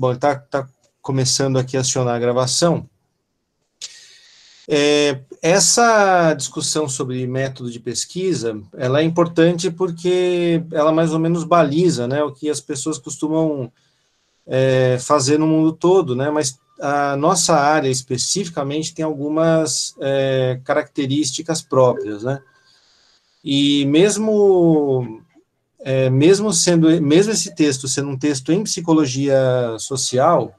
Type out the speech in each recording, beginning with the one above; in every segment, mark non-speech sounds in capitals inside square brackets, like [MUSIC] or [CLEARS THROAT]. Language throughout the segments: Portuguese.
Bom, está tá começando aqui a acionar a gravação. É, essa discussão sobre método de pesquisa, ela é importante porque ela mais ou menos baliza, né, o que as pessoas costumam é, fazer no mundo todo, né, mas a nossa área especificamente tem algumas é, características próprias, né, e mesmo é, mesmo sendo mesmo esse texto sendo um texto em psicologia social,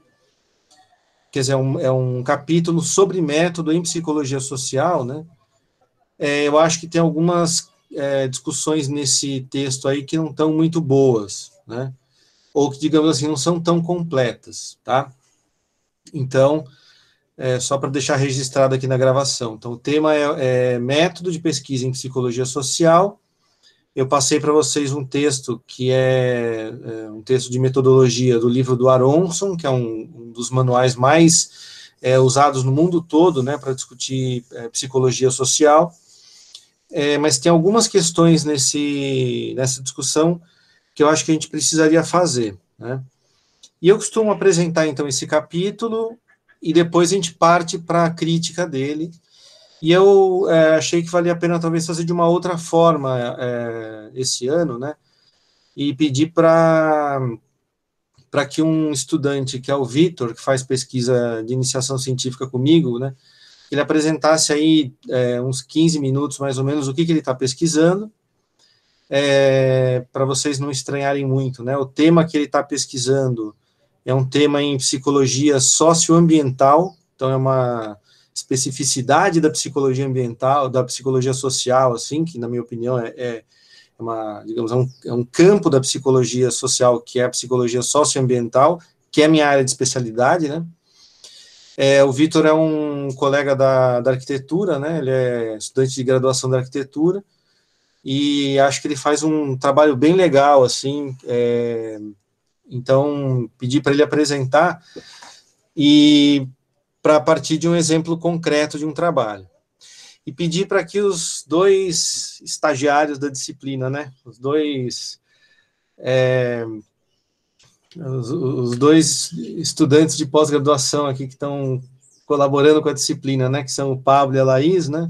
quer dizer, é um, é um capítulo sobre método em psicologia social, né? É, eu acho que tem algumas é, discussões nesse texto aí que não estão muito boas, né? Ou que, digamos assim, não são tão completas, tá? Então, é, só para deixar registrado aqui na gravação. Então, o tema é, é método de pesquisa em psicologia social, eu passei para vocês um texto que é, é, um texto de metodologia do livro do Aronson, que é um, um dos manuais mais é, usados no mundo todo, né, para discutir é, psicologia social. É, mas tem algumas questões nesse, nessa discussão que eu acho que a gente precisaria fazer, né? E eu costumo apresentar, então, esse capítulo, e depois a gente parte para a crítica dele, e eu é, achei que valia a pena talvez fazer de uma outra forma é, esse ano, né? E para para que um estudante, que é o Vitor, que faz pesquisa de iniciação científica comigo, né? Ele apresentasse aí é, uns 15 minutos, mais ou menos, o que, que ele está pesquisando, é, para vocês não estranharem muito, né? O tema que ele está pesquisando é um tema em psicologia socioambiental, então é uma especificidade da psicologia ambiental, da psicologia social, assim, que na minha opinião é, é uma, digamos, é um, é um, campo da psicologia social que é a psicologia socioambiental, que é a minha área de especialidade, né? É, o Vitor é um colega da, da arquitetura, né? Ele é estudante de graduação da arquitetura e acho que ele faz um trabalho bem legal, assim. É, então, pedi para ele apresentar e para partir de um exemplo concreto de um trabalho. E pedir para que os dois estagiários da disciplina, né, os dois é, os, os, dois estudantes de pós-graduação aqui que estão colaborando com a disciplina, né, que são o Pablo e a Laís, né,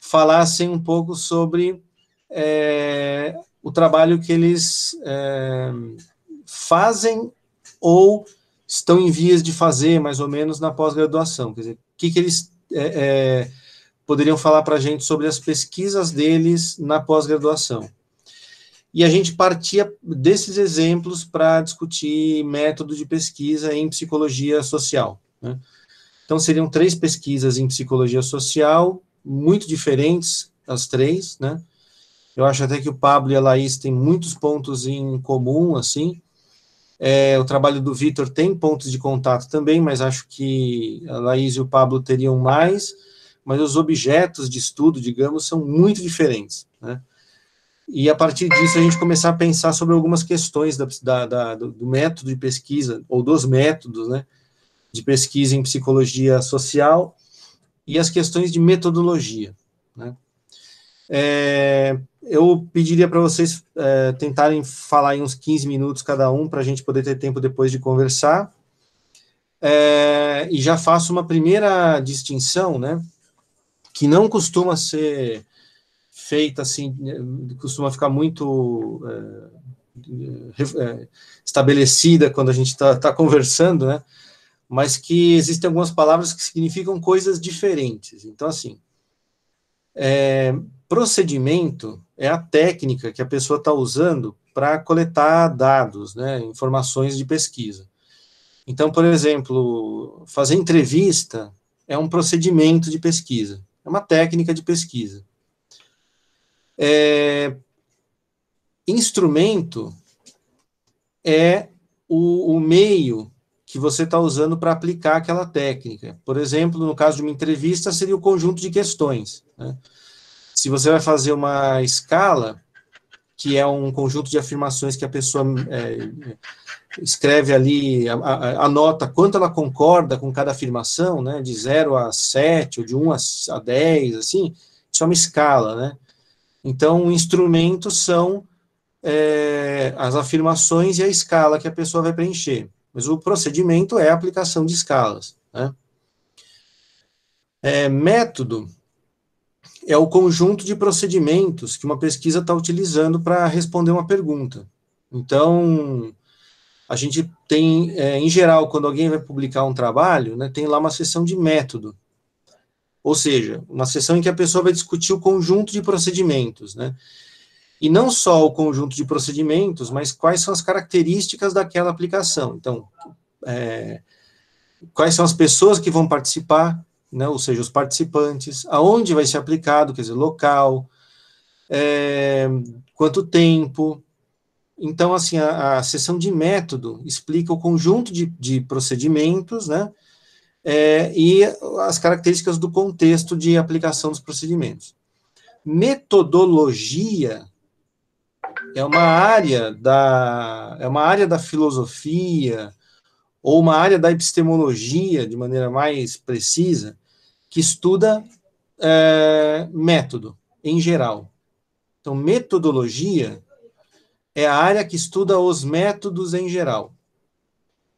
falassem um pouco sobre é, o trabalho que eles é, fazem ou estão em vias de fazer, mais ou menos, na pós-graduação. Quer dizer, o que, que eles é, é, poderiam falar para a gente sobre as pesquisas deles na pós-graduação. E a gente partia desses exemplos para discutir método de pesquisa em psicologia social. Né? Então, seriam três pesquisas em psicologia social, muito diferentes, as três, né? Eu acho até que o Pablo e a Laís têm muitos pontos em comum, assim, é, o trabalho do Vitor tem pontos de contato também, mas acho que a Laís e o Pablo teriam mais, mas os objetos de estudo, digamos, são muito diferentes, né? E a partir disso a gente começar a pensar sobre algumas questões da, da, da, do método de pesquisa, ou dos métodos, né, de pesquisa em psicologia social, e as questões de metodologia, né? É, eu pediria para vocês é, tentarem falar em uns 15 minutos cada um, para a gente poder ter tempo depois de conversar. É, e já faço uma primeira distinção, né, que não costuma ser feita assim, costuma ficar muito é, é estabelecida quando a gente está tá conversando, né, mas que existem algumas palavras que significam coisas diferentes. Então, assim, é, procedimento é a técnica que a pessoa está usando para coletar dados, né, informações de pesquisa. Então, por exemplo, fazer entrevista é um procedimento de pesquisa, é uma técnica de pesquisa. É, instrumento é o, o meio que você está usando para aplicar aquela técnica. Por exemplo, no caso de uma entrevista, seria o conjunto de questões. Né? Se você vai fazer uma escala, que é um conjunto de afirmações que a pessoa é, escreve ali, anota quanto ela concorda com cada afirmação, né, de 0 a 7, ou de 1 a 10, assim, isso é uma escala, né? Então, o instrumento são é, as afirmações e a escala que a pessoa vai preencher. mas o procedimento é a aplicação de escalas. Né? É, método é o conjunto de procedimentos que uma pesquisa está utilizando para responder uma pergunta. Então, a gente tem, é, em geral, quando alguém vai publicar um trabalho, né, tem lá uma sessão de método. Ou seja, uma sessão em que a pessoa vai discutir o conjunto de procedimentos, né? E não só o conjunto de procedimentos, mas quais são as características daquela aplicação. Então, é, quais são as pessoas que vão participar, né, ou seja, os participantes, aonde vai ser aplicado, quer dizer, local, é, quanto tempo, então, assim, a, a sessão de método explica o conjunto de, de procedimentos, né, é, e as características do contexto de aplicação dos procedimentos. Metodologia é uma área da é uma área da filosofia ou uma área da epistemologia, de maneira mais precisa, que estuda é, método em geral. Então, metodologia é a área que estuda os métodos em geral.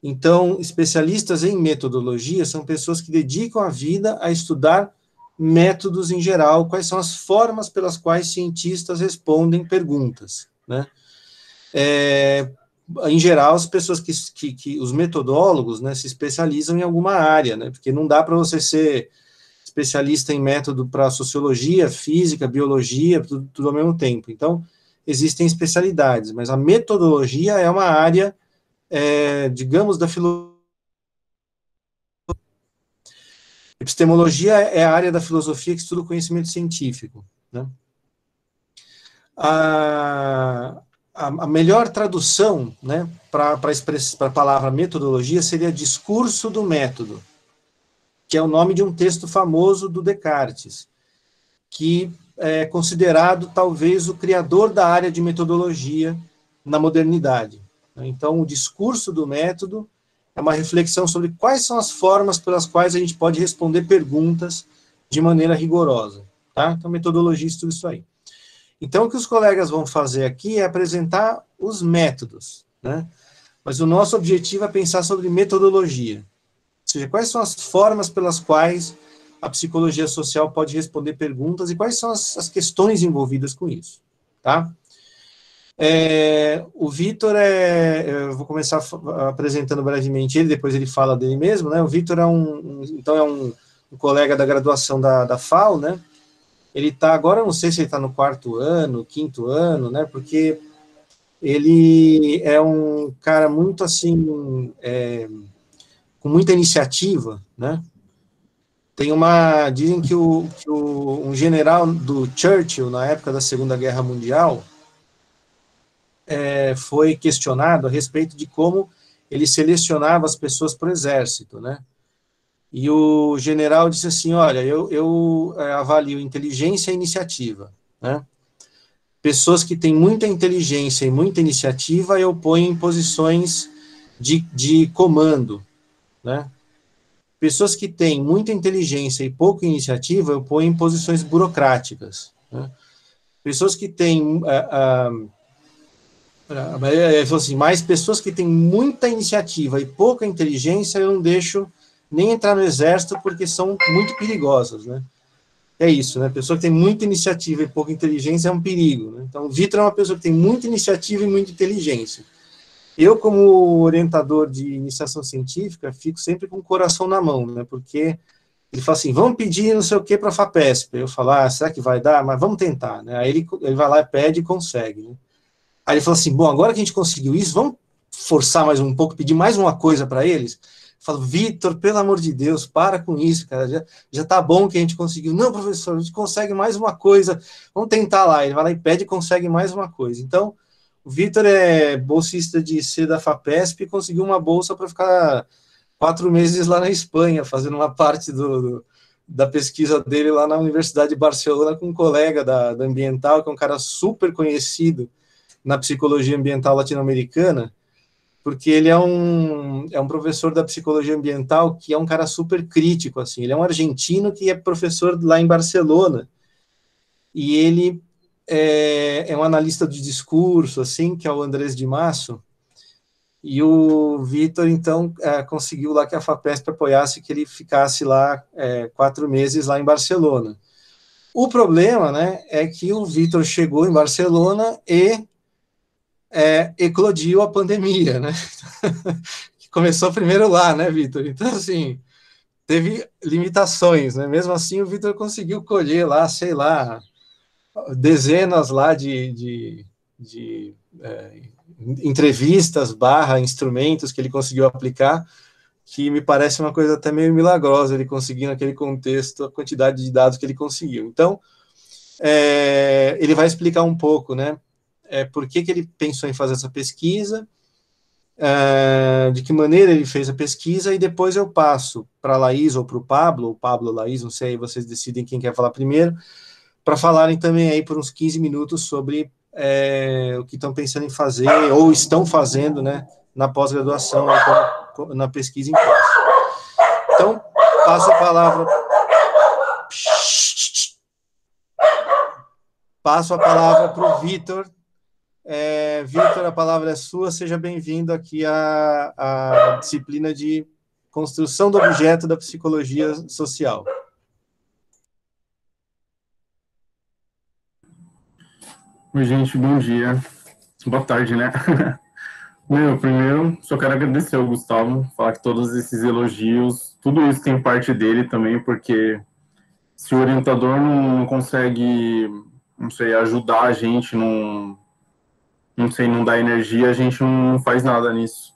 Então, especialistas em metodologia são pessoas que dedicam a vida a estudar métodos em geral, quais são as formas pelas quais cientistas respondem perguntas, né? É, em geral, as pessoas que, que, que, os metodólogos, né, se especializam em alguma área, né? Porque não dá para você ser especialista em método para sociologia, física, biologia, tudo, tudo ao mesmo tempo. Então, existem especialidades, mas a metodologia é uma área, é, digamos, da filosofia. Epistemologia é a área da filosofia que estuda o conhecimento científico. Né? A, a, a, melhor tradução né, para a palavra metodologia seria discurso do método, que é o nome de um texto famoso do Descartes, que é considerado talvez o criador da área de metodologia na modernidade. Então, o discurso do método é uma reflexão sobre quais são as formas pelas quais a gente pode responder perguntas de maneira rigorosa. Tá? Então, metodologia estuda isso aí. Então, o que os colegas vão fazer aqui é apresentar os métodos, né? Mas o nosso objetivo é pensar sobre metodologia. Seja, quais são as formas pelas quais a psicologia social pode responder perguntas e quais são as, as questões envolvidas com isso, tá? É, o Vitor é, eu vou começar apresentando brevemente ele, depois ele fala dele mesmo, né? O Vitor é um, um, então é um, um, colega da graduação da, da FAO, né? Ele está agora, não sei se ele está no quarto ano, quinto ano, né? Porque ele é um cara muito assim, é, com muita iniciativa, né? Tem uma. Dizem que, o, que o, um general do Churchill, na época da Segunda Guerra Mundial, é, foi questionado a respeito de como ele selecionava as pessoas para o exército, né? E o general disse assim: Olha, eu, eu é, avalio inteligência e iniciativa, né? Pessoas que têm muita inteligência e muita iniciativa eu ponho em posições de, de comando, né? Pessoas que têm muita inteligência e pouca iniciativa, eu ponho em posições burocráticas. Né? Pessoas que têm. Uh, assim, mais pessoas que têm muita iniciativa e pouca inteligência, eu não deixo nem entrar no exército porque são muito perigosas, né? É isso, né? Pessoa que tem muita iniciativa e pouca inteligência é um perigo. Né? Então, o Vitor é uma pessoa que tem muita iniciativa e muita inteligência. Eu, como orientador de iniciação científica, fico sempre com o coração na mão, né? Porque ele fala assim, vamos pedir não sei o que para a FAPESP. Eu falo, ah, será que vai dar? Mas vamos tentar, né? Aí ele, ele vai lá, pede e consegue, né? Aí ele fala assim, bom, agora que a gente conseguiu isso, vamos forçar mais um pouco, pedir mais uma coisa para eles? Eu falo, Vitor, pelo amor de Deus, para com isso, cara, já, já tá bom que a gente conseguiu. Não, professor, a gente consegue mais uma coisa, vamos tentar lá. Ele vai lá e pede e consegue mais uma coisa. Então, o Vitor é bolsista de C da FAPESP e conseguiu uma bolsa para ficar quatro meses lá na Espanha, fazendo uma parte do, do, da pesquisa dele lá na Universidade de Barcelona com um colega da, da Ambiental, que é um cara super conhecido na psicologia ambiental latino-americana, porque ele é um, é um professor da psicologia ambiental que é um cara super crítico, assim, ele é um argentino que é professor lá em Barcelona, e ele é, é, um analista de discurso, assim, que é o Andrés de Masso, e o Vitor, então, é, conseguiu lá que a FAPESP apoiasse que ele ficasse lá é, quatro meses lá em Barcelona. O problema, né, é que o Vitor chegou em Barcelona e é, eclodiu a pandemia, né? [LAUGHS] começou primeiro lá, né, Vitor? Então, assim, teve limitações, né? Mesmo assim, o Vitor conseguiu colher lá, sei lá, dezenas lá de, de, de é, entrevistas barra instrumentos que ele conseguiu aplicar, que me parece uma coisa até meio milagrosa ele conseguir naquele contexto a quantidade de dados que ele conseguiu. Então, é, ele vai explicar um pouco, né, é, por que, que ele pensou em fazer essa pesquisa, é, de que maneira ele fez a pesquisa, e depois eu passo para a Laís ou para o Pablo, ou Pablo ou Laís, não sei, vocês decidem quem quer falar primeiro, para falarem também aí por uns 15 minutos sobre é, o que estão pensando em fazer ou estão fazendo, né, na pós-graduação, na pesquisa em pós. Então, passo a palavra. Passo a palavra para o Vitor. É, Vitor, a palavra é sua. Seja bem-vindo aqui à, à disciplina de construção do objeto da psicologia social. Oi, gente, bom dia. Boa tarde, né? [LAUGHS] Meu, primeiro, só quero agradecer ao Gustavo, falar que todos esses elogios, tudo isso tem parte dele também, porque se o orientador não, consegue, não sei, ajudar a gente, não, não sei, não dar energia, a gente não faz nada nisso.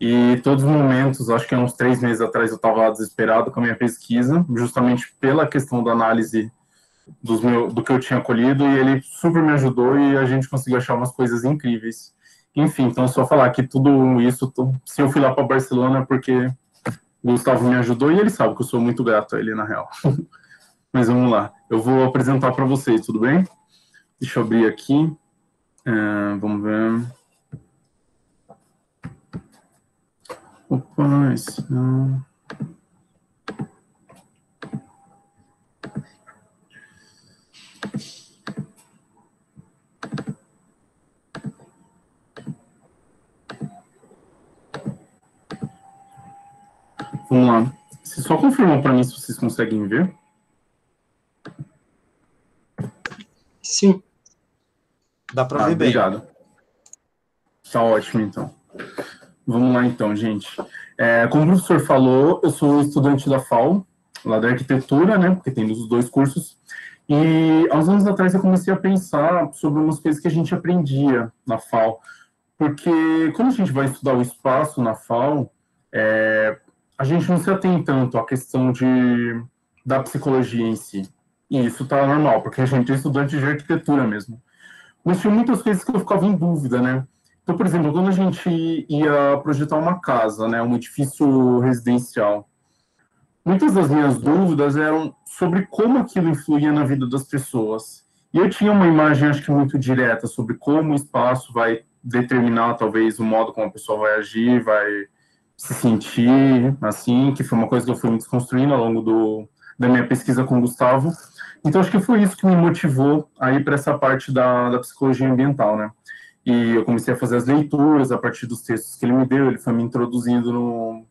E todos os momentos, acho que há uns três meses atrás eu estava desesperado com a minha pesquisa, justamente pela questão da análise dos meu, do que eu tinha colhido e ele super me ajudou e a gente conseguiu achar umas coisas incríveis. Enfim, então só falar que tudo isso, se eu fui lá para Barcelona é porque o Gustavo me ajudou e ele sabe que eu sou muito grato a ele na real. [LAUGHS] Mas vamos lá, eu vou apresentar para vocês, tudo bem? Deixa eu abrir aqui. É, vamos ver. Opa, esse não. Vamos lá. Você só confirmam para mim se vocês conseguem ver? Sim. Dá para ah, ver bem. Obrigado. Tá ótimo, então. Vamos lá, então, gente. É, como o professor falou, eu sou estudante da FAO, lá da arquitetura, né? Porque tem os dois cursos. E há uns anos atrás eu comecei a pensar sobre umas coisas que a gente aprendia na FAO. Porque quando a gente vai estudar o espaço na FAO, é, a gente não se atém tanto à questão de, da psicologia em si. E isso tá normal, porque a gente é estudante de arquitetura mesmo. Mas tinha muitas coisas que eu ficava em dúvida, né? Então, por exemplo, quando a gente ia projetar uma casa, né, um edifício residencial, muitas das minhas dúvidas eram sobre como aquilo influía na vida das pessoas. E eu tinha uma imagem, acho que muito direta, sobre como o espaço vai determinar, talvez, o modo como a pessoa vai agir, vai se sentir assim, que foi uma coisa que eu fui me desconstruindo ao longo do, da minha pesquisa com o Gustavo. Então, acho que foi isso que me motivou a ir para essa parte da, da psicologia ambiental, né? E eu comecei a fazer as leituras a partir dos textos que ele me deu, ele foi me introduzindo no,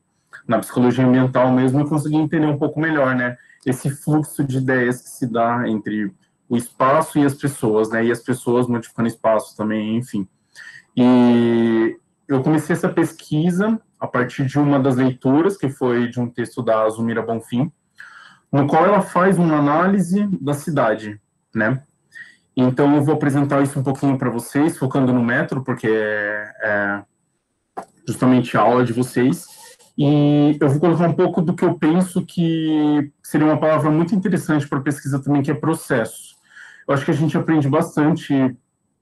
na psicologia ambiental mesmo e consegui entender um pouco melhor, né? Esse fluxo de ideias que se dá entre o espaço e as pessoas, né? E as pessoas modificando espaço também, enfim. E eu comecei essa pesquisa a partir de uma das leituras, que foi de um texto da Zumira Bonfim, no qual ela faz uma análise da cidade, né? Então eu vou apresentar isso um pouquinho para vocês, focando no metro, porque é, é justamente a aula de vocês. E eu vou colocar um pouco do que eu penso que seria uma palavra muito interessante para pesquisa também, que é processo. Eu acho que a gente aprende bastante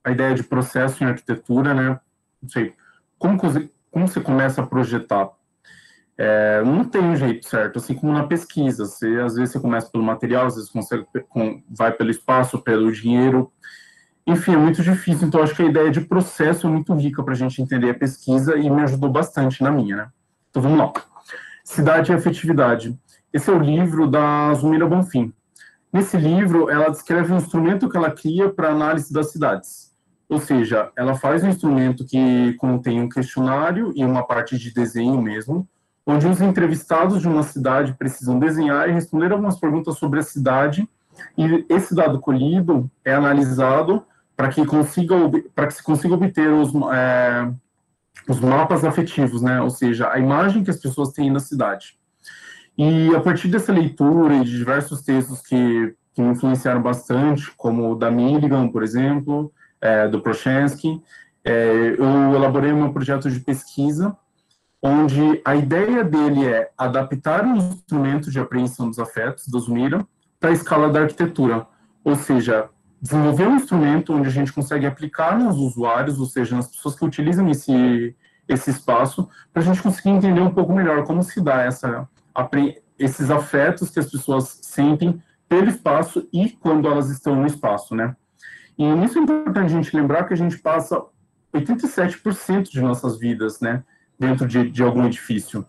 a ideia de processo em arquitetura, né? Não sei, como como você começa a projetar? É, não tem um jeito certo, assim como na pesquisa. Você, às vezes você começa pelo material, às vezes consegue, com, vai pelo espaço, pelo dinheiro. Enfim, é muito difícil. Então, acho que a ideia de processo é muito rica para a gente entender a pesquisa e me ajudou bastante na minha, né? Então, vamos lá. Cidade e Afetividade. Esse é o livro da Zumira Bonfim. Nesse livro, ela descreve um instrumento que ela cria para análise das cidades. Ou seja, ela faz um instrumento que contém um questionário e uma parte de desenho mesmo, onde os entrevistados de uma cidade precisam desenhar e responder algumas perguntas sobre a cidade, e esse dado colhido é analisado para que consiga para que se consiga obter os, é, os mapas afetivos, né? Ou seja, a imagem que as pessoas têm da cidade. E a partir dessa leitura e de diversos textos que, que me influenciaram bastante, como o da Milligan, por exemplo, é, do Prochensky, é, eu elaborei um projeto de pesquisa onde a ideia dele é adaptar um instrumento de apreensão dos afetos, dos MIRA, para a escala da arquitetura. Ou seja, desenvolver um instrumento onde a gente consegue aplicar nos usuários, ou seja, nas pessoas que utilizam esse, esse espaço, para a gente conseguir entender um pouco melhor como se dá essa, esses afetos que as pessoas sentem pelo espaço e quando elas estão no espaço, né? E nisso é importante a gente lembrar que a gente passa 87% de nossas vidas, né, dentro de, de algum edifício.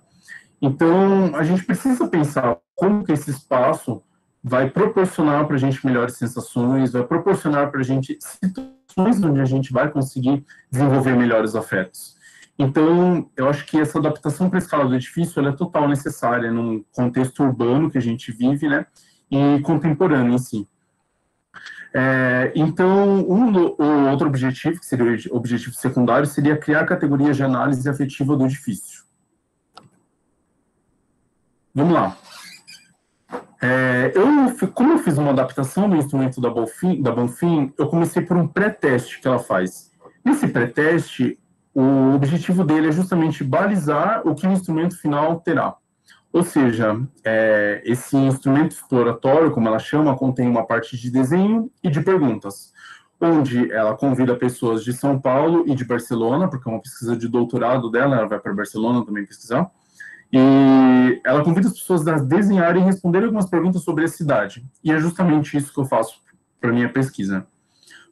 Então, a gente precisa pensar como que esse espaço vai proporcionar para a gente melhores sensações, vai proporcionar para a gente situações onde a gente vai conseguir desenvolver melhores afetos. Então, eu acho que essa adaptação para a escala do edifício é total necessária num contexto urbano que a gente vive, né, e contemporâneo em si. É, então, um, o outro objetivo, que seria o objetivo secundário, seria criar categorias de análise afetiva do edifício. Vamos lá. É, eu, como eu fiz uma adaptação do instrumento da Bonfim, da Bonfim eu comecei por um pré-teste que ela faz. Nesse pré-teste, o objetivo dele é justamente balizar o que o instrumento final terá. Ou seja, é, esse instrumento exploratório, como ela chama, contém uma parte de desenho e de perguntas, onde ela convida pessoas de São Paulo e de Barcelona, porque é uma pesquisa de doutorado dela, ela vai para Barcelona também pesquisar, e ela convida as pessoas a desenharem e responderem algumas perguntas sobre a cidade. E é justamente isso que eu faço para minha pesquisa.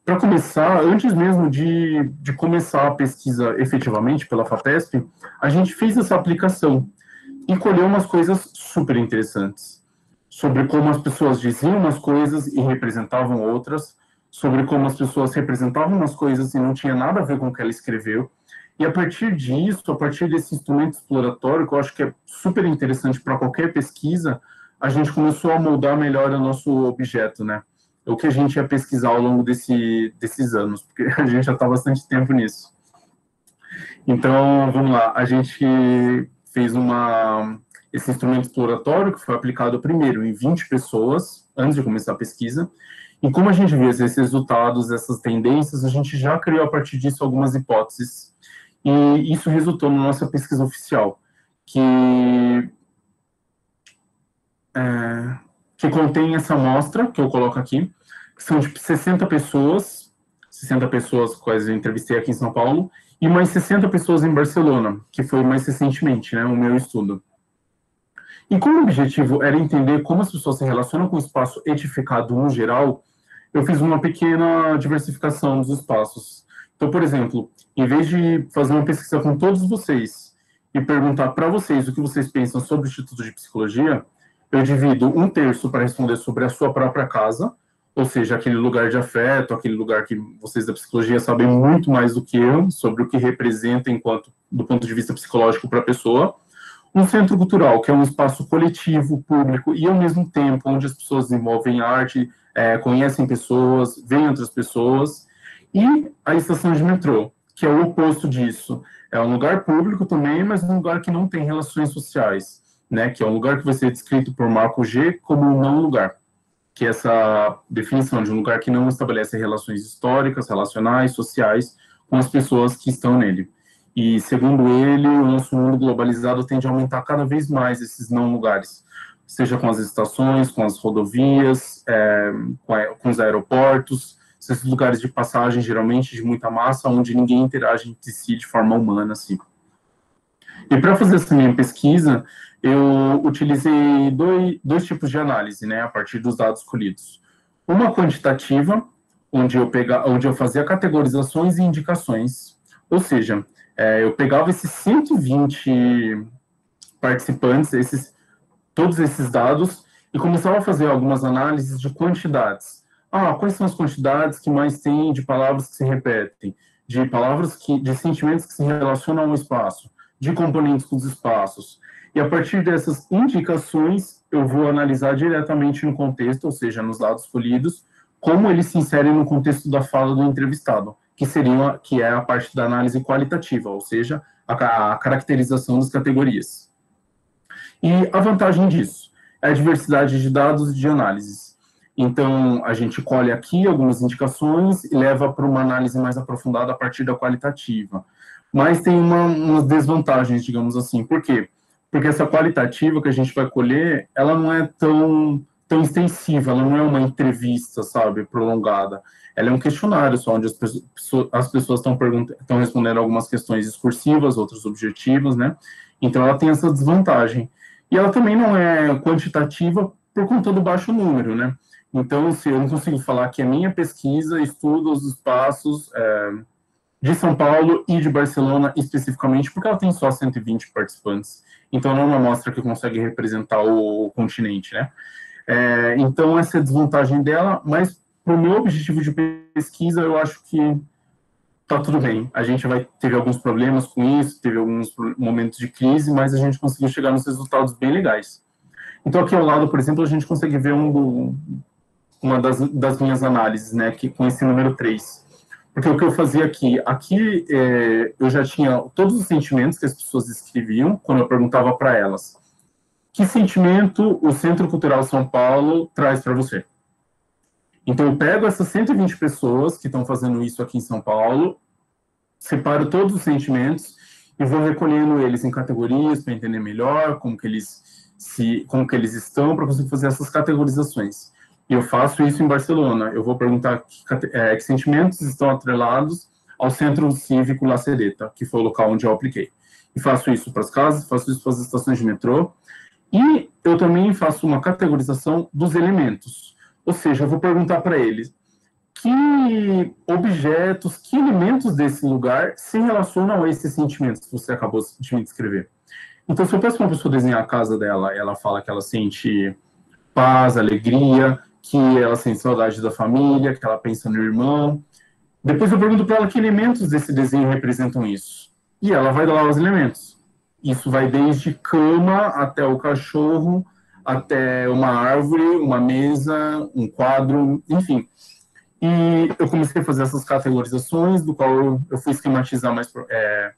Para começar, antes mesmo de, de começar a pesquisa efetivamente pela FAPESP, a gente fez essa aplicação e colheu umas coisas super interessantes sobre como as pessoas diziam umas coisas e representavam outras, sobre como as pessoas representavam umas coisas e não tinha nada a ver com o que ela escreveu. E a partir disso, a partir desse instrumento exploratório, que eu acho que é super interessante para qualquer pesquisa, a gente começou a moldar melhor o nosso objeto, né? O que a gente ia pesquisar ao longo desse, desses anos, porque [LAUGHS] a gente já está bastante tempo nisso. Então, vamos lá, a gente fez uma, esse instrumento exploratório, que foi aplicado primeiro em 20 pessoas, antes de começar a pesquisa, e como a gente viu esses resultados, essas tendências, a gente já criou a partir disso algumas hipóteses, e isso resultou na nossa pesquisa oficial, que, é, que contém essa amostra, que eu coloco aqui, que são de 60 pessoas, 60 pessoas quais eu entrevistei aqui em São Paulo, e mais 60 pessoas em Barcelona, que foi mais recentemente, né, o meu estudo. E como o objetivo era entender como as pessoas se relacionam com o espaço edificado no geral, eu fiz uma pequena diversificação dos espaços. Então, por exemplo, em vez de fazer uma pesquisa com todos vocês e perguntar para vocês o que vocês pensam sobre o Instituto de Psicologia, eu divido um terço para responder sobre a sua própria casa, ou seja, aquele lugar de afeto, aquele lugar que vocês da psicologia sabem muito mais do que eu sobre o que representa enquanto do ponto de vista psicológico para a pessoa. Um centro cultural, que é um espaço coletivo, público e ao mesmo tempo onde as pessoas desenvolvem arte, é, conhecem pessoas, veem outras pessoas. E a estação de metrô, que é o oposto disso. É um lugar público também, mas um lugar que não tem relações sociais, né? Que é um lugar que vai ser descrito por Marco G como um não lugar que essa definição de um lugar que não estabelece relações históricas, relacionais, sociais com as pessoas que estão nele. E, segundo ele, o nosso mundo globalizado tende a aumentar cada vez mais esses não lugares, seja com as estações, com as rodovias, é, com, a, com os aeroportos, esses lugares de passagem, geralmente de muita massa, onde ninguém interage entre si de forma humana, assim. E para fazer essa minha pesquisa, eu utilizei dois, dois tipos de análise, né, a partir dos dados colhidos. Uma quantitativa, onde eu, pega, onde eu fazia categorizações e indicações, ou seja, é, eu pegava esses 120 participantes, esses, todos esses dados, e começava a fazer algumas análises de quantidades. ah, quais são as quantidades que mais tem de palavras que se repetem, de palavras que, de sentimentos que se relacionam ao espaço, de componentes dos espaços. E a partir dessas indicações, eu vou analisar diretamente no contexto, ou seja, nos dados polidos, como eles se inserem no contexto da fala do entrevistado, que seria que é a parte da análise qualitativa, ou seja, a, a caracterização das categorias. E a vantagem disso é a diversidade de dados e de análises. Então, a gente colhe aqui algumas indicações e leva para uma análise mais aprofundada a partir da qualitativa. Mas tem uma, umas desvantagens, digamos assim. Por quê? Porque essa qualitativa que a gente vai colher, ela não é tão, tão extensiva, ela não é uma entrevista, sabe, prolongada. Ela é um questionário só, onde as pessoas, as pessoas estão, estão respondendo algumas questões discursivas, outras objetivas, né? Então, ela tem essa desvantagem. E ela também não é quantitativa por conta do baixo número, né? Então, se eu não consigo falar que a minha pesquisa estuda os espaços é, de São Paulo e de Barcelona especificamente, porque ela tem só 120 participantes. Então, não é uma amostra que consegue representar o, o continente, né? É, então, essa é a desvantagem dela, mas para o meu objetivo de pesquisa, eu acho que tá tudo bem. A gente vai teve alguns problemas com isso, teve alguns momentos de crise, mas a gente conseguiu chegar nos resultados bem legais. Então aqui ao lado, por exemplo, a gente consegue ver um, uma das, das minhas análises, né, que com esse número 3. Porque o que eu fazia aqui, aqui é, eu já tinha todos os sentimentos que as pessoas escreviam quando eu perguntava para elas. Que sentimento o Centro Cultural São Paulo traz para você? Então, eu pego essas 120 pessoas que estão fazendo isso aqui em São Paulo, separo todos os sentimentos e vou recolhendo eles em categorias para entender melhor como que eles se como que eles estão para conseguir fazer essas categorizações. E eu faço isso em Barcelona. Eu vou perguntar que, é, que sentimentos estão atrelados ao Centro Cívico La Sedeta, que foi o local onde eu apliquei. E faço isso para as casas, faço isso para as estações de metrô. E eu também faço uma categorização dos elementos. Ou seja, eu vou perguntar para eles que objetos, que elementos desse lugar se relacionam a esses sentimentos que você acabou de me descrever. Então, se eu peço para uma pessoa desenhar a casa dela, ela fala que ela sente paz, alegria, que ela sente saudade da família, que ela pensa no irmão. Depois eu pergunto para ela que elementos desse desenho representam isso. E ela vai dar lá os elementos. Isso vai desde cama até o cachorro, até uma árvore, uma mesa, um quadro, enfim. E eu comecei a fazer essas categorizações, do qual eu fui esquematizar mais é,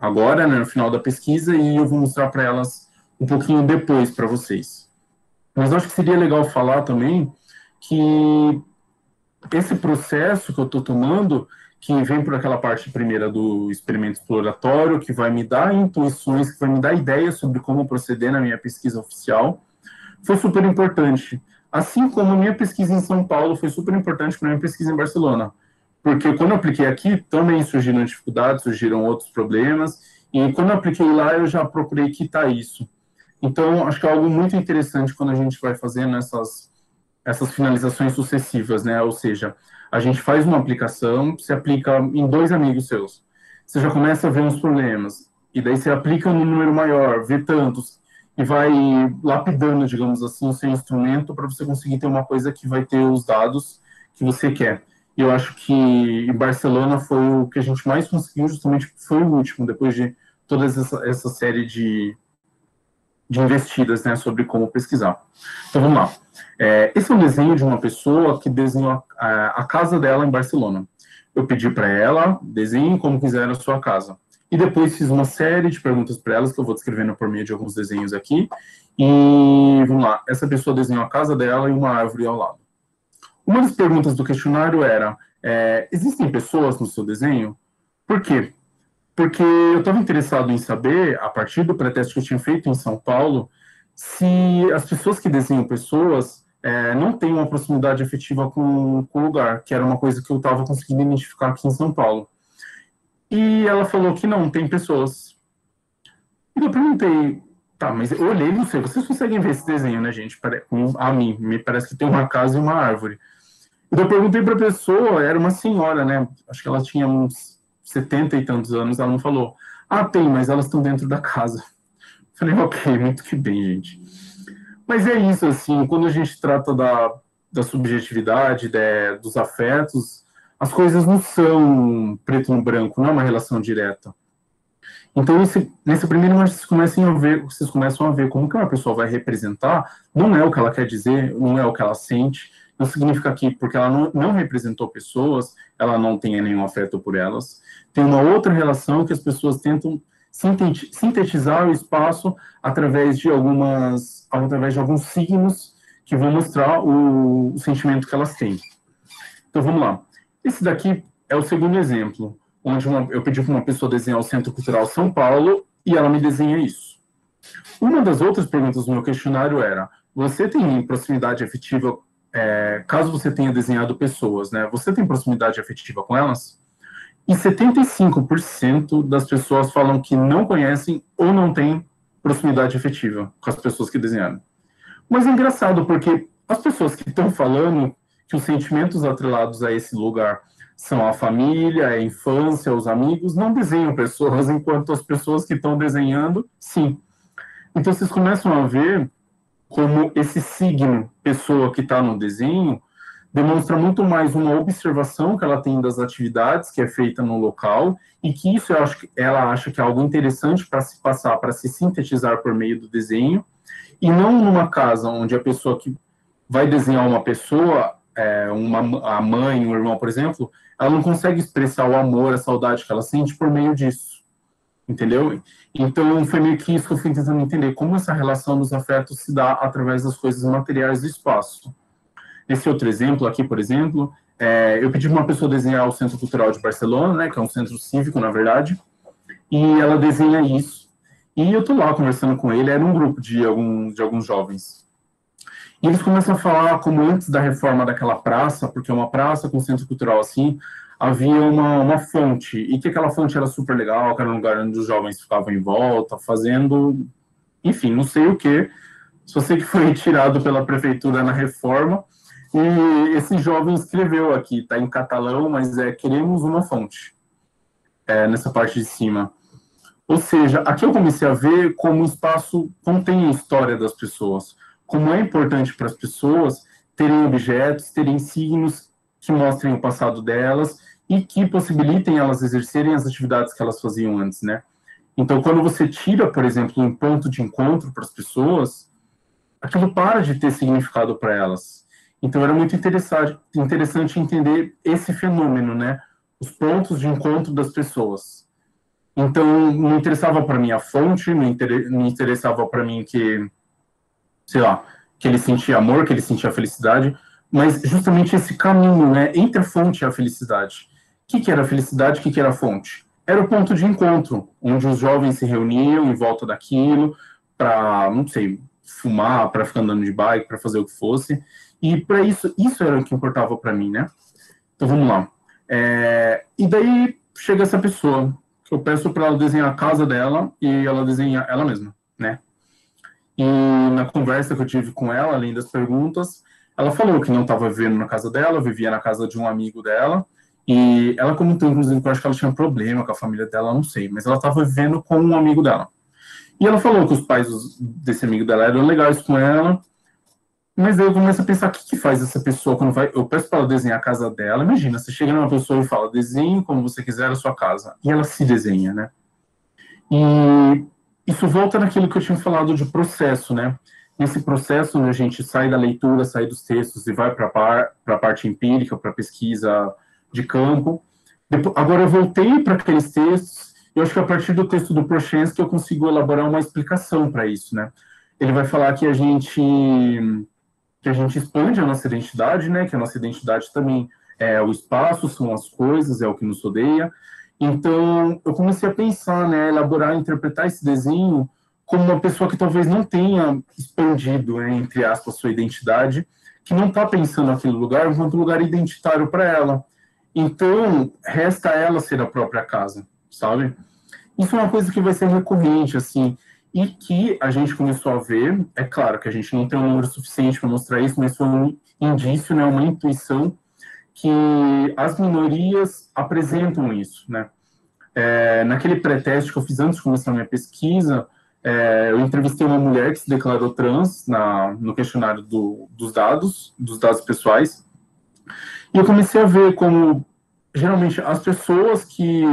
agora, né, no final da pesquisa, e eu vou mostrar para elas um pouquinho depois para vocês. Mas acho que seria legal falar também que esse processo que eu estou tomando, que vem por aquela parte primeira do experimento exploratório, que vai me dar intuições, que vai me dar ideias sobre como proceder na minha pesquisa oficial, foi super importante. Assim como a minha pesquisa em São Paulo foi super importante para a minha pesquisa em Barcelona. Porque quando eu apliquei aqui, também surgiram dificuldades, surgiram outros problemas, e quando eu apliquei lá, eu já procurei quitar isso. Então, acho que é algo muito interessante quando a gente vai fazendo essas, essas finalizações sucessivas, né? Ou seja, a gente faz uma aplicação, se aplica em dois amigos seus. Você já começa a ver uns problemas. E daí você aplica num número maior, vê tantos, e vai lapidando, digamos assim, o seu instrumento para você conseguir ter uma coisa que vai ter os dados que você quer. E eu acho que Barcelona foi o que a gente mais conseguiu, justamente foi o último, depois de toda essa, essa série de, de investidas né, sobre como pesquisar. Então vamos lá. É, esse é um desenho de uma pessoa que desenhou a, a casa dela em Barcelona. Eu pedi para ela, desenhe como quiser a sua casa. E depois fiz uma série de perguntas para elas, que eu vou descrevendo por meio de alguns desenhos aqui. E vamos lá, essa pessoa desenhou a casa dela e uma árvore ao lado. Uma das perguntas do questionário era: é, existem pessoas no seu desenho? Por quê? Porque eu estava interessado em saber, a partir do pré-teste que eu tinha feito em São Paulo, se as pessoas que desenham pessoas é, não têm uma proximidade efetiva com, com o lugar, que era uma coisa que eu estava conseguindo identificar aqui em São Paulo. E ela falou que não, tem pessoas. E eu perguntei, tá, mas eu olhei, não sei, vocês conseguem ver esse desenho, né, gente? A mim, me parece que tem uma casa e uma árvore. E eu perguntei para a pessoa, era uma senhora, né? Acho que ela tinha uns 70 e tantos anos, ela não falou. Ah, tem, mas elas estão dentro da casa. Falei, ok, muito que bem, gente. Mas é isso, assim, quando a gente trata da, da subjetividade, de, dos afetos, as coisas não são preto no branco, não é uma relação direta. Então, esse, nesse primeiro momento, vocês começam a ver, vocês começam a ver como que uma pessoa vai representar, não é o que ela quer dizer, não é o que ela sente, não significa que porque ela não, não representou pessoas, ela não tenha nenhum afeto por elas. Tem uma outra relação que as pessoas tentam sintetizar o espaço através de algumas, através de alguns signos que vão mostrar o, sentimento que elas têm. Então, vamos lá. Esse daqui é o segundo exemplo onde uma, eu pedi para uma pessoa desenhar o Centro Cultural São Paulo e ela me desenha isso. Uma das outras perguntas do meu questionário era: você tem proximidade afetiva, é, caso você tenha desenhado pessoas, né? Você tem proximidade afetiva com elas? E 75% das pessoas falam que não conhecem ou não têm proximidade afetiva com as pessoas que desenharam. Mas é engraçado porque as pessoas que estão falando que os sentimentos atrelados a esse lugar são a família, a infância, os amigos, não desenham pessoas, [LAUGHS] enquanto as pessoas que estão desenhando, sim. Então vocês começam a ver como esse signo, pessoa que está no desenho, demonstra muito mais uma observação que ela tem das atividades que é feita no local e que isso eu acho que ela acha que é algo interessante para se passar, para se sintetizar por meio do desenho, e não numa casa onde a pessoa que vai desenhar uma pessoa, é, uma, a mãe, o irmão, por exemplo, ela não consegue expressar o amor, a saudade que ela sente por meio disso. Entendeu? Então, foi meio que isso que eu fui tentando entender, como essa relação dos afetos se dá através das coisas materiais do espaço. Esse outro exemplo aqui, por exemplo, é, eu pedi para uma pessoa desenhar o Centro Cultural de Barcelona, né, que é um centro cívico, na verdade, e ela desenha isso. E eu estou lá conversando com ele, era um grupo de, algum, de alguns jovens. E eles começam a falar como antes da reforma daquela praça, porque é uma praça com centro cultural assim, havia uma, uma fonte, e que aquela fonte era super legal, que era um lugar onde os jovens ficavam em volta, fazendo, enfim, não sei o que, só sei que foi [LAUGHS] retirado pela prefeitura na reforma, e esse jovem escreveu aqui, está em catalão, mas é queremos uma fonte, é, nessa parte de cima. Ou seja, aqui eu comecei a ver como o espaço contém a história das pessoas como é importante para as pessoas terem objetos, terem signos que mostrem o passado delas e que possibilitem elas exercerem as atividades que elas faziam antes, né? Então, quando você tira, por exemplo, um ponto de encontro para as pessoas, aquilo para de ter significado para elas. Então, era muito interessante, interessante entender esse fenômeno, né? Os pontos de encontro das pessoas. Então, não interessava para mim a fonte, não, interessava para mim que sei lá, que ele sentia amor, que ele sentia felicidade, mas justamente esse caminho, né, entre a fonte e a felicidade. O que, era felicidade, o que, era fonte? Era o ponto de encontro, onde os jovens se reuniam em volta daquilo, para, não sei, fumar, para ficar andando de bike, para fazer o que fosse. E para isso, isso era o que importava para mim, né? Então vamos lá. É, e daí chega essa pessoa, eu peço para ela desenhar a casa dela e ela desenha ela mesma, né? E na conversa que eu tive com ela, além das perguntas, ela falou que não estava vivendo na casa dela, vivia na casa de um amigo dela. E ela comentou, inclusive, que eu acho que ela tinha um problema com a família dela, não sei, mas ela estava vivendo com um amigo dela. E ela falou que os pais desse amigo dela eram legais com ela, mas eu começo a pensar, o que, que faz essa pessoa quando vai... Eu peço para ela desenhar a casa dela, imagina, você chega numa pessoa e fala, desenhe como você quiser a sua casa, e ela se desenha, né? E isso volta naquilo que eu tinha falado de processo, né? Nesse processo, onde a gente sai da leitura, sai dos textos e vai para par, a parte empírica, para pesquisa de campo. Depois, agora eu voltei para aqueles textos, e eu acho que a partir do texto do Prochensky eu consigo elaborar uma explicação para isso, né? Ele vai falar que a gente que a gente expande a nossa identidade, né? Que a nossa identidade também é o espaço, são as coisas, é o que nos odeia, então, eu comecei a pensar, né, elaborar, interpretar esse desenho como uma pessoa que talvez não tenha expandido, né, entre aspas, sua identidade, que não está pensando naquele lugar enquanto lugar identitário para ela. Então, resta ela ser a própria casa, sabe? Isso é uma coisa que vai ser recorrente, assim, e que a gente começou a ver, é claro que a gente não tem um número suficiente para mostrar isso, mas foi um indício, né, uma intuição que as minorias apresentam isso, né? É, naquele pré-teste que eu fiz antes de começar a minha pesquisa, é, eu entrevistei uma mulher que se declarou trans na, no questionário do, dos dados, dos dados pessoais, e eu comecei a ver como, geralmente, as pessoas que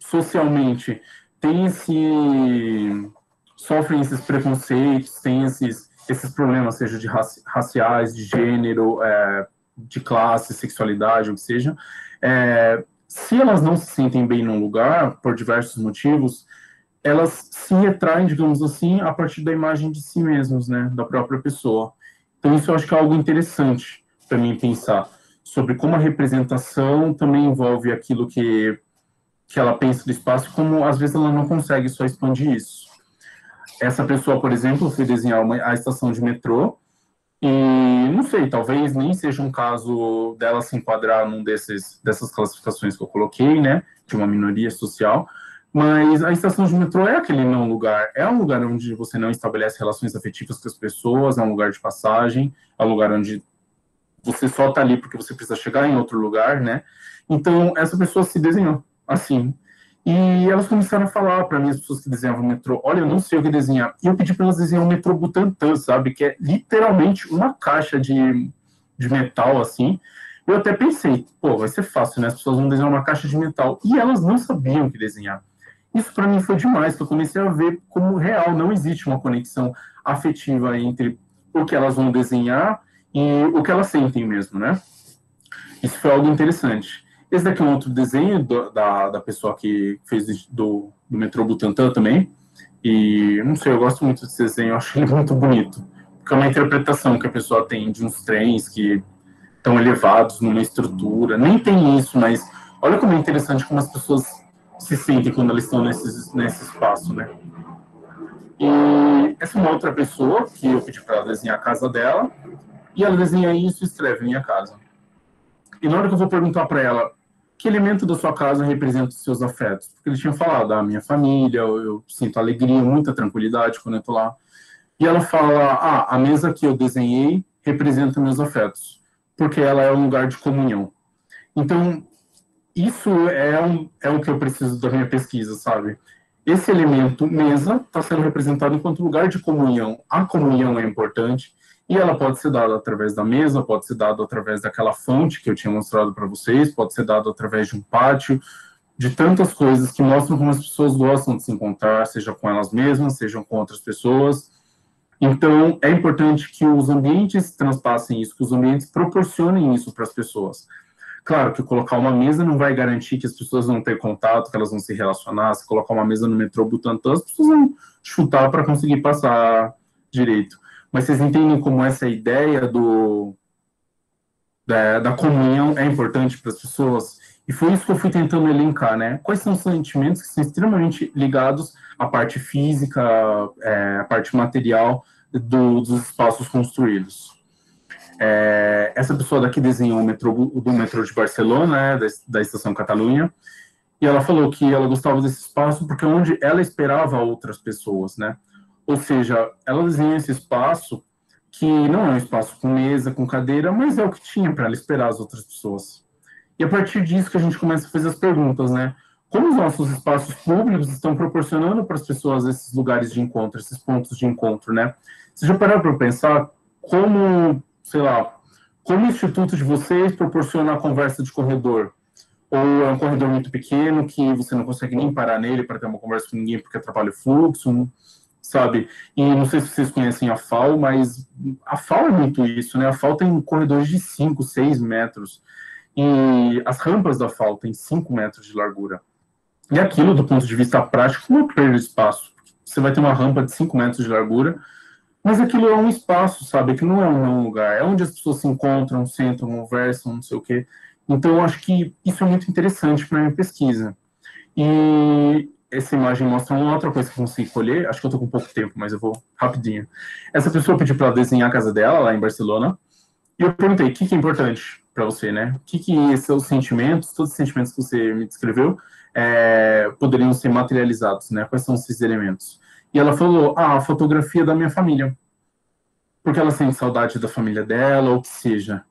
socialmente têm esse, sofrem esses preconceitos, têm esses, esses problemas, seja de raci raciais, de gênero, é, de classe, sexualidade, o que seja, é, se elas não se sentem bem num lugar, por diversos motivos, elas se retraem, digamos assim, a partir da imagem de si mesmos, né, da própria pessoa. Então isso eu acho que é algo interessante para mim pensar sobre como a representação também envolve aquilo que que ela pensa do espaço, como às vezes ela não consegue só expandir isso. Essa pessoa, por exemplo, foi desenhar uma, a estação de metrô e não sei, talvez nem seja um caso dela se enquadrar num desses dessas classificações que eu coloquei, né, de uma minoria social, mas a estação de metrô é aquele não lugar, é um lugar onde você não estabelece relações afetivas com as pessoas, é um lugar de passagem, é um lugar onde você só está ali porque você precisa chegar em outro lugar, né? Então, essa pessoa se desenhou assim. E elas começaram a falar para mim, as pessoas que desenhavam o metrô, olha, eu não sei o que desenhar. E eu pedi para elas desenhar o metrô Butantã, sabe? Que é literalmente uma caixa de, de metal, assim. Eu até pensei, pô, vai ser fácil, né? As pessoas vão desenhar uma caixa de metal. E elas não sabiam o que desenhar. Isso para mim foi demais, que eu comecei a ver como real não existe uma conexão afetiva entre o que elas vão desenhar e o que elas sentem mesmo, né? Isso foi algo interessante. Esse daqui é um outro desenho do, da, da pessoa que fez do, do metrô Butantã também. E não sei, eu gosto muito desse desenho, eu acho ele muito bonito. Porque é uma interpretação que a pessoa tem de uns trens que estão elevados numa estrutura. Nem tem isso, mas olha como é interessante como as pessoas se sentem quando elas estão nesse, nesse espaço, né? E essa é uma outra pessoa que eu pedi para desenhar a casa dela, e ela desenha isso e escreve minha casa. E na hora que eu vou perguntar para ela que elemento da sua casa representa os seus afetos, porque ele tinha falado da ah, minha família, eu, eu, sinto alegria, muita tranquilidade quando eu estou lá. E ela fala: ah, a mesa que eu desenhei representa meus afetos, porque ela é um lugar de comunhão. Então, isso é, um, é o que eu preciso da minha pesquisa, sabe? Esse elemento mesa está sendo representado enquanto lugar de comunhão. A comunhão é importante e ela pode ser dada através da mesa, pode ser dada através daquela fonte que eu tinha mostrado para vocês, pode ser dada através de um pátio, de tantas coisas que mostram como as pessoas gostam de se encontrar, seja com elas mesmas, seja com outras pessoas. Então, é importante que os ambientes transpassem isso, que os ambientes proporcionem isso para as pessoas. Claro que colocar uma mesa não vai garantir que as pessoas vão ter contato, que elas vão se relacionar. Se colocar uma mesa no metrô Butantã, as pessoas vão chutar para conseguir passar direito. Mas vocês entendem como essa ideia do da, da comunhão é importante para as pessoas? E foi isso que eu fui tentando elencar, né? Quais são os sentimentos que são extremamente ligados à parte física, é, à parte material do, dos espaços construídos? É, essa pessoa daqui desenhou o metrô, do metrô de Barcelona, né, da, da estação Catalunha, e ela falou que ela gostava desse espaço porque é onde ela esperava outras pessoas, né? Ou seja, ela desenhou esse espaço que não é um espaço com mesa, com cadeira, mas é o que tinha para ela esperar as outras pessoas. E a partir disso que a gente começa a fazer as perguntas, né? Como os nossos espaços públicos estão proporcionando para as pessoas esses lugares de encontro, esses pontos de encontro, né? Você já parou para pensar como sei lá, como o instituto de vocês proporciona a conversa de corredor? Ou é um corredor muito pequeno que você não consegue nem parar nele para ter uma conversa com ninguém porque atrapalha o fluxo, sabe? E não sei se vocês conhecem a FAO, mas a FAO é muito isso, né? A FAO tem corredores de 5, 6 metros. E as rampas da FAO têm 5 metros de largura. E aquilo, do ponto de vista prático, não é perda de espaço. Você vai ter uma rampa de 5 metros de largura mas aquilo é um espaço, sabe? Que não é um lugar. É onde as pessoas se encontram, sentam, conversam, não sei o quê. Então, eu acho que isso é muito interessante para a minha pesquisa. E essa imagem mostra uma outra coisa que eu consegui colher. Acho que eu estou com pouco tempo, mas eu vou rapidinho. Essa pessoa pediu para desenhar a casa dela, lá em Barcelona. E eu perguntei, o que, que é importante para você, né? O que, que seus sentimentos, todos os sentimentos que você me descreveu, é, poderiam ser materializados, né? Quais são esses elementos? E ela falou: Ah, a fotografia da minha família. Porque ela sente saudade da família dela, ou que seja.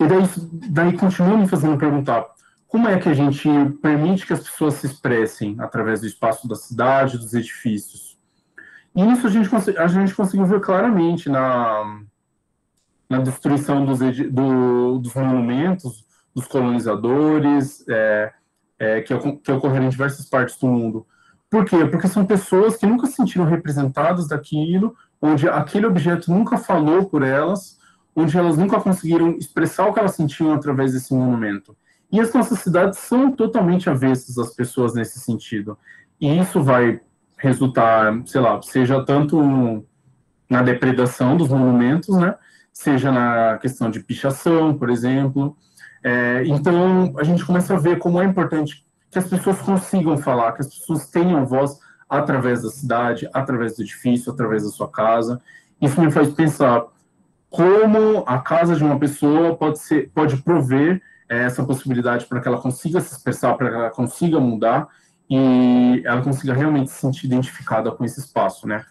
E daí, daí continua me fazendo perguntar: como é que a gente permite que as pessoas se expressem através do espaço da cidade, dos edifícios? E isso a gente, a gente conseguiu ver claramente na, na destruição dos, do, dos monumentos, dos colonizadores, é, é, que, que ocorreram em diversas partes do mundo. Por quê? Porque são pessoas que nunca se sentiram representadas daquilo, onde aquele objeto nunca falou por elas, onde elas nunca conseguiram expressar o que elas sentiam através desse monumento. E as nossas cidades são totalmente avessas às pessoas nesse sentido. E isso vai resultar, sei lá, seja tanto na depredação dos monumentos, né, seja na questão de pichação, por exemplo. É, então, a gente começa a ver como é importante que as pessoas consigam falar, que as pessoas tenham voz através da cidade, através do edifício, através da sua casa. Isso me faz pensar como a casa de uma pessoa pode ser, pode prover essa possibilidade para que ela consiga se expressar, para que ela consiga mudar e ela consiga realmente se sentir identificada com esse espaço, né?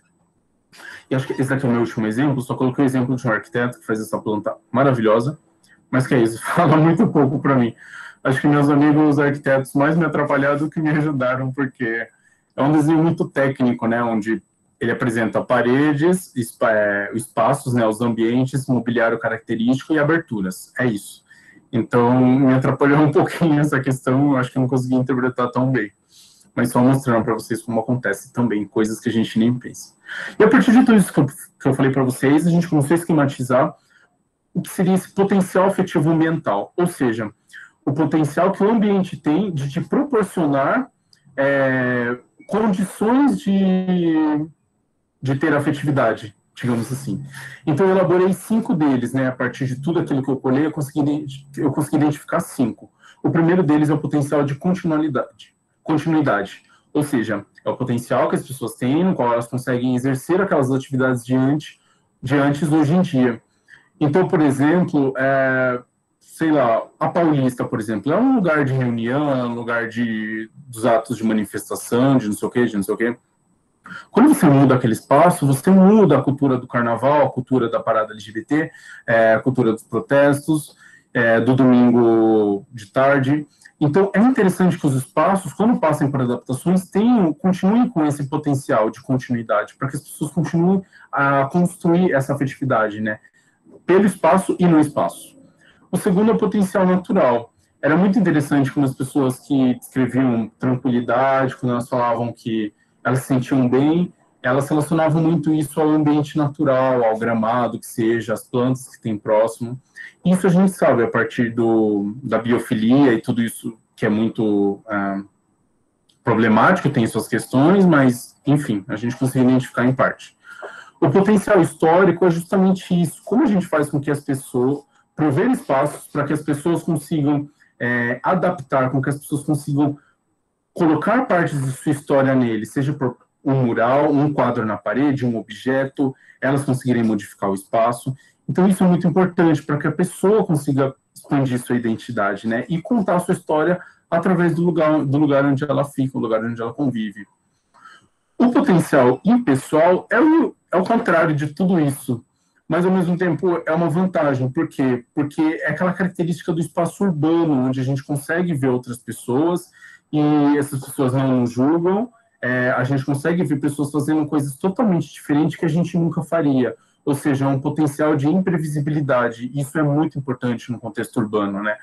E acho que esse daqui é o meu último exemplo, só coloquei o exemplo de um arquiteto que faz essa planta maravilhosa, mas que é isso, [LAUGHS] fala muito pouco para mim. Acho que meus amigos arquitetos mais me atrapalharam do que me ajudaram, porque é um desenho muito técnico, né, onde ele apresenta paredes, é, espaços, né, os ambientes, mobiliário característico e aberturas. É isso. Então, me atrapalhou [LAUGHS] um pouquinho essa questão, acho que eu não consegui interpretar tão bem. Mas só mostrando para vocês como acontece também, coisas que a gente nem pensa. E a partir de tudo isso que eu, que eu falei para vocês, a gente começou a esquematizar o que seria esse potencial afetivo mental, ou seja, o potencial que o ambiente tem de te proporcionar é, condições de, de ter afetividade, digamos assim. Então, eu elaborei cinco deles, né? A partir de tudo aquilo que eu colhei, eu consegui, eu consegui identificar cinco. O primeiro deles é o potencial de continuidade. Continuidade. Ou seja, é o potencial que as pessoas têm, no qual elas conseguem exercer aquelas atividades de antes, de antes hoje em dia. Então, por exemplo, é, sei lá, a Paulista, por exemplo, é um lugar de reunião, é um lugar de, dos atos de manifestação, de não sei o quê, de não sei o quê. Quando você muda aquele espaço, você muda a cultura do carnaval, a cultura da parada LGBT, é, a cultura dos protestos, é, do domingo de tarde. Então, é interessante que os espaços, quando passem por adaptações, tenham, continuem com esse potencial de continuidade, para que as pessoas continuem a construir essa afetividade, né? Pelo espaço e no espaço. O segundo é o potencial natural. Era muito interessante quando as pessoas que descreviam tranquilidade, quando elas falavam que elas se sentiam bem, elas relacionavam muito isso ao ambiente natural, ao gramado, que seja, as plantas que tem próximo. Isso a gente sabe a partir do, da biofilia e tudo isso que é muito ah, problemático, tem suas questões, mas, enfim, a gente consegue identificar em parte. O potencial histórico é justamente isso. Como a gente faz com que as pessoas, prover espaços para que as pessoas consigam é, adaptar, com que as pessoas consigam colocar partes de sua história nele, seja por um mural, um quadro na parede, um objeto, elas conseguirem modificar o espaço. Então, isso é muito importante para que a pessoa consiga expandir sua identidade, né? E contar sua história através do lugar, do lugar onde ela fica, o lugar onde ela convive. O potencial impessoal é o, é o contrário de tudo isso, mas ao mesmo tempo é uma vantagem. Por quê? Porque é aquela característica do espaço urbano, onde a gente consegue ver outras pessoas e essas pessoas não nos julgam, é, a gente consegue ver pessoas fazendo coisas totalmente diferentes que a gente nunca faria. Ou seja, é um potencial de imprevisibilidade. Isso é muito importante no contexto urbano, né?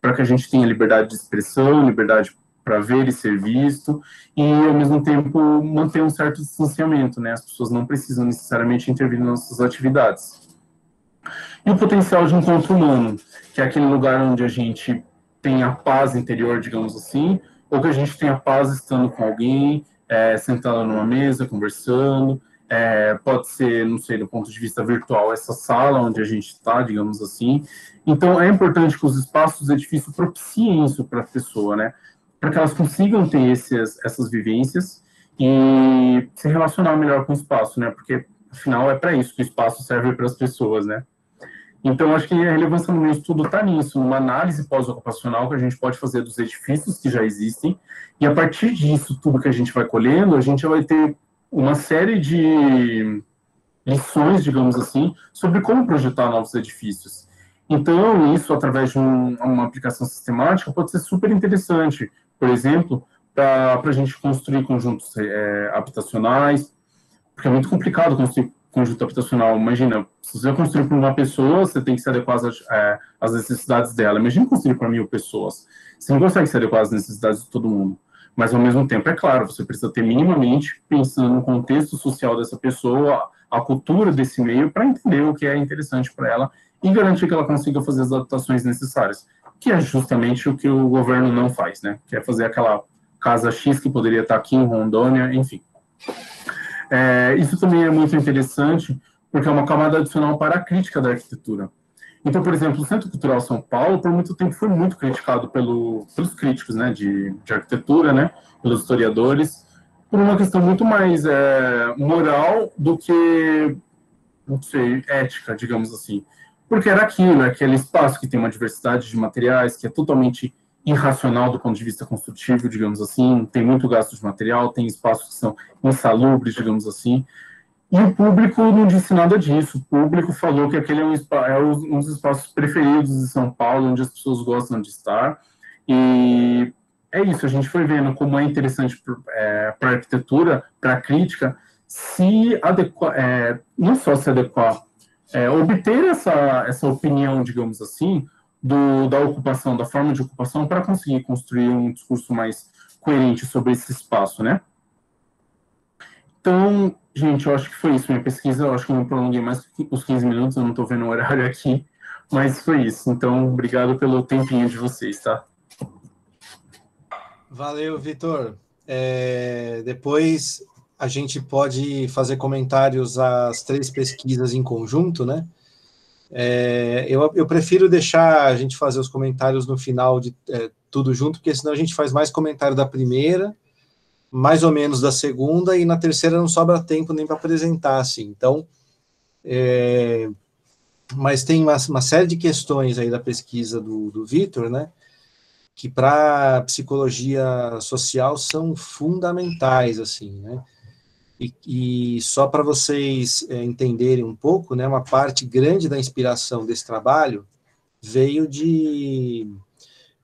Para que a gente tenha liberdade de expressão, liberdade para ver e ser visto, e ao mesmo tempo manter um certo distanciamento, né? As pessoas não precisam necessariamente intervir nas nossas atividades. E o potencial de encontro humano, que é aquele lugar onde a gente tem a paz interior, digamos assim, ou que a gente tem a paz estando com alguém, é, sentado numa mesa, conversando. É, pode ser, não sei, do ponto de vista virtual, essa sala onde a gente está, digamos assim. Então, é importante que os espaços do edifício propiciem isso para a pessoa, né? Para que elas consigam ter esses, essas vivências e se relacionar melhor com o espaço, né? Porque, afinal, é para isso que o espaço serve para as pessoas, né? Então, acho que a relevância do meu estudo está nisso, numa análise pós-ocupacional que a gente pode fazer dos edifícios que já existem, e a partir disso, tudo que a gente vai colhendo, a gente vai ter uma série de lições, digamos assim, sobre como projetar novos edifícios. Então, isso, através de um, uma aplicação sistemática, pode ser super interessante. Por exemplo, para a gente construir conjuntos é, habitacionais, porque é muito complicado construir conjunto habitacional. Imagina, se você construir para uma pessoa, você tem que se adequar às, é, às necessidades dela. Imagina construir para mil pessoas. Você não consegue se adequar às necessidades de todo mundo. Mas, ao mesmo tempo, é claro, você precisa ter minimamente, pensando no contexto social dessa pessoa, a cultura desse meio, para entender o que é interessante para ela e garantir que ela consiga fazer as adaptações necessárias, que é justamente o que o governo não faz, né? Que é fazer aquela casa X que poderia estar aqui em Rondônia, enfim. É, isso também é muito interessante, porque é uma camada adicional para a crítica da arquitetura. Então, por exemplo, o Centro Cultural São Paulo, por muito tempo, foi muito criticado pelo, pelos críticos né, de, de arquitetura, né, pelos historiadores, por uma questão muito mais é, moral do que, não sei, ética, digamos assim. Porque era aquilo, é aquele espaço que tem uma diversidade de materiais, que é totalmente irracional do ponto de vista construtivo, digamos assim, tem muito gasto de material, tem espaços que são insalubres, digamos assim, e o público não disse nada disso. O público falou que aquele é um, é um dos espaços preferidos de São Paulo, onde as pessoas gostam de estar, e é isso, a gente foi vendo como é interessante para é, a arquitetura, para a crítica, se adequar, é, não só se adequar, é, obter essa, essa opinião, digamos assim, do, da ocupação, da forma de ocupação, para conseguir construir um discurso mais coerente sobre esse espaço, né? Então, gente, eu acho que foi isso. Minha pesquisa, eu acho que eu não prolonguei mais os 15 minutos, eu não estou vendo o horário aqui, mas foi isso. Então, obrigado pelo tempinho de vocês, tá? Valeu, Vitor. É, depois a gente pode fazer comentários às três pesquisas em conjunto, né? É, eu, eu, prefiro deixar a gente fazer os comentários no final de é, tudo junto, porque senão a gente faz mais comentário da primeira, mais ou menos da segunda, e na terceira não sobra tempo nem para apresentar, assim. Então, é, mas tem uma, uma, série de questões aí da pesquisa do, do Vitor, né? Que para psicologia social são fundamentais, assim, né? E, e só para vocês é, entenderem um pouco, né, uma parte grande da inspiração desse trabalho veio de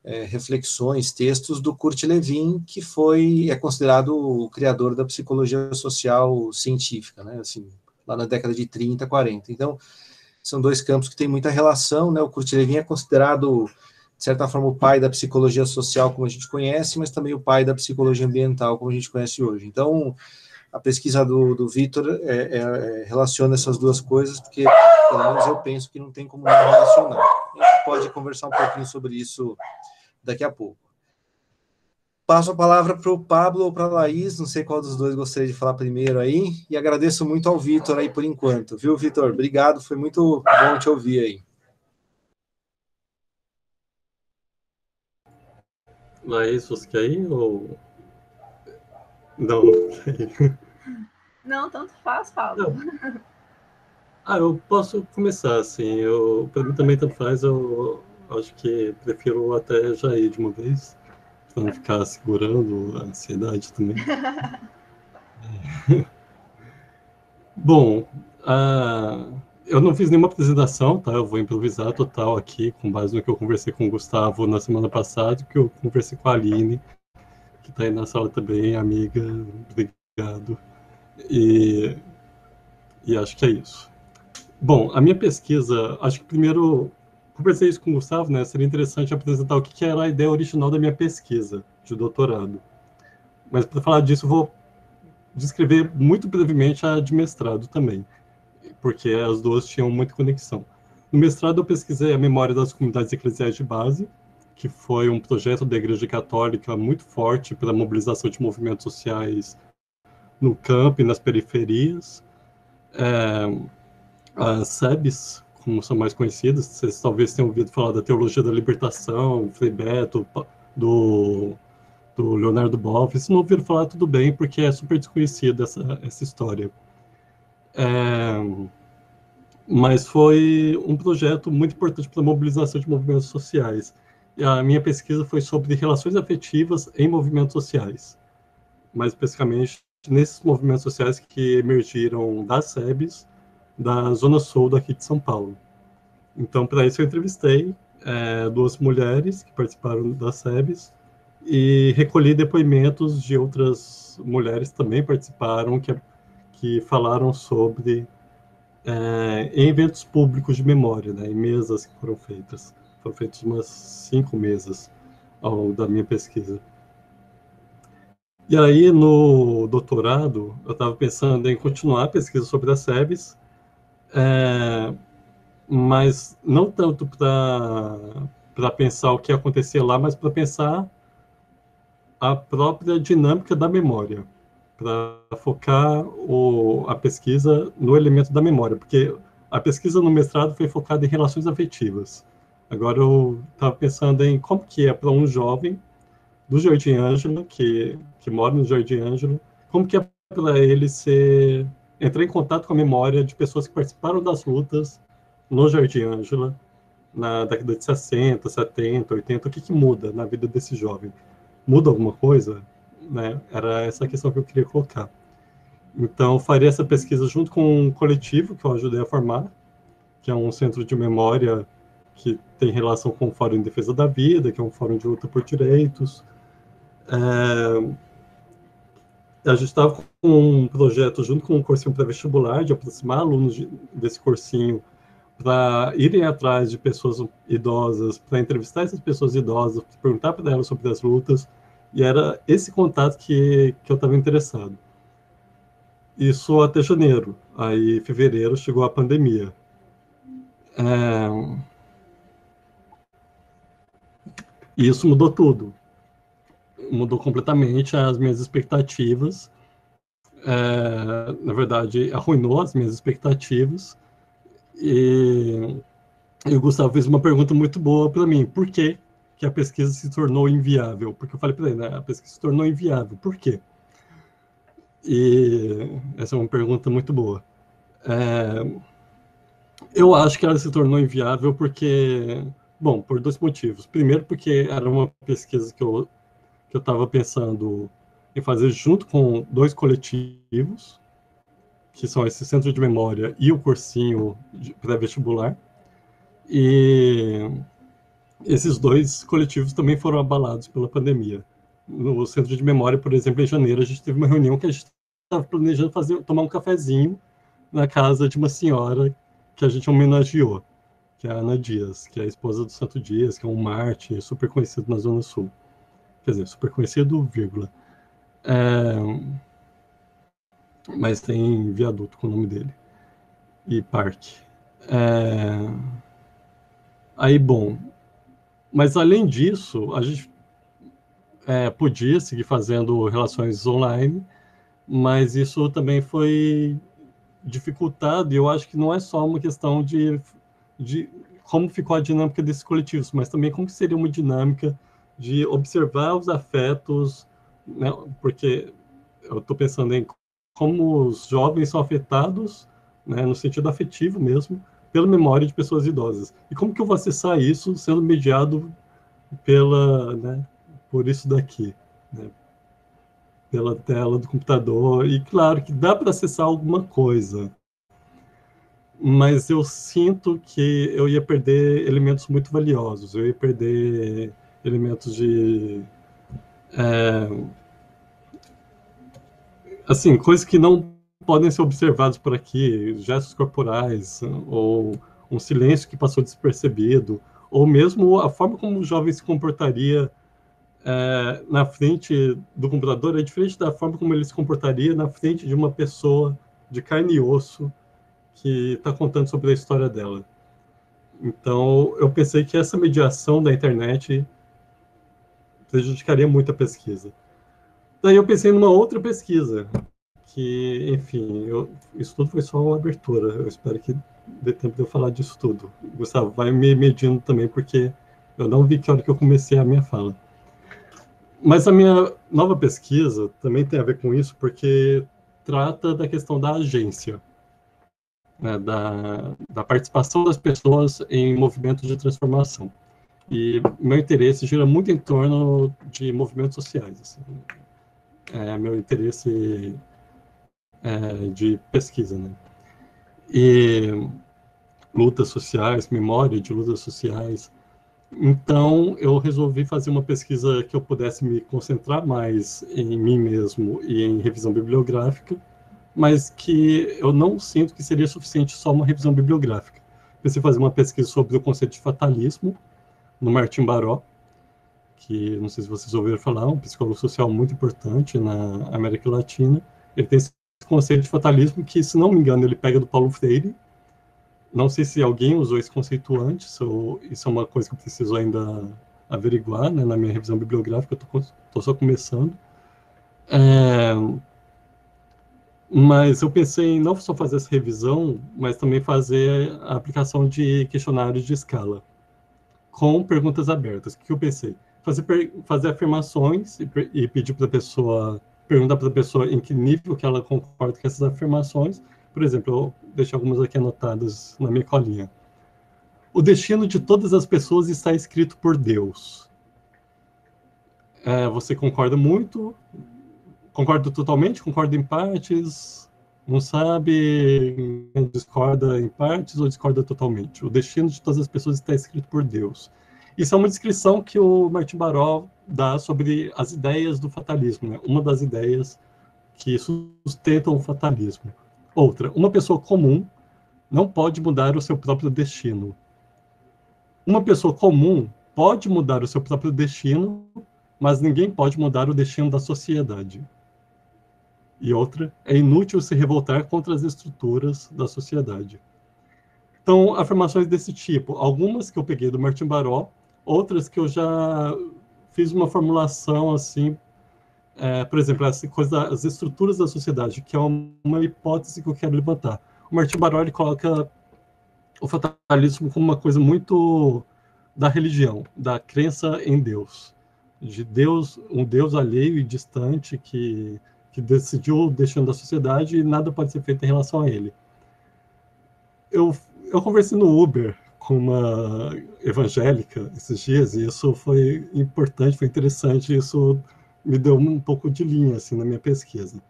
é, reflexões, textos do Kurt Lewin, que foi é considerado o criador da psicologia social científica, né, assim, lá na década de 30, 40. Então, são dois campos que têm muita relação, né, o Kurt Lewin é considerado, de certa forma, o pai da psicologia social como a gente conhece, mas também o pai da psicologia ambiental como a gente conhece hoje. Então, a pesquisa do, do Vitor é, é, é, relaciona essas duas coisas, porque pelo menos eu penso que não tem como não relacionar. A gente pode conversar um pouquinho sobre isso daqui a pouco. Passo a palavra para o Pablo ou para a Laís, não sei qual dos dois gostaria de falar primeiro aí, e agradeço muito ao Vitor aí por enquanto, viu, Vitor? Obrigado, foi muito bom te ouvir aí. Laís, você quer ir ou não, [LAUGHS] não Tanto faz, Paulo. Ah, eu posso começar, assim. Eu, para mim também tanto faz, eu acho que prefiro até já ir de uma vez, para não ficar segurando a ansiedade também. [LAUGHS] Bom, uh, eu não fiz nenhuma apresentação, tá? Eu vou improvisar total aqui, com base no que eu conversei com o Gustavo na semana passada, que eu conversei com a Aline que está aí na sala também, amiga, obrigado. E, e acho que é isso. Bom, a minha pesquisa, acho que primeiro, conversei isso com o Gustavo, né? Seria interessante apresentar o que, era a ideia original da minha pesquisa de doutorado. Mas para falar disso, vou descrever muito brevemente a de mestrado também, porque as duas tinham muita conexão. No mestrado, eu pesquisei a memória das comunidades eclesiais de base, que foi um projeto da Igreja Católica muito forte pela mobilização de movimentos sociais no campo e nas periferias. É, as SEBs, como são mais conhecidas, vocês talvez tenham ouvido falar da Teologia da Libertação, Frei Beto, do, do Leonardo Boff. Se não ouviram falar, tudo bem, porque é super desconhecida essa, essa história. É, mas foi um projeto muito importante para a mobilização de movimentos sociais a minha pesquisa foi sobre relações afetivas em movimentos sociais, mais especificamente nesses movimentos sociais que emergiram das SEBs, da Zona Sul daqui de São Paulo. Então, para isso, eu entrevistei é, duas mulheres que participaram das SEBs e recolhi depoimentos de outras mulheres também participaram, que, que falaram sobre é, eventos públicos de memória, né, em mesas que foram feitas. Foram feitas umas cinco mesas ao longo da minha pesquisa. E aí, no doutorado, eu estava pensando em continuar a pesquisa sobre as SEBs, é, mas não tanto para pensar o que acontecia lá, mas para pensar a própria dinâmica da memória, para focar o, a pesquisa no elemento da memória, porque a pesquisa no mestrado foi focada em relações afetivas. Agora eu estava pensando em como que é para um jovem do Jardim Ângelo, que, que mora no Jardim Ângelo, como que é para ele ser, entrar em contato com a memória de pessoas que participaram das lutas no Jardim Ângela, na década de 60, 70, 80, o que, que muda na vida desse jovem? Muda alguma coisa? Né? Era essa a questão que eu queria colocar. Então, eu faria essa pesquisa junto com um coletivo que eu ajudei a formar, que é um centro de memória que tem relação com o Fórum em Defesa da Vida, que é um fórum de luta por direitos, é, a gente estava com um projeto junto com um cursinho pré-vestibular de aproximar alunos de, desse cursinho para irem atrás de pessoas idosas, para entrevistar essas pessoas idosas, perguntar para elas sobre as lutas, e era esse contato que, que eu estava interessado. Isso até janeiro. Aí, fevereiro, chegou a pandemia. É... E isso mudou tudo mudou completamente as minhas expectativas. É, na verdade, arruinou as minhas expectativas. E, e o Gustavo fez uma pergunta muito boa para mim: por que, que a pesquisa se tornou inviável? Porque eu falei para ele, né, a pesquisa se tornou inviável, por quê? E essa é uma pergunta muito boa. É, eu acho que ela se tornou inviável porque, bom, por dois motivos. Primeiro, porque era uma pesquisa que eu que eu estava pensando em fazer junto com dois coletivos, que são esse Centro de Memória e o cursinho pré-vestibular. E esses dois coletivos também foram abalados pela pandemia. No Centro de Memória, por exemplo, em janeiro, a gente teve uma reunião que a gente estava planejando fazer, tomar um cafezinho na casa de uma senhora que a gente homenageou, que é a Ana Dias, que é a esposa do Santo Dias, que é um Marte super conhecido na Zona Sul quer dizer, super conhecido, vírgula. É, mas tem viaduto com o nome dele. E parque. É, aí, bom. Mas além disso, a gente é, podia seguir fazendo relações online, mas isso também foi dificultado, e eu acho que não é só uma questão de, de como ficou a dinâmica desses coletivos, mas também como seria uma dinâmica de observar os afetos, né, porque eu estou pensando em como os jovens são afetados, né, no sentido afetivo mesmo, pela memória de pessoas idosas. E como que eu vou acessar isso sendo mediado pela, né, por isso daqui, né, pela tela do computador. E claro que dá para acessar alguma coisa, mas eu sinto que eu ia perder elementos muito valiosos. Eu ia perder elementos de. É, assim, coisas que não podem ser observados por aqui, gestos corporais, ou um silêncio que passou despercebido, ou mesmo a forma como o jovem se comportaria é, na frente do computador é diferente da forma como ele se comportaria na frente de uma pessoa de carne e osso que está contando sobre a história dela. Então, eu pensei que essa mediação da internet prejudicaria muito a pesquisa. Daí eu pensei numa outra pesquisa, que, enfim, eu, isso tudo foi só uma abertura. Eu espero que dê tempo de eu falar disso tudo. Gustavo, vai me medindo também, porque eu não vi que hora que eu comecei a minha fala. Mas a minha nova pesquisa também tem a ver com isso, porque trata da questão da agência, né, da, da participação das pessoas em movimentos de transformação. E meu interesse gira muito em torno de movimentos sociais. Assim. É meu interesse é, de pesquisa, né? E lutas sociais, memória de lutas sociais. Então, eu resolvi fazer uma pesquisa que eu pudesse me concentrar mais em mim mesmo e em revisão bibliográfica, mas que eu não sinto que seria suficiente só uma revisão bibliográfica. Pensei fazer uma pesquisa sobre o conceito de fatalismo no Martin Baró, que não sei se vocês ouviram falar, um psicólogo social muito importante na América Latina. Ele tem esse conceito de fatalismo que, se não me engano, ele pega do Paulo Freire. Não sei se alguém usou esse conceito antes, ou isso é uma coisa que eu preciso ainda averiguar né, na minha revisão bibliográfica, estou só começando. É, mas eu pensei em não só fazer essa revisão, mas também fazer a aplicação de questionários de escala, com perguntas abertas. O que eu pensei? Fazer, fazer afirmações e, e pedir para a pessoa, perguntar para a pessoa em que nível que ela concorda com essas afirmações. Por exemplo, eu deixo algumas aqui anotadas na minha colinha. O destino de todas as pessoas está escrito por Deus. É, você concorda muito? Concordo totalmente, concordo em partes, não sabe, discorda em partes ou discorda totalmente. O destino de todas as pessoas está escrito por Deus. Isso é uma descrição que o Martin Baró dá sobre as ideias do fatalismo, né? uma das ideias que sustentam o fatalismo. Outra, uma pessoa comum não pode mudar o seu próprio destino. Uma pessoa comum pode mudar o seu próprio destino, mas ninguém pode mudar o destino da sociedade. E outra, é inútil se revoltar contra as estruturas da sociedade. Então, afirmações desse tipo, algumas que eu peguei do Martin Baró, outras que eu já fiz uma formulação assim, é, por exemplo, essa coisa das estruturas da sociedade, que é uma hipótese que eu quero levantar. O Martin Baró ele coloca o fatalismo como uma coisa muito da religião, da crença em Deus, de Deus, um Deus alheio e distante que que decidiu deixando da sociedade e nada pode ser feito em relação a ele. Eu, eu conversei no Uber com uma evangélica esses dias e isso foi importante, foi interessante, isso me deu um pouco de linha assim na minha pesquisa.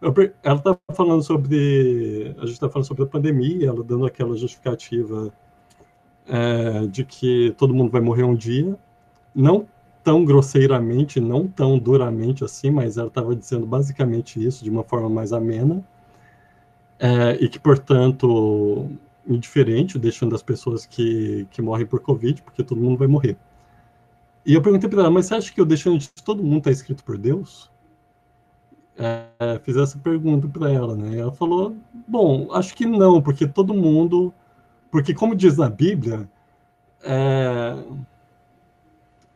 Eu, ela estava falando sobre, a gente estava falando sobre a pandemia, ela dando aquela justificativa é, de que todo mundo vai morrer um dia, não tão grosseiramente, não tão duramente assim, mas ela estava dizendo basicamente isso de uma forma mais amena, é, e que, portanto, indiferente, deixando as pessoas que, que morrem por Covid, porque todo mundo vai morrer. E eu perguntei para ela, mas você acha que o deixando de todo mundo está escrito por Deus? É, fiz essa pergunta para ela, né? Ela falou, bom, acho que não, porque todo mundo, porque como diz na Bíblia, é,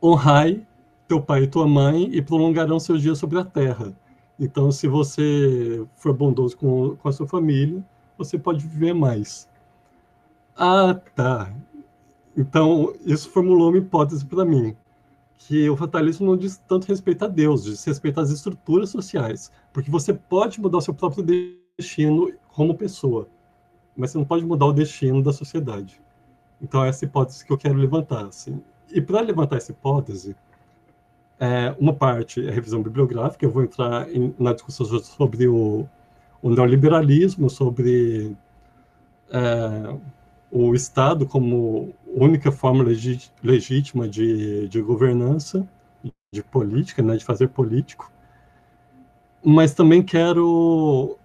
honrai teu pai e tua mãe e prolongarão seus dias sobre a terra. Então, se você for bondoso com, com a sua família, você pode viver mais. Ah, tá. Então, isso formulou uma hipótese para mim, que o fatalismo não diz tanto respeito a Deus, diz respeito às estruturas sociais, porque você pode mudar o seu próprio destino como pessoa, mas você não pode mudar o destino da sociedade. Então, essa hipótese que eu quero levantar, assim. E para levantar essa hipótese, é, uma parte é a revisão bibliográfica, eu vou entrar em, na discussão sobre o, o neoliberalismo, sobre é, o Estado como única forma legítima de, de governança, de política, né, de fazer político. Mas também quero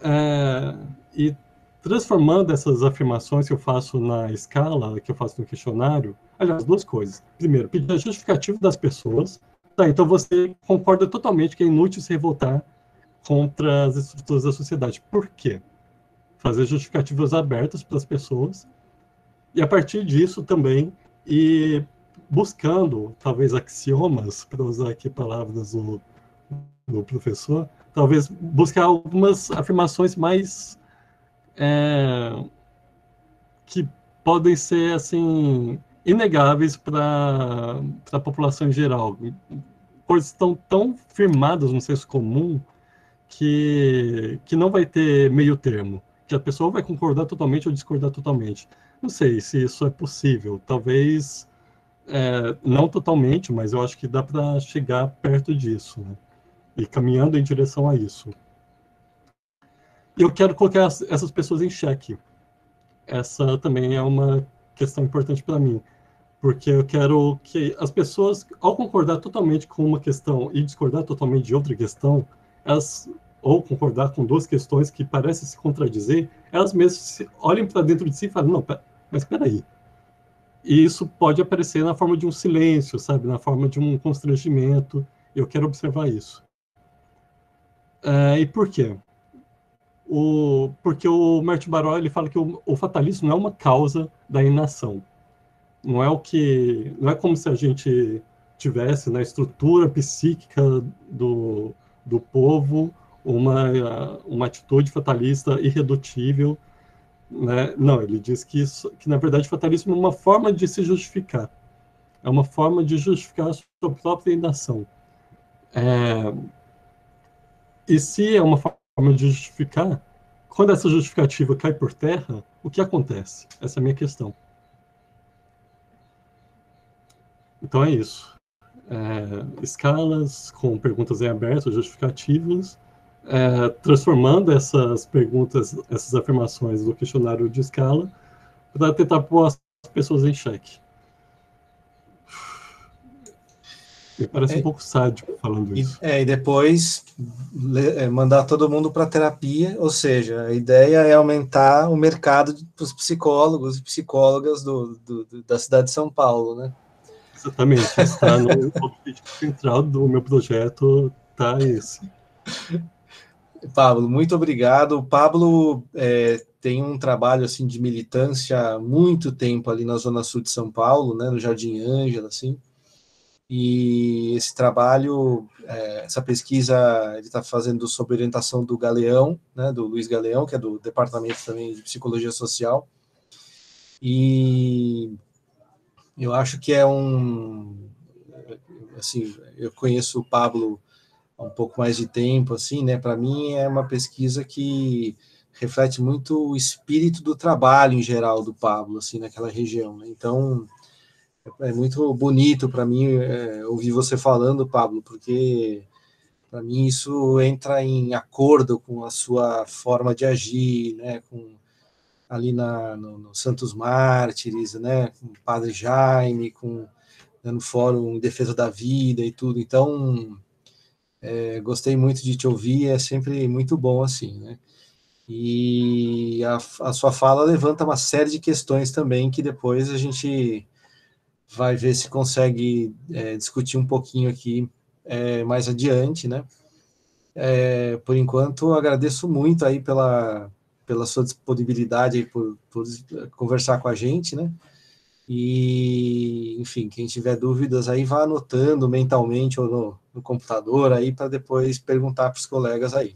é, ir transformando essas afirmações que eu faço na escala, que eu faço no questionário, aliás, duas coisas. Primeiro, pedir a justificativa das pessoas. Tá, então você concorda totalmente que é inútil se revoltar contra as estruturas da sociedade. Por quê? Fazer justificativas abertas para as pessoas e a partir disso também e buscando talvez axiomas para usar aqui palavras do, do professor, talvez buscar algumas afirmações mais é, que podem ser assim inegáveis para a população em geral. Coisas estão tão firmadas no senso comum que, que não vai ter meio termo, que a pessoa vai concordar totalmente ou discordar totalmente. Não sei se isso é possível, talvez é, não totalmente, mas eu acho que dá para chegar perto disso, né? e caminhando em direção a isso. E eu quero colocar essas pessoas em xeque. Essa também é uma questão importante para mim, porque eu quero que as pessoas, ao concordar totalmente com uma questão e discordar totalmente de outra questão, elas ou concordar com duas questões que parecem se contradizer, elas mesmas olhem para dentro de si e falam, não, mas espera aí. E isso pode aparecer na forma de um silêncio, sabe? Na forma de um constrangimento. Eu quero observar isso. É, e por quê? O, porque o Martin Baró ele fala que o, o, fatalismo não é uma causa da inação. Não é o que, não é como se a gente tivesse na estrutura psíquica do, do povo uma, uma atitude fatalista irredutível. Né? Não, ele diz que, isso, que, na verdade, fatalismo é uma forma de se justificar. É uma forma de justificar a sua própria inação. É... E se é uma forma de justificar, quando essa justificativa cai por terra, o que acontece? Essa é a minha questão. Então é isso. É, escalas com perguntas em aberto, justificativas, é, transformando essas perguntas, essas afirmações do questionário de escala, para tentar pôr as pessoas em xeque. Parece é, um pouco sádico falando isso. É, e depois é, mandar todo mundo para terapia, ou seja, a ideia é aumentar o mercado dos psicólogos e psicólogas do, do, da cidade de São Paulo, né? Exatamente, está no [LAUGHS] objetivo central do meu projeto, tá esse. Pablo, muito obrigado. O Pablo é, tem um trabalho assim de militância há muito tempo ali na zona sul de São Paulo, né, no Jardim Ângela, assim. E esse trabalho, é, essa pesquisa, ele está fazendo sob orientação do Galeão, né, do Luiz Galeão, que é do Departamento também de Psicologia Social. E eu acho que é um, assim, eu conheço o Pablo há um pouco mais de tempo, assim, né? Para mim é uma pesquisa que reflete muito o espírito do trabalho em geral do Pablo, assim, naquela região. Né? Então é muito bonito para mim é, ouvir você falando, Pablo, porque para mim isso entra em acordo com a sua forma de agir, né? Com ali na, no, no Santos Mártires, né? Com o Padre Jaime, com no Fórum em Defesa da Vida e tudo. Então é, gostei muito de te ouvir, é sempre muito bom assim, né? E a, a, sua fala levanta uma série de questões também que depois a gente vai ver se consegue é, discutir um pouquinho aqui é, mais adiante, né? É, por enquanto, agradeço muito aí pela, pela sua disponibilidade por, por conversar com a gente, né? E, enfim, quem tiver dúvidas aí, vá anotando mentalmente ou no, no computador aí para depois perguntar para os colegas aí.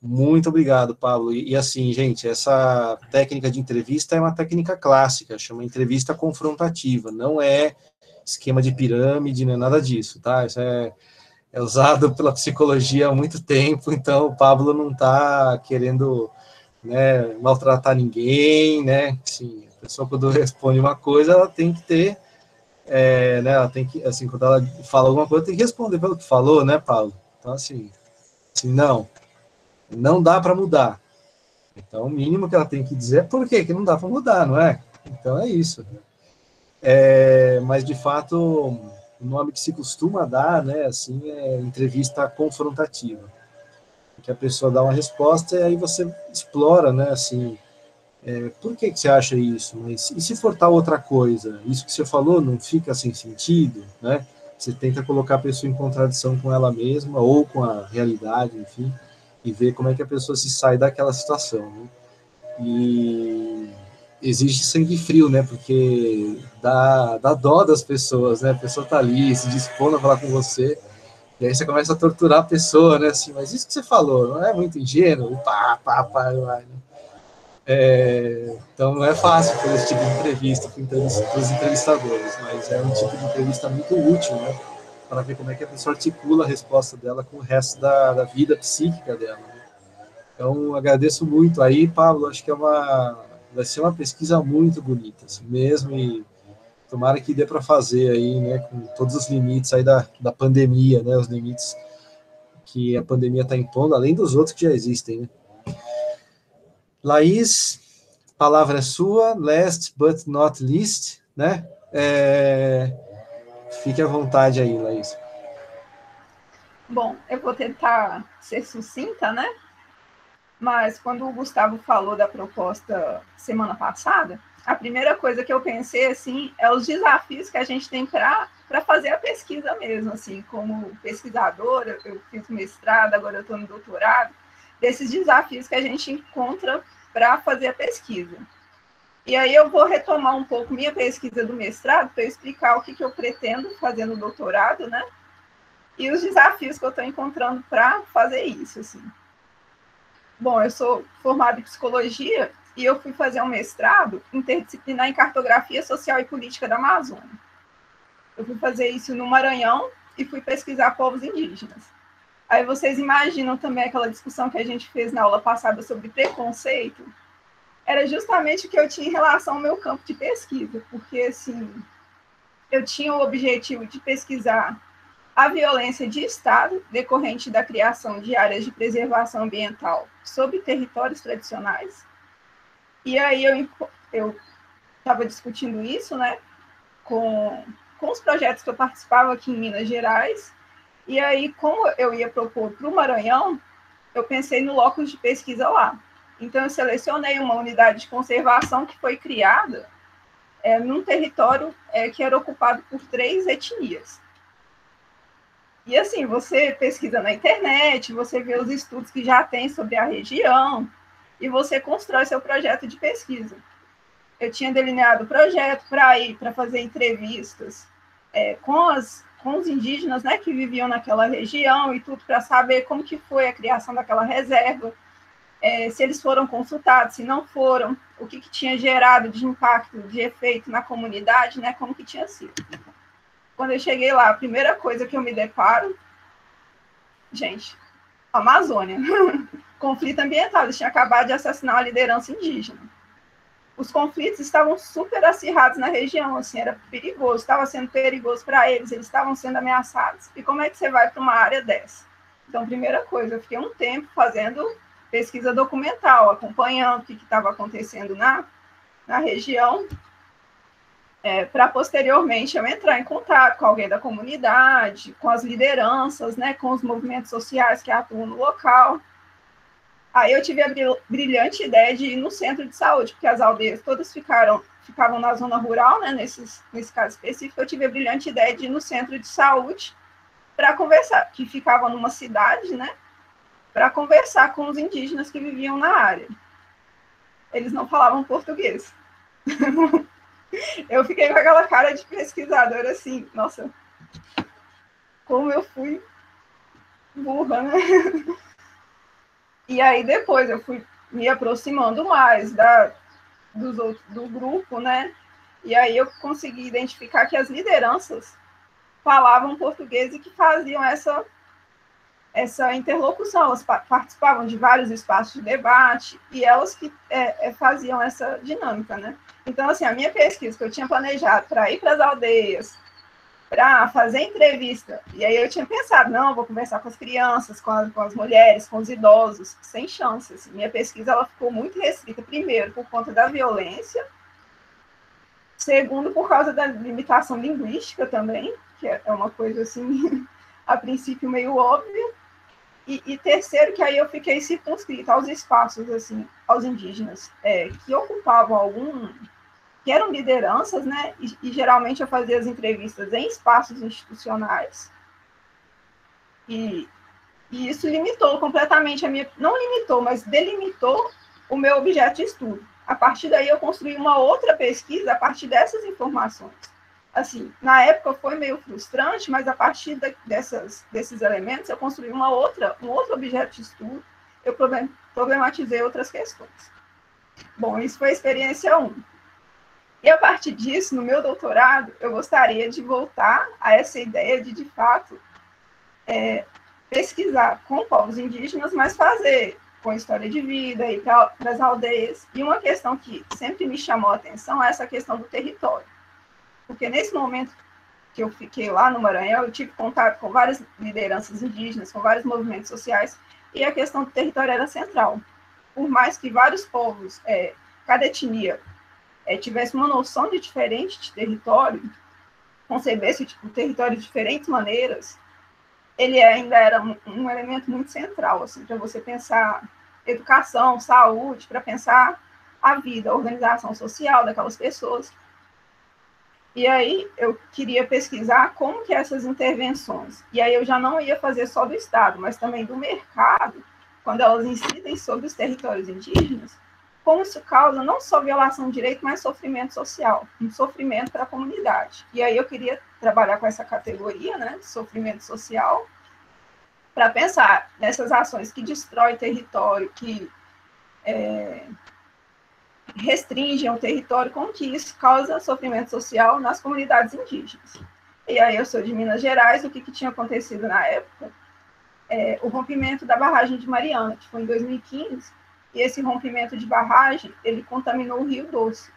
Muito obrigado, Pablo. E, e, assim, gente, essa técnica de entrevista é uma técnica clássica, chama entrevista confrontativa, não é esquema de pirâmide, não é nada disso, tá? Isso é, é usado [LAUGHS] pela psicologia há muito tempo, então o Pablo não está querendo né, maltratar ninguém, né? Assim, pessoa quando responde uma coisa, ela tem que ter, é, né, ela tem que, assim, quando ela fala alguma coisa, tem que responder pelo que falou, né, Paulo? Então, assim, assim não, não dá para mudar. Então, o mínimo que ela tem que dizer é por que não dá para mudar, não é? Então, é isso. É, mas, de fato, o nome que se costuma dar, né, assim, é entrevista confrontativa. Que a pessoa dá uma resposta e aí você explora, né, assim, é, por que, que você acha isso? Mas e se for tal outra coisa? Isso que você falou não fica sem sentido, né? Você tenta colocar a pessoa em contradição com ela mesma ou com a realidade, enfim, e ver como é que a pessoa se sai daquela situação, né? E exige sangue frio, né? Porque dá, dá dó das pessoas, né? A pessoa tá ali, se dispondo a falar com você, e aí você começa a torturar a pessoa, né? Assim, mas isso que você falou, não é muito ingênuo? Pá, pá, pá, né? É, então não é fácil fazer esse tipo de entrevista para os entrevistadores, mas é um tipo de entrevista muito útil, né? Para ver como é que a pessoa articula a resposta dela com o resto da, da vida psíquica dela. Né? Então agradeço muito aí, Pablo. Acho que é uma vai ser uma pesquisa muito bonita, assim mesmo e tomara que dê para fazer aí, né? Com todos os limites aí da, da pandemia, né? Os limites que a pandemia está impondo, além dos outros que já existem, né? Laís, palavra é sua, last but not least, né? É, fique à vontade aí, Laís. Bom, eu vou tentar ser sucinta, né? Mas quando o Gustavo falou da proposta semana passada, a primeira coisa que eu pensei assim é os desafios que a gente tem para fazer a pesquisa mesmo, assim, como pesquisadora, eu fiz mestrado, agora eu estou no doutorado, desses desafios que a gente encontra para fazer a pesquisa. E aí eu vou retomar um pouco minha pesquisa do mestrado para explicar o que, que eu pretendo fazer no doutorado, né? E os desafios que eu estou encontrando para fazer isso, assim. Bom, eu sou formada em psicologia e eu fui fazer um mestrado interdisciplinar em cartografia social e política da Amazônia. Eu fui fazer isso no Maranhão e fui pesquisar povos indígenas. Aí vocês imaginam também aquela discussão que a gente fez na aula passada sobre preconceito? Era justamente o que eu tinha em relação ao meu campo de pesquisa, porque assim, eu tinha o objetivo de pesquisar a violência de Estado decorrente da criação de áreas de preservação ambiental sobre territórios tradicionais. E aí eu estava discutindo isso, né, com, com os projetos que eu participava aqui em Minas Gerais. E aí, como eu ia propor para o Maranhão, eu pensei no locus de pesquisa lá. Então, eu selecionei uma unidade de conservação que foi criada é, num território é, que era ocupado por três etnias. E assim, você pesquisa na internet, você vê os estudos que já tem sobre a região e você constrói seu projeto de pesquisa. Eu tinha delineado o projeto para ir, para fazer entrevistas é, com, as, com os indígenas né, que viviam naquela região e tudo, para saber como que foi a criação daquela reserva, é, se eles foram consultados, se não foram, o que, que tinha gerado de impacto, de efeito na comunidade, né, como que tinha sido. Quando eu cheguei lá, a primeira coisa que eu me deparo, gente, Amazônia, [LAUGHS] conflito ambiental, eles tinham acabado de assassinar a liderança indígena. Os conflitos estavam super acirrados na região, assim, era perigoso, estava sendo perigoso para eles, eles estavam sendo ameaçados. E como é que você vai para uma área dessa? Então, primeira coisa, eu fiquei um tempo fazendo pesquisa documental, acompanhando o que estava acontecendo na, na região, é, para posteriormente eu entrar em contato com alguém da comunidade, com as lideranças, né, com os movimentos sociais que atuam no local. Aí eu tive a brilhante ideia de ir no centro de saúde, porque as aldeias todas ficaram ficavam na zona rural, né, nesses, nesse caso específico, eu tive a brilhante ideia de ir no centro de saúde para conversar, que ficava numa cidade, né, para conversar com os indígenas que viviam na área. Eles não falavam português. [LAUGHS] eu fiquei com aquela cara de pesquisadora assim, nossa, como eu fui burra, né? [LAUGHS] E aí depois eu fui me aproximando mais da, dos outros, do grupo, né? E aí eu consegui identificar que as lideranças falavam português e que faziam essa essa interlocução, elas participavam de vários espaços de debate e elas que é, é, faziam essa dinâmica, né? Então, assim, a minha pesquisa que eu tinha planejado para ir para as aldeias, para fazer entrevista, e aí eu tinha pensado, não, vou conversar com as crianças, com, a, com as mulheres, com os idosos, sem chance. Assim. Minha pesquisa ela ficou muito restrita, primeiro, por conta da violência, segundo, por causa da limitação linguística também, que é uma coisa, assim, [LAUGHS] a princípio meio óbvia, e, e, terceiro, que aí eu fiquei circunscrita aos espaços, assim, aos indígenas, é, que ocupavam algum que eram lideranças, né? E, e, geralmente eu fazia as entrevistas em espaços institucionais. E, e isso limitou completamente a minha. Não limitou, mas delimitou o meu objeto de estudo. A partir daí, eu construí uma outra pesquisa a partir dessas informações. Assim, na época foi meio frustrante, mas a partir de, dessas, desses elementos, eu construí uma outra, um outro objeto de estudo, eu problematizei outras questões. Bom, isso foi a experiência 1. E a partir disso, no meu doutorado, eu gostaria de voltar a essa ideia de, de fato, é, pesquisar com povos indígenas, mas fazer com história de vida e para as aldeias. E uma questão que sempre me chamou a atenção é essa questão do território. Porque nesse momento que eu fiquei lá no Maranhão, eu tive contato com várias lideranças indígenas, com vários movimentos sociais, e a questão do território era central. Por mais que vários povos, é, cada etnia é, tivesse uma noção de diferente de território, concebesse tipo, o território de diferentes maneiras, ele ainda era um, um elemento muito central, assim, para você pensar educação, saúde, para pensar a vida, a organização social daquelas pessoas. E aí eu queria pesquisar como que essas intervenções, e aí eu já não ia fazer só do Estado, mas também do mercado, quando elas incidem sobre os territórios indígenas, como isso causa não só violação de direito, mas sofrimento social, um sofrimento para a comunidade. E aí eu queria trabalhar com essa categoria, né, sofrimento social, para pensar nessas ações que destroem território, que é, restringem o território, como que isso causa sofrimento social nas comunidades indígenas. E aí eu sou de Minas Gerais, o que, que tinha acontecido na época? É, o rompimento da barragem de Mariana, que foi em 2015, e esse rompimento de barragem, ele contaminou o Rio Doce.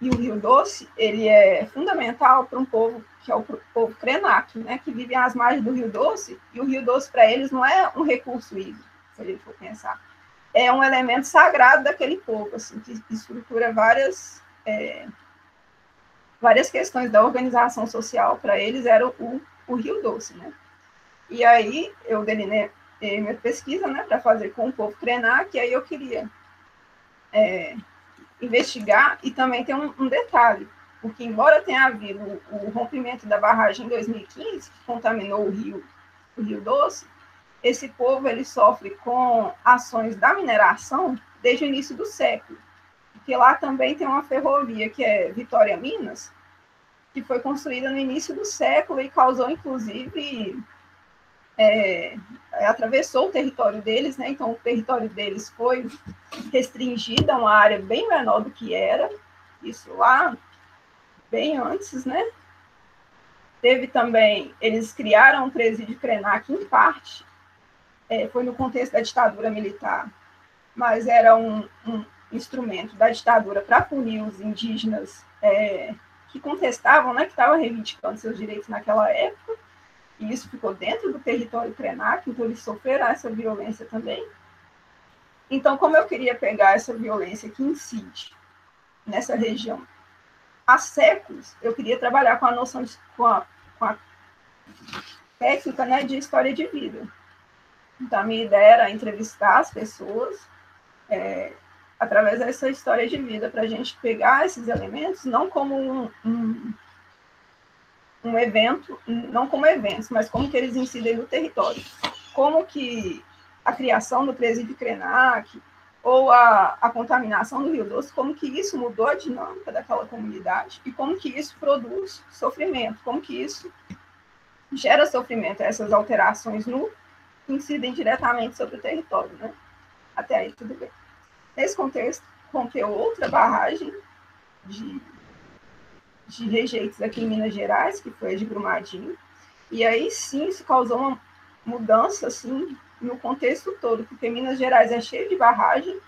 E o Rio Doce, ele é fundamental para um povo que é o povo Krenak, né, que vive às margens do Rio Doce, e o Rio Doce para eles não é um recurso hídrico, se a gente for pensar. É um elemento sagrado daquele povo, assim, que estrutura várias é, várias questões da organização social para eles era o, o Rio Doce, né? E aí eu delinei, minha pesquisa, né, para fazer com o povo treinar, que aí eu queria é, investigar, e também tem um, um, detalhe, porque embora tenha havido o, o, rompimento da barragem em 2015, que contaminou o rio, o rio Doce, esse povo ele sofre com ações da mineração desde o início do século, porque lá também tem uma ferrovia que é Vitória Minas, que foi construída no início do século e causou, inclusive, é, atravessou o território deles, né? Então o território deles foi restringido a uma área bem menor do que era, isso lá bem antes, né? Teve também, eles criaram o presídio Krenak em parte, é, foi no contexto da ditadura militar, mas era um, um instrumento da ditadura para punir os indígenas é, que contestavam, né, que estavam reivindicando seus direitos naquela época e isso ficou dentro do território Krenak, então eles sofreram essa violência também. Então, como eu queria pegar essa violência que incide nessa região há séculos, eu queria trabalhar com a noção de, com, a, com a técnica né, de história de vida. Então, a minha ideia era entrevistar as pessoas é, através dessa história de vida, para a gente pegar esses elementos não como um, um um evento, não como eventos, mas como que eles incidem no território. Como que a criação do presídio Krenak ou a, a contaminação do Rio Doce, como que isso mudou a dinâmica daquela comunidade e como que isso produz sofrimento, como que isso gera sofrimento, essas alterações no incidem diretamente sobre o território, né? Até aí tudo bem. Nesse contexto, rompeu outra barragem de de rejeitos aqui em Minas Gerais, que foi a de Brumadinho, e aí sim isso causou uma mudança assim no contexto todo, porque Minas Gerais é cheio de barragem.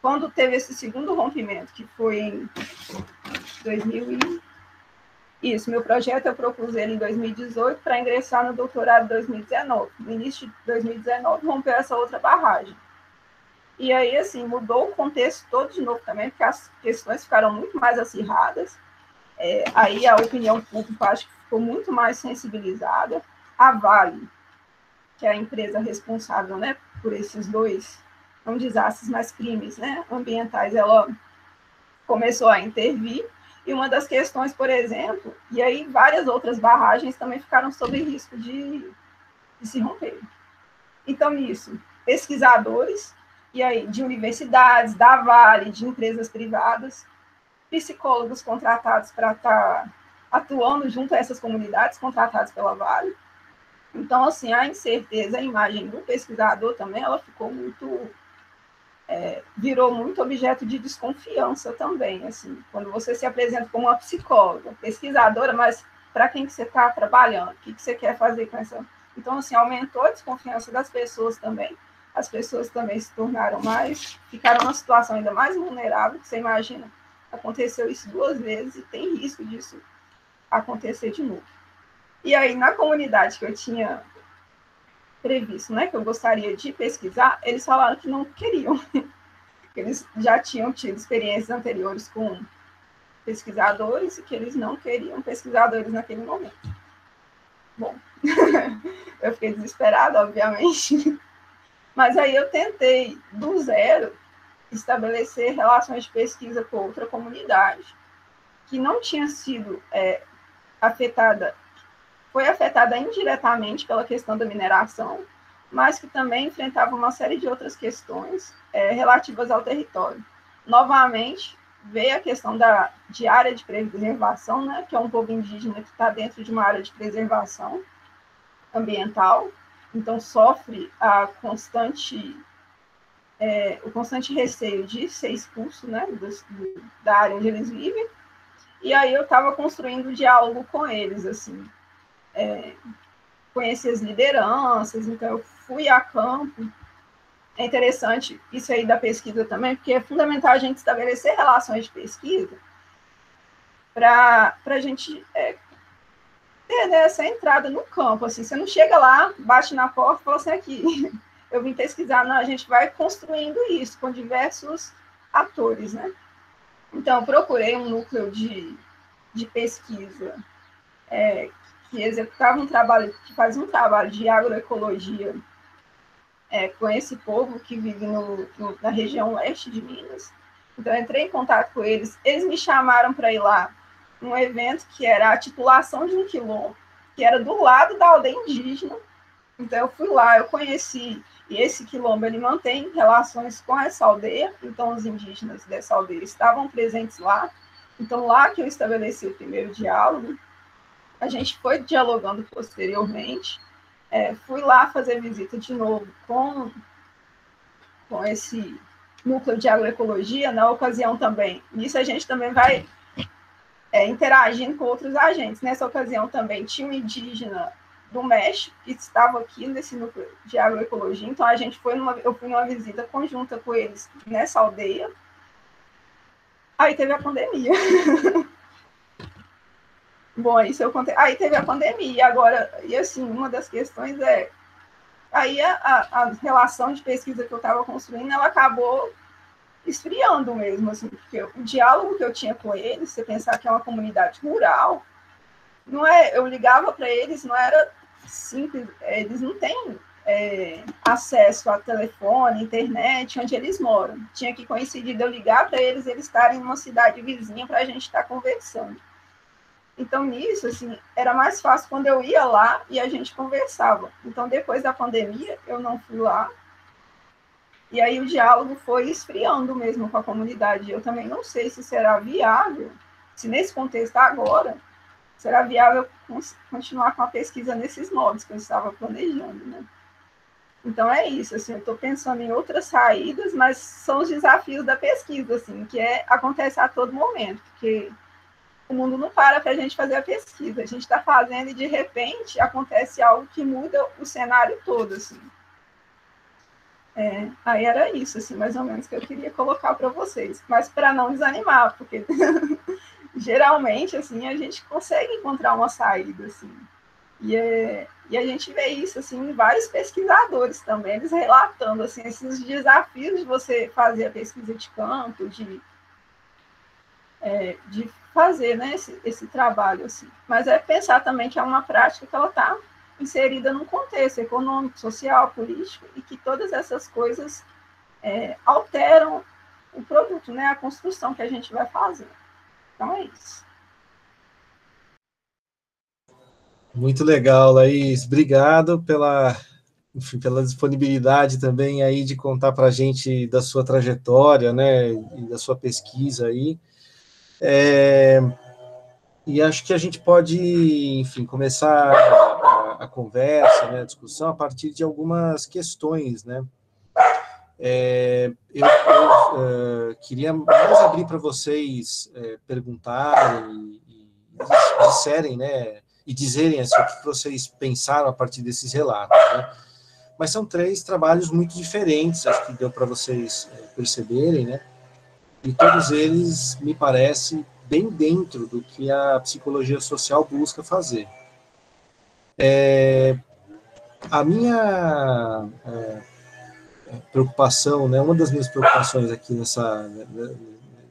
Quando teve esse segundo rompimento, que foi em 2000 e... Isso, meu projeto eu propus ele em 2018 para ingressar no doutorado em 2019. No início de 2019 rompeu essa outra barragem. E aí, assim, mudou o contexto todo de novo também, porque as questões ficaram muito mais acirradas. É, aí a opinião pública acho que ficou muito mais sensibilizada. A Vale, que é a empresa responsável né, por esses dois, não desastres, mas crimes né, ambientais, ela começou a intervir. E uma das questões, por exemplo, e aí várias outras barragens também ficaram sob risco de, de se romper. Então, isso, pesquisadores, e aí de universidades, da Vale, de empresas privadas, psicólogos contratados para estar tá atuando junto a essas comunidades contratadas pela Vale. Então, assim, a incerteza, a imagem do pesquisador também, ela ficou muito, é, virou muito objeto de desconfiança também, assim, quando você se apresenta como uma psicóloga, pesquisadora, mas para quem que você está trabalhando? O que, que você quer fazer com essa... Então, assim, aumentou a desconfiança das pessoas também, as pessoas também se tornaram mais, ficaram numa situação ainda mais vulnerável, você imagina, Aconteceu isso duas vezes e tem risco disso acontecer de novo. E aí, na comunidade que eu tinha previsto, né, que eu gostaria de pesquisar, eles falaram que não queriam. que [LAUGHS] eles já tinham tido experiências anteriores com pesquisadores e que eles não queriam pesquisadores naquele momento. Bom, [LAUGHS] eu fiquei desesperada, obviamente. [LAUGHS] Mas aí eu tentei, do zero, estabelecer relações de pesquisa com outra comunidade, que não tinha sido é, afetada, foi afetada indiretamente pela questão da mineração, mas que também enfrentava uma série de outras questões é, relativas ao território. Novamente, veio a questão da, de área de preservação, né, que é um povo indígena que está dentro de uma área de preservação ambiental, então sofre a constante é, o constante receio de ser expulso né, do, da área onde eles vivem. E aí eu estava construindo diálogo com eles, assim, é, conheci as lideranças, então eu fui a campo. É interessante isso aí da pesquisa também, porque é fundamental a gente estabelecer relações de pesquisa para a gente é, ter né, essa entrada no campo. Assim, você não chega lá, bate na porta e fala assim, aqui, [LAUGHS] eu vim pesquisar, não, a gente vai construindo isso com diversos atores, né? Então, procurei um núcleo de, de pesquisa é, que executava um trabalho, que fazia um trabalho de agroecologia é, com esse povo que vive no, no, na região leste de Minas. Então, entrei em contato com eles. Eles me chamaram para ir lá num evento que era a titulação de um quilombo, que era do lado da aldeia indígena. Então, eu fui lá, eu conheci. E esse quilombo, ele mantém relações com essa aldeia. Então, os indígenas dessa aldeia estavam presentes lá. Então, lá que eu estabeleci o primeiro diálogo. A gente foi dialogando posteriormente. É, fui lá fazer visita de novo com, com esse núcleo de agroecologia, na ocasião também. Nisso a gente também vai é, interagindo com outros agentes. Nessa ocasião também tinha um indígena do México que estava aqui nesse núcleo de agroecologia, então a gente foi numa, eu fui numa visita conjunta com eles nessa aldeia. Aí teve a pandemia. [LAUGHS] Bom, isso eu contei. Aí teve a pandemia, agora, e assim, uma das questões é. Aí a, a, relação de pesquisa que eu estava construindo, ela acabou esfriando mesmo, assim, porque o diálogo que eu tinha com eles, você pensar que é uma comunidade rural, não é, eu ligava para eles, não era simples, eles não têm é, acesso a telefone, internet, onde eles moram. Tinha que coincidir de eu ligar para eles, eles estarem numa cidade vizinha para a gente estar tá conversando. Então, nisso, assim, era mais fácil quando eu ia lá e a gente conversava. Então, depois da pandemia, eu não fui lá. E aí o diálogo foi esfriando mesmo com a comunidade. Eu também não sei se será viável, se nesse contexto agora, será viável continuar com a pesquisa nesses modos que eu estava planejando, né? Então é isso, assim, eu estou pensando em outras saídas, mas são os desafios da pesquisa, assim, que é, acontece a todo momento, porque o mundo não para para a gente fazer a pesquisa. A gente está fazendo e de repente acontece algo que muda o cenário todo, assim. É, aí era isso, assim, mais ou menos que eu queria colocar para vocês, mas para não desanimar, porque [LAUGHS] geralmente, assim, a gente consegue encontrar uma saída, assim. E, é, e a gente vê isso, assim, em vários pesquisadores também, eles relatando, assim, esses desafios de você fazer a pesquisa de campo, de, é, de fazer né, esse, esse trabalho. Assim. Mas é pensar também que é uma prática que ela está inserida num contexto econômico, social, político, e que todas essas coisas é, alteram o produto, né, a construção que a gente vai fazer. Então é isso. Muito legal, Laís. Obrigado pela, enfim, pela disponibilidade também aí de contar para a gente da sua trajetória, né, e da sua pesquisa aí. É, e acho que a gente pode, enfim, começar a, a conversa, né, a discussão a partir de algumas questões, né? É, eu, eu uh, queria mais abrir para vocês é, perguntarem e, e, disserem, né, e dizerem assim, o que vocês pensaram a partir desses relatos, né? Mas são três trabalhos muito diferentes, acho que deu para vocês é, perceberem, né? E todos eles me parece bem dentro do que a psicologia social busca fazer. É, a minha é, preocupação, né, uma das minhas preocupações aqui nessa,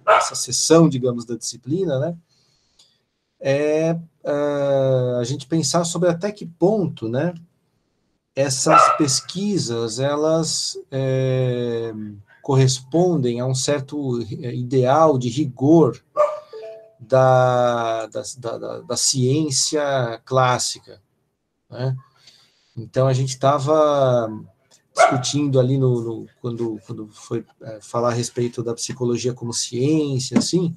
nessa sessão, digamos, da disciplina, né, é uh, a gente pensar sobre até que ponto, né, essas pesquisas, elas é, correspondem a um certo ideal de rigor da, da, da, da ciência clássica. Né? Então, a gente estava discutindo ali no, no, quando, quando foi é, falar a respeito da psicologia como ciência, assim,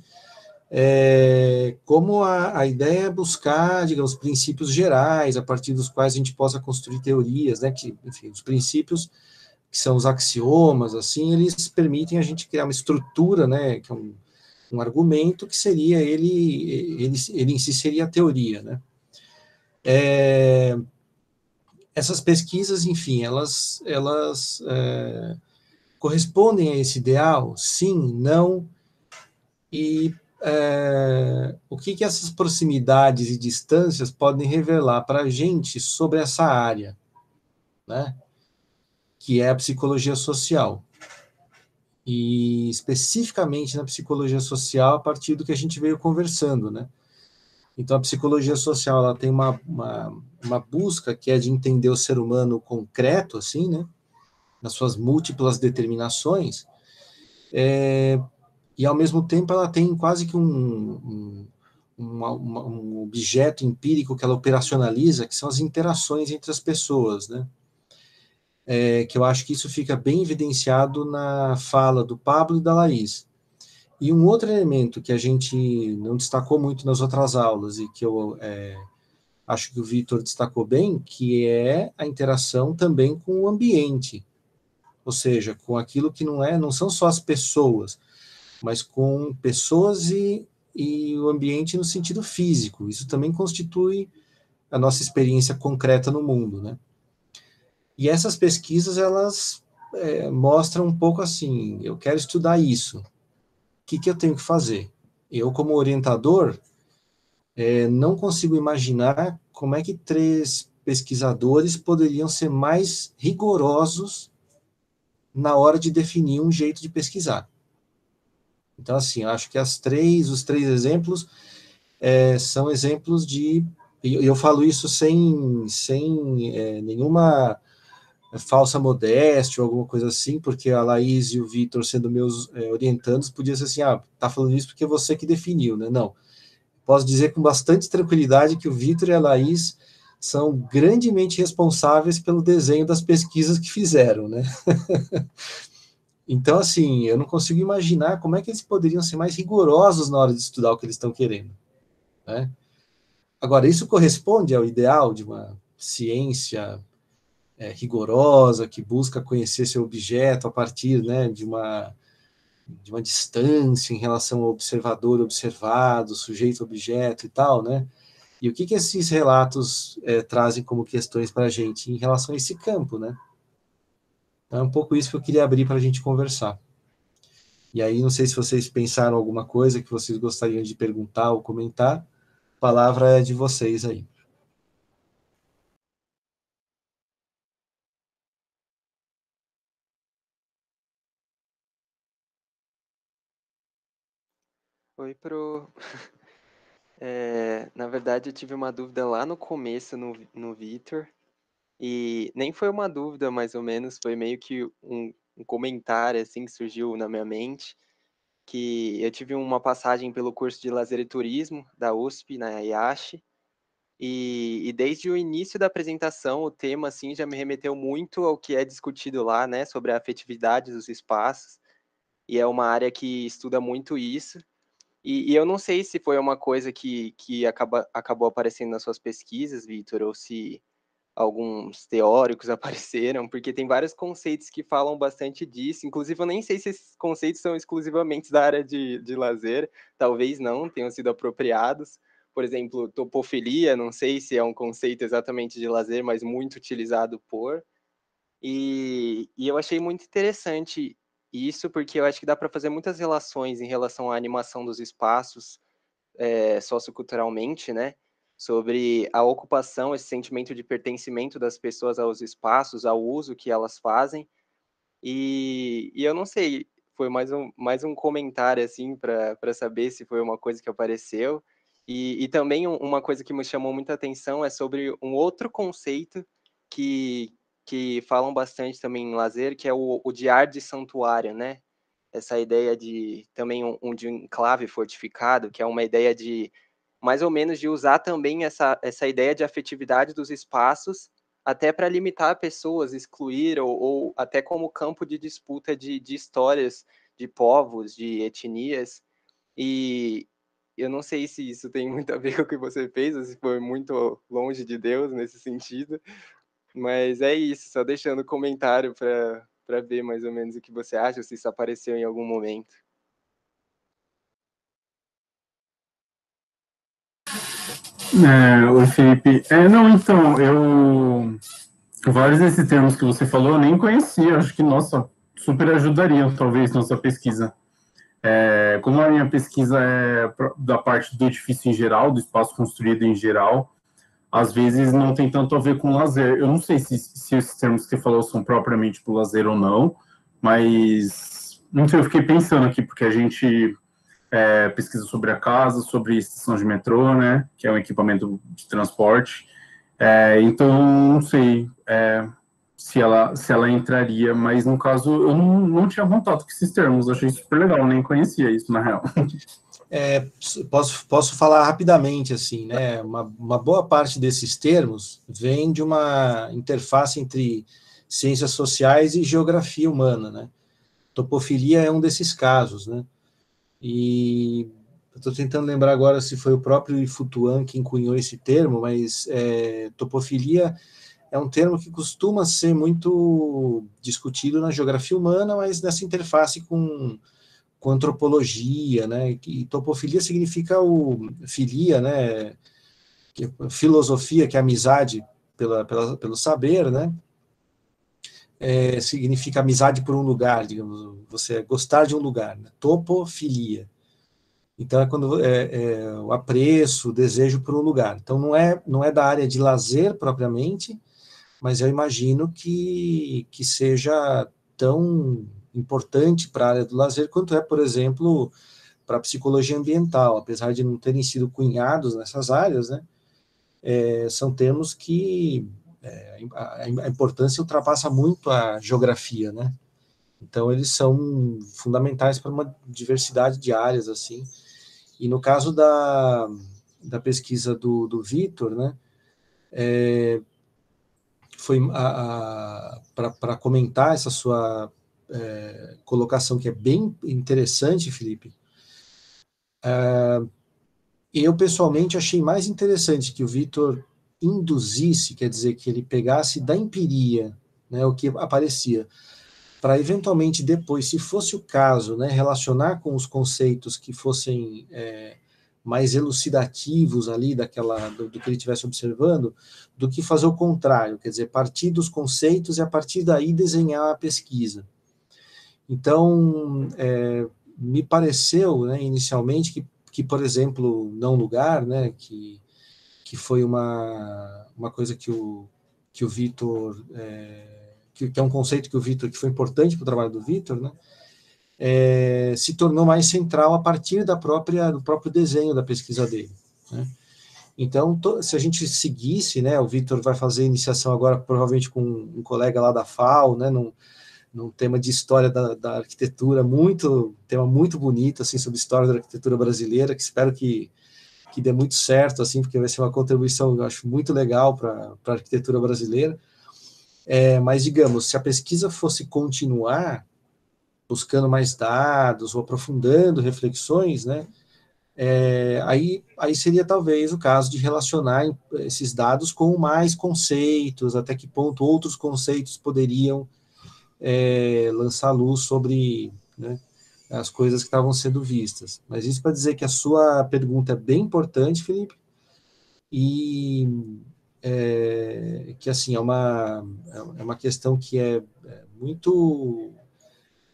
é, como a, a ideia é buscar, digamos, princípios gerais, a partir dos quais a gente possa construir teorias, né, que, enfim, os princípios que são os axiomas, assim, eles permitem a gente criar uma estrutura, né, que é um, um argumento que seria ele, ele, ele em si seria a teoria, né. É, essas pesquisas, enfim, elas, elas é, correspondem a esse ideal? Sim, não. E é, o que, que essas proximidades e distâncias podem revelar para a gente sobre essa área, né? Que é a psicologia social. E especificamente na psicologia social, a partir do que a gente veio conversando, né? Então, a psicologia social ela tem uma, uma, uma, busca que é de entender o ser humano concreto, assim, né? Nas suas múltiplas determinações, é, e ao mesmo tempo ela tem quase que um, um, um, objeto empírico que ela operacionaliza, que são as interações entre as pessoas, né? É, que eu acho que isso fica bem evidenciado na fala do Pablo e da Laís. E um outro elemento que a gente não destacou muito nas outras aulas e que eu é, acho que o Vitor destacou bem, que é a interação também com o ambiente, ou seja, com aquilo que não é, não são só as pessoas, mas com pessoas e, e o ambiente no sentido físico. Isso também constitui a nossa experiência concreta no mundo, né? E essas pesquisas elas é, mostram um pouco assim, eu quero estudar isso, que, que eu tenho que fazer? Eu, como orientador, é, não consigo imaginar como é que três pesquisadores poderiam ser mais rigorosos na hora de definir um jeito de pesquisar. Então, assim, eu acho que as três, os três exemplos é, são exemplos de. E eu, falo isso sem, sem é, nenhuma falsa modéstia ou alguma coisa assim, porque a Laís e o Vitor, sendo meus é, orientandos, podia ser assim, ah, tá falando isso porque é você que definiu, né? Não. Posso dizer com bastante tranquilidade que o Vitor e a Laís são grandemente responsáveis pelo desenho das pesquisas que fizeram, né? [LAUGHS] então, assim, eu não consigo imaginar como é que eles poderiam ser mais rigorosos na hora de estudar o que eles estão querendo, né? Agora, isso corresponde ao ideal de uma ciência é, rigorosa, que busca conhecer seu objeto a partir né, de, uma, de uma distância em relação ao observador observado, sujeito-objeto e tal, né? E o que, que esses relatos é, trazem como questões para a gente em relação a esse campo, né? Então, é um pouco isso que eu queria abrir para a gente conversar. E aí, não sei se vocês pensaram alguma coisa que vocês gostariam de perguntar ou comentar. A palavra é de vocês aí. Oi, pro. [LAUGHS] É, na verdade, eu tive uma dúvida lá no começo no, no Vitor, e nem foi uma dúvida, mais ou menos, foi meio que um, um comentário assim que surgiu na minha mente, que eu tive uma passagem pelo curso de lazer e turismo da USP, na IASH, e, e, desde o início da apresentação, o tema assim já me remeteu muito ao que é discutido lá, né, sobre a afetividade dos espaços, e é uma área que estuda muito isso, e, e, eu não sei se foi uma coisa que, que acaba, acabou aparecendo nas suas pesquisas, Vitor, ou se alguns teóricos [LAUGHS] apareceram, porque tem vários conceitos que falam bastante disso. Inclusive, eu nem sei se esses conceitos são exclusivamente da área de, de lazer, talvez não tenham sido apropriados. Por exemplo, topofilia, não sei se é um conceito exatamente de lazer, mas muito utilizado por. E, e eu achei muito interessante isso porque eu acho que dá para fazer muitas relações em relação à animação dos espaços é, socioculturalmente, né? Sobre a ocupação, esse sentimento de pertencimento das pessoas aos espaços, ao uso que elas fazem. E, e eu não sei, foi mais um, mais um comentário, assim, para saber se foi uma coisa que apareceu. E, e também uma coisa que me chamou muita atenção é sobre um outro conceito que, que falam bastante também em lazer, que é o, o ar de santuário, né? Essa ideia de também um, um de enclave fortificado, que é uma ideia de mais ou menos de usar também essa, essa ideia de afetividade dos espaços até para limitar pessoas, excluir, ou, ou, até como campo de disputa de, de histórias de povos, de etnias. E eu não sei se isso tem muito a ver com o que você fez, ou se foi muito longe de Deus nesse sentido, mas é isso, só deixando comentário para ver mais ou menos o que você acha, se isso apareceu em algum momento. É, oi, Felipe. É, não, então, eu. Vários desses termos que você falou eu nem conhecia, acho que, nossa, super ajudariam, talvez, nossa pesquisa. É, como a minha pesquisa é da parte do edifício em geral, do espaço construído em geral, às vezes não tem tanto a ver com lazer. Eu não sei se, se esses termos que você falou são propriamente para lazer ou não, mas não sei, eu fiquei pensando aqui, porque a gente é, pesquisa sobre a casa, sobre estação de metrô, né, que é um equipamento de transporte. É, então, não sei é, se, ela, se ela entraria, mas no caso eu não, não tinha contato com esses termos, achei super legal, nem conhecia isso na real. [LAUGHS] É, posso, posso falar rapidamente, assim, né, uma, uma boa parte desses termos vem de uma interface entre ciências sociais e geografia humana, né, topofilia é um desses casos, né, e estou tentando lembrar agora se foi o próprio Futuan que cunhou esse termo, mas é, topofilia é um termo que costuma ser muito discutido na geografia humana, mas nessa interface com, com antropologia, né? E topofilia significa o filia, né? Que, é filosofia, que é amizade pela, pela, pelo saber, né? é, significa amizade por um lugar, digamos, você gostar de um lugar, né? topofilia. Então é quando é, é, o apreço, o desejo por um lugar. Então não é não é da área de lazer propriamente, mas eu imagino que que seja tão importante para a área do lazer quanto é, por exemplo, para a psicologia ambiental, apesar de não terem sido cunhados nessas áreas, né? É, são termos que é, a, a, importância ultrapassa muito a geografia, né? Então eles são fundamentais para uma diversidade de áreas assim. E no caso da, da pesquisa do, do Vitor, né? É, foi para comentar essa sua é, colocação que é bem interessante, Felipe. É, eu pessoalmente achei mais interessante que o Vitor induzisse, quer dizer, que ele pegasse da empiria né, o que aparecia, para eventualmente depois, se fosse o caso, né, relacionar com os conceitos que fossem é, mais elucidativos ali daquela do, do que ele estivesse observando, do que fazer o contrário, quer dizer, partir dos conceitos e a partir daí desenhar a pesquisa. Então, é, me pareceu, né, inicialmente, que, que, por exemplo, não lugar, né, que que foi uma, uma coisa que o, que o Vitor, é, que, que, é um conceito que o Vitor, que foi importante para o trabalho do Vitor, né, é, se tornou mais central a partir da própria, do próprio desenho da pesquisa dele. Né. Então, to, se a gente seguisse, né, o Vitor vai fazer iniciação agora, provavelmente com um colega lá da FAO, né, num, num tema de história da, da arquitetura, muito, tema muito bonito, assim, sobre história da arquitetura brasileira, que espero que que dê muito certo, assim, porque vai ser uma contribuição, eu acho, muito legal para a arquitetura brasileira. É, mas, digamos, se a pesquisa fosse continuar buscando mais dados ou aprofundando reflexões, né, é, aí, aí seria talvez o caso de relacionar esses dados com mais conceitos, até que ponto outros conceitos poderiam é, lançar luz sobre né, as coisas que estavam sendo vistas. Mas isso para dizer que a sua pergunta é bem importante, Felipe, e é, que assim é uma é uma questão que é, é muito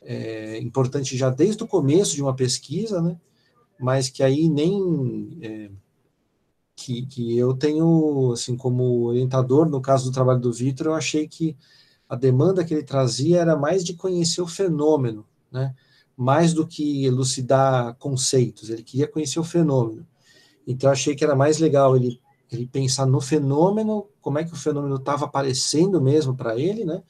é, importante já desde o começo de uma pesquisa, né? Mas que aí nem é, que, que eu tenho assim como orientador no caso do trabalho do Vitor, eu achei que a demanda que ele trazia era mais de conhecer o fenômeno, né? mais do que elucidar conceitos, ele queria conhecer o fenômeno. Então, achei que era mais legal ele ele pensar no fenômeno, como é que o fenômeno estava aparecendo mesmo para ele, né?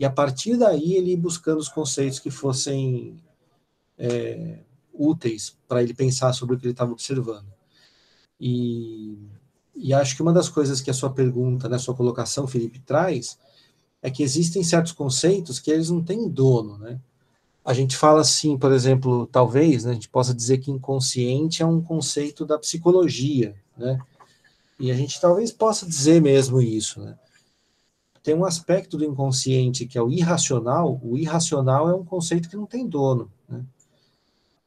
E a partir daí ele ir buscando os conceitos que fossem é, úteis para ele pensar sobre o que ele estava observando. E, e acho que uma das coisas que a sua pergunta, né, sua colocação, Felipe, traz, é que existem certos conceitos que eles não têm dono, né? A gente fala assim, por exemplo, talvez, né, a gente possa dizer que inconsciente é um conceito da psicologia, né? E a gente talvez possa dizer mesmo isso, né? Tem um aspecto do inconsciente que é o irracional. O irracional é um conceito que não tem dono, né?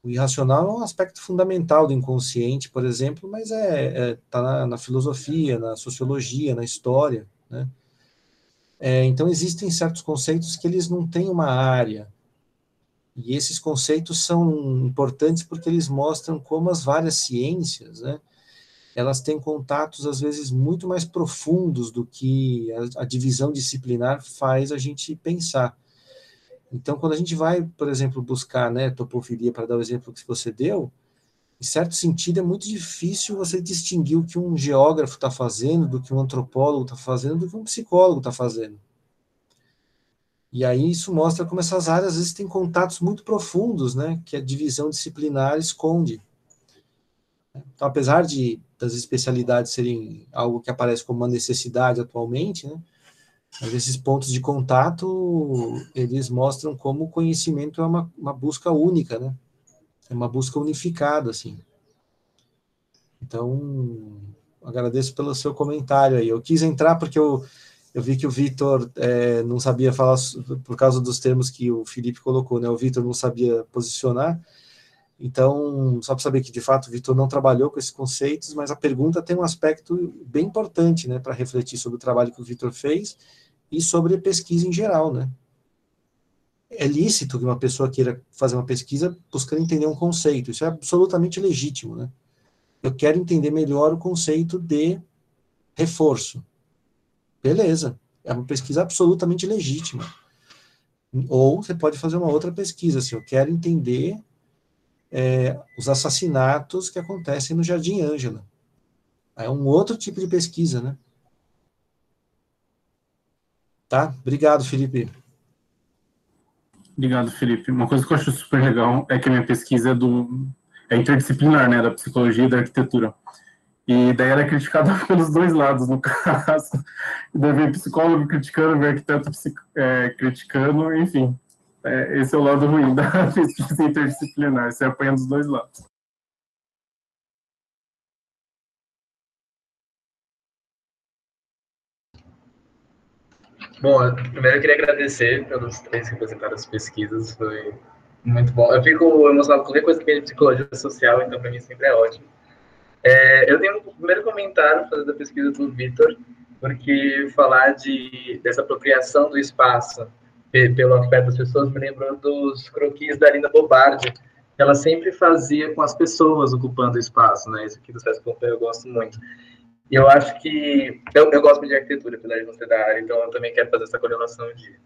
O irracional é um aspecto fundamental do inconsciente, por exemplo, mas é, é tá na, na filosofia, na sociologia, na história, né? É, então existem certos conceitos que eles não têm uma área, e esses conceitos são importantes porque eles mostram como as várias ciências, né, elas têm contatos às vezes muito mais profundos do que a, a divisão disciplinar faz a gente pensar. Então, quando a gente vai, por exemplo, buscar né, topofilia, para dar o exemplo que você deu, em certo sentido é muito difícil você distinguir o que um geógrafo está fazendo, do que um antropólogo está fazendo, do que um psicólogo está fazendo. E aí isso mostra como essas áreas às vezes têm contatos muito profundos, né, que a divisão disciplinar esconde. Então, apesar de das especialidades serem algo que aparece como uma necessidade atualmente, né, mas esses pontos de contato, eles mostram como o conhecimento é uma, uma busca única, né? É uma busca unificada, assim. Então, agradeço pelo seu comentário aí. Eu quis entrar porque eu eu vi que o Vitor é, não sabia falar, por causa dos termos que o Felipe colocou, né? O Vitor não sabia posicionar. Então, só para saber que, de fato, o Vitor não trabalhou com esses conceitos, mas a pergunta tem um aspecto bem importante, né? Para refletir sobre o trabalho que o Vitor fez e sobre pesquisa em geral, né? É lícito que uma pessoa queira fazer uma pesquisa buscando entender um conceito. Isso é absolutamente legítimo, né? Eu quero entender melhor o conceito de reforço Beleza, é uma pesquisa absolutamente legítima. Ou você pode fazer uma outra pesquisa, assim, eu quero entender é, os assassinatos que acontecem no Jardim Ângela. É um outro tipo de pesquisa, né? Tá? Obrigado, Felipe. Obrigado, Felipe. Uma coisa que eu acho super legal é que a minha pesquisa é do é interdisciplinar, né, da psicologia e da arquitetura. E daí ela é criticada [LAUGHS] pelos dois lados, no caso. E daí vem psicólogo criticando, vem arquiteto é, criticando, enfim. É, esse é o lado ruim da [LAUGHS] pesquisa interdisciplinar, você apanha dos dois lados. Bom, primeiro eu queria agradecer pelos três que apresentaram as pesquisas, foi muito bom. Eu fico emocionado com qualquer coisa que vem de psicologia social, então para mim sempre é ótimo. É, eu tenho um primeiro comentário fazer da pesquisa do Vitor, porque falar de, dessa apropriação do espaço pelo afeto das pessoas me lembrou dos croquis da Linda Bobardi, que ela sempre fazia com as pessoas ocupando o espaço, né? Isso aqui do César Pompeu eu gosto muito. E eu acho que... Eu, eu gosto de arquitetura, apesar de ser da área, então eu também quero fazer essa correlação de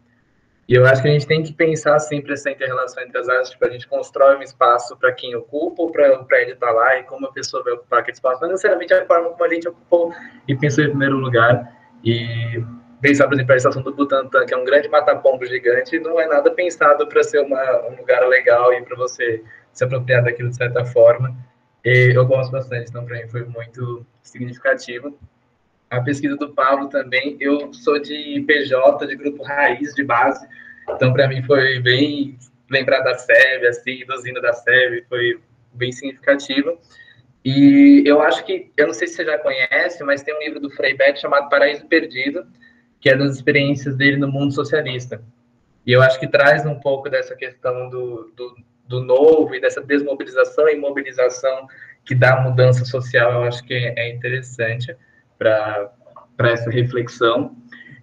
e eu acho que a gente tem que pensar sempre essa inter-relação entre as áreas, tipo, a gente constrói um espaço para quem ocupa, ou para o prédio estar lá, e como a pessoa vai ocupar aquele espaço, não necessariamente a forma como a gente ocupou e pensou em primeiro lugar. E pensar, por exemplo, a estação do Butantã, que é um grande mata-pombo gigante, não é nada pensado para ser uma, um lugar legal e para você se apropriar daquilo de certa forma. E eu gosto bastante, então para mim foi muito significativo a pesquisa do Pablo também. Eu sou de PJ, de grupo raiz, de base, então para mim foi bem lembrar da SEB, assim, do Zino da SEB, foi bem significativo. E eu acho que, eu não sei se você já conhece, mas tem um livro do Frei Beck chamado Paraíso Perdido, que é das experiências dele no mundo socialista. E eu acho que traz um pouco dessa questão do, do, do novo e dessa desmobilização e mobilização que dá mudança social, eu acho que é interessante para essa reflexão.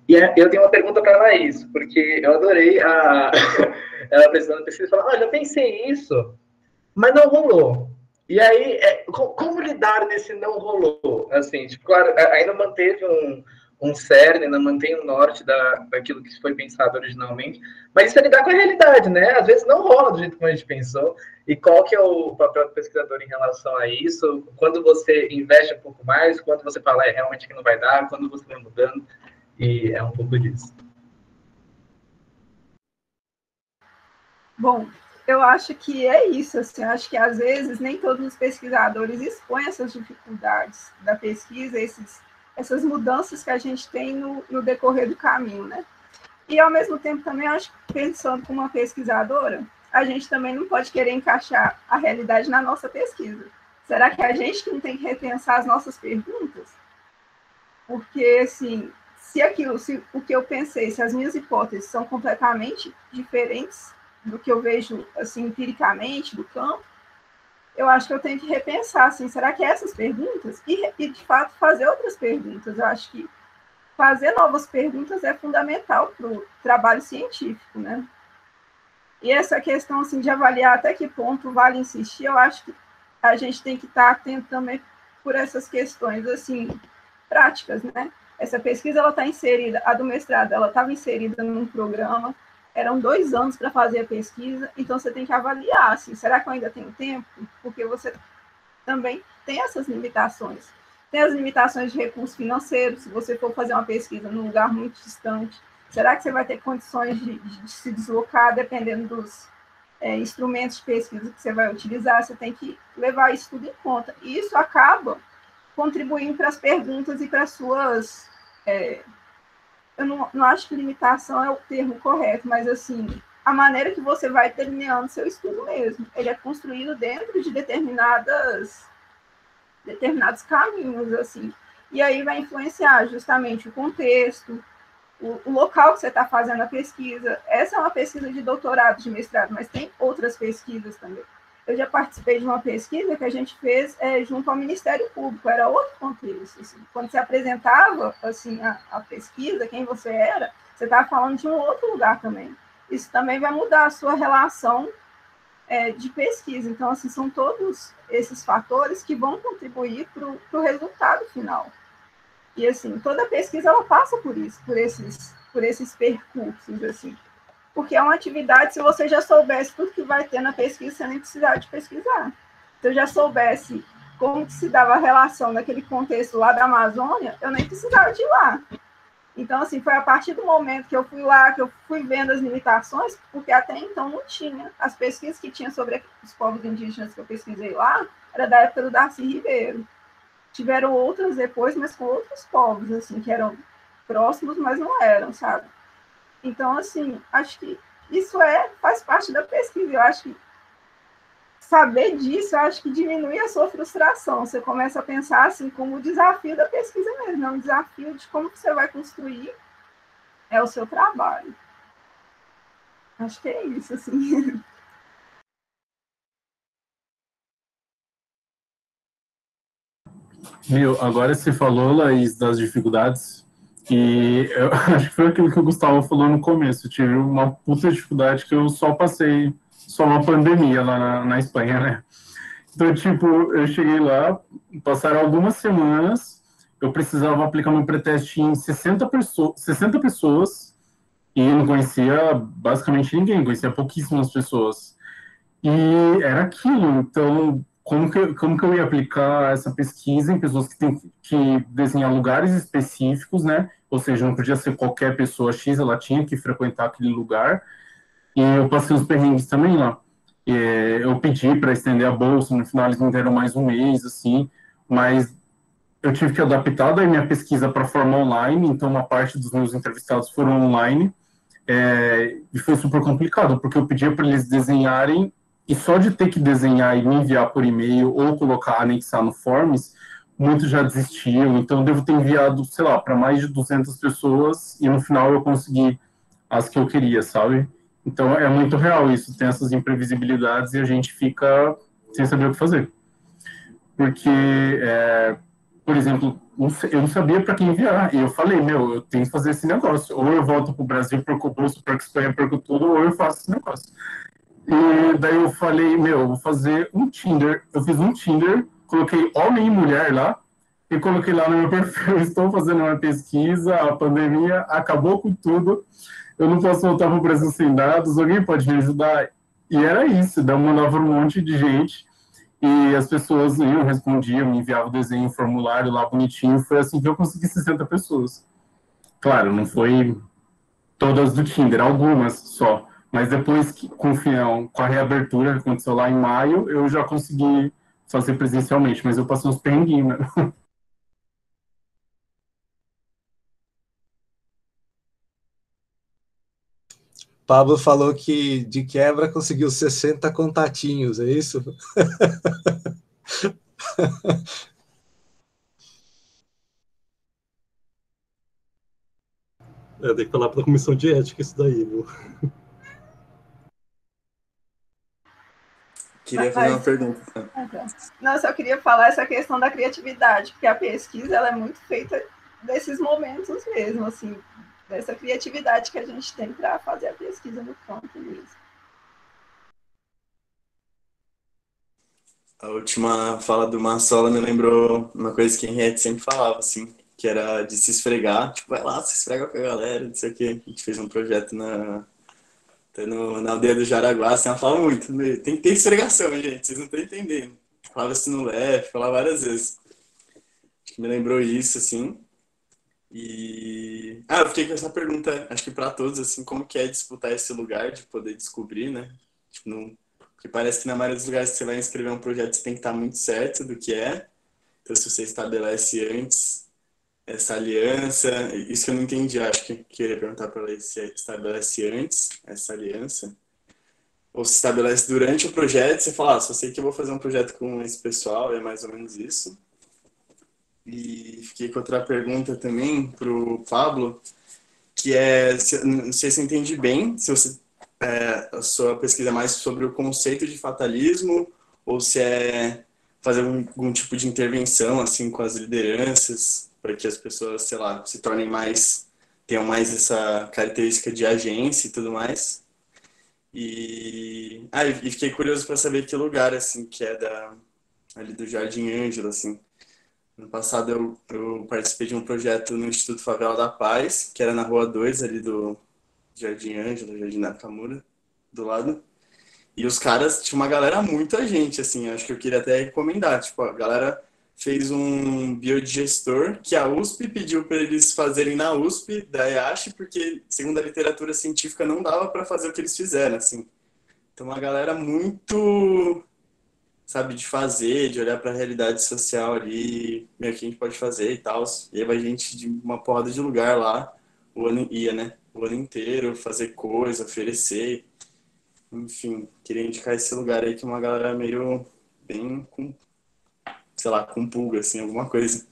E é, eu tenho uma pergunta para a Laís, porque eu adorei a, [LAUGHS] ela apresentando a pesquisa e ah, já pensei isso, mas não rolou. E aí, é, como, lidar nesse não rolou? Assim, tipo, claro, ainda manteve um, um cerne, não mantém o norte da, daquilo que foi pensado originalmente, mas isso é lidar com a realidade, né? Às vezes não rola do jeito que a gente pensou. E qual que é o papel do pesquisador em relação a isso? Quando você investe um pouco mais, quando você fala é realmente que não vai dar, quando você vai mudando, e é um pouco disso. Bom, eu acho que é isso, assim, acho que às vezes nem todos os pesquisadores expõem essas dificuldades da pesquisa, esses essas mudanças que a gente tem no, no decorrer do caminho, né? E, ao mesmo tempo, também acho que, pensando como uma pesquisadora, a gente também não pode querer encaixar a realidade na nossa pesquisa. Será que é a gente que não tem que repensar as nossas perguntas? Porque, assim, se aquilo, se o que eu pensei, se as minhas hipóteses são completamente diferentes do que eu vejo, assim, empiricamente do campo, eu acho que eu tenho que repensar, assim, será que é essas perguntas? E, e, de fato, fazer outras perguntas. Eu acho que fazer novas perguntas é fundamental para o trabalho científico, né? E essa questão, assim, de avaliar até que ponto vale insistir, eu acho que a gente tem que estar atento também por essas questões, assim, práticas, né? Essa pesquisa, ela está inserida, a do mestrado, ela estava inserida num programa, eram dois anos para fazer a pesquisa, então você tem que avaliar, assim, será que eu ainda tenho tempo? Porque você também tem essas limitações. Tem as limitações de recursos financeiros, se você for fazer uma pesquisa num lugar muito distante, será que você vai ter condições de, de se deslocar, dependendo dos é, instrumentos de pesquisa que você vai utilizar, você tem que levar isso tudo em conta. E isso acaba contribuindo para as perguntas e para as suas é, eu não, não acho que limitação é o termo correto, mas assim, a maneira que você vai delineando seu estudo mesmo. Ele é construído dentro de determinadas determinados caminhos, assim. E aí vai influenciar justamente o contexto, o, o local que você está fazendo a pesquisa. Essa é uma pesquisa de doutorado, de mestrado, mas tem outras pesquisas também. Eu já participei de uma pesquisa que a gente fez é, junto ao Ministério Público, era outro contexto. Assim. Quando você apresentava assim, a, a pesquisa, quem você era, você estava falando de um outro lugar também. Isso também vai mudar a sua relação é, de pesquisa. Então, assim, são todos esses fatores que vão contribuir para o resultado final. E, assim, toda pesquisa, ela passa por isso, por esses, por esses percursos, assim porque é uma atividade, se você já soubesse tudo que vai ter na pesquisa, você nem precisava de pesquisar. Se eu já soubesse como se dava a relação naquele contexto lá da Amazônia, eu nem precisava de ir lá. Então, assim, foi a partir do momento que eu fui lá, que eu fui vendo as limitações, porque até então não tinha. As pesquisas que tinha sobre os povos indígenas que eu pesquisei lá, era da época do Darcy Ribeiro. Tiveram outras depois, mas com outros povos, assim, que eram próximos, mas não eram, sabe? Então, assim, acho que isso é faz parte da pesquisa. Eu acho que saber disso, eu acho que diminui a sua frustração. Você começa a pensar assim como o desafio da pesquisa mesmo, é um desafio de como você vai construir é o seu trabalho. Acho que é isso, assim. [LAUGHS] Meu, agora você falou, Laís, das dificuldades e eu [LAUGHS] acho que foi aquilo que o Gustavo falou no começo. Eu tive uma puta dificuldade que eu só passei só uma pandemia lá na, na Espanha, né? Então, tipo, eu cheguei lá, passaram algumas semanas, eu precisava aplicar meu preteste em 60, perso 60 pessoas e não conhecia basicamente ninguém, conhecia pouquíssimas pessoas. E era aquilo, então como que, como que eu ia aplicar essa pesquisa em pessoas que têm que desenhar lugares específicos, né? Ou seja, não podia ser qualquer pessoa X, ela tinha que frequentar aquele lugar. E eu passei os perrengues também lá. E, eu pedi para estender a bolsa, no final eles me deram mais um mês, assim, mas eu tive que adaptar daí minha pesquisa para forma online, então uma parte dos meus entrevistados foram online, é, e foi super complicado, porque eu pedia para eles desenharem e só de ter que desenhar e me enviar por e-mail ou colocar, anexar no Forms, muitos já desistiam. Então, eu devo ter enviado, sei lá, para mais de 200 pessoas e no final eu consegui as que eu queria, sabe? Então, é muito real isso. Tem essas imprevisibilidades e a gente fica sem saber o que fazer. Porque, é, por exemplo, eu não sabia para quem enviar. E eu falei, meu, eu tenho que fazer esse negócio. Ou eu volto para o Brasil, perco o bolso, perco a Espanha, perco tudo, ou eu faço esse negócio. E daí eu falei, meu, vou fazer um Tinder. Eu fiz um Tinder, coloquei homem e mulher lá, e coloquei lá no meu [LAUGHS] perfil, estou fazendo uma pesquisa, a pandemia acabou com tudo, eu não posso voltar para o Brasil sem dados, alguém pode me ajudar? E era isso, daí eu mandava um monte de gente, e as pessoas iam, respondiam, me enviavam o desenho, formulário lá bonitinho, foi assim que eu consegui 60 pessoas. Claro, não foi todas do Tinder, algumas só, mas depois que, com, com a reabertura que aconteceu lá em maio, eu já consegui fazer presencialmente, mas eu passei uns perrenguinhos, né? [LAUGHS] Pablo falou que de quebra conseguiu 60 contatinhos, é isso? [LAUGHS] É, tem que falar para a comissão de ética isso daí, viu? Queria fazer uma pergunta. Não, eu só queria falar essa questão da criatividade, porque a pesquisa ela é muito feita desses momentos mesmo, assim, dessa criatividade que a gente tem para fazer a pesquisa no campo mesmo. A última fala do Marcelo me lembrou uma coisa que Henriette sempre falava, assim, que era de se esfregar, tipo, vai lá, se esfrega com a galera, não sei o quê. A gente fez um projeto na, no, na aldeia do Jaraguá, assim, ela fala muito, tem que ter esfregação, gente, vocês não estão entendendo. Falava assim no leve, falava várias vezes. Acho que me lembrou isso, assim. E. Ah, eu fiquei com essa pergunta, acho que para todos, assim, como que é disputar esse lugar de poder descobrir, né? Tipo, não... Porque parece que na maioria dos lugares que você vai inscrever um projeto, você tem que estar muito certo do que é. Então, se você estabelece antes essa aliança, isso que eu não entendi, acho que queria perguntar para ela se estabelece antes essa aliança, ou se estabelece durante o projeto, você fala, ah, só sei que eu vou fazer um projeto com esse pessoal, é mais ou menos isso. E fiquei com outra pergunta também para o Pablo, que é, se, não sei se eu entendi bem, se você, é, a sua pesquisa é mais sobre o conceito de fatalismo, ou se é fazer algum, algum tipo de intervenção, assim, com as lideranças, para que as pessoas, sei lá, se tornem mais, tenham mais essa característica de agência e tudo mais. E, ah, e fiquei curioso para saber que lugar, assim, que é da, ali do Jardim Ângelo, assim. No passado eu, eu participei de um projeto no Instituto Favela da Paz, que era na Rua 2, ali do Jardim Ângelo, Jardim Nakamura, do lado. E os caras, tinha uma galera, muita gente, assim, acho que eu queria até recomendar, tipo, a galera fez um biodigestor que a USP pediu para eles fazerem na USP da EASH, porque, segundo a literatura científica, não dava para fazer o que eles fizeram, assim. Então, uma galera muito, sabe, de fazer, de olhar para a realidade social ali, meio que a gente pode fazer e tal. E aí vai gente de uma porrada de lugar lá, o ano ia, né? O ano inteiro, fazer coisa, oferecer. Enfim, queria indicar esse lugar aí que uma galera meio bem com sei lá, com pulga, assim, alguma coisa.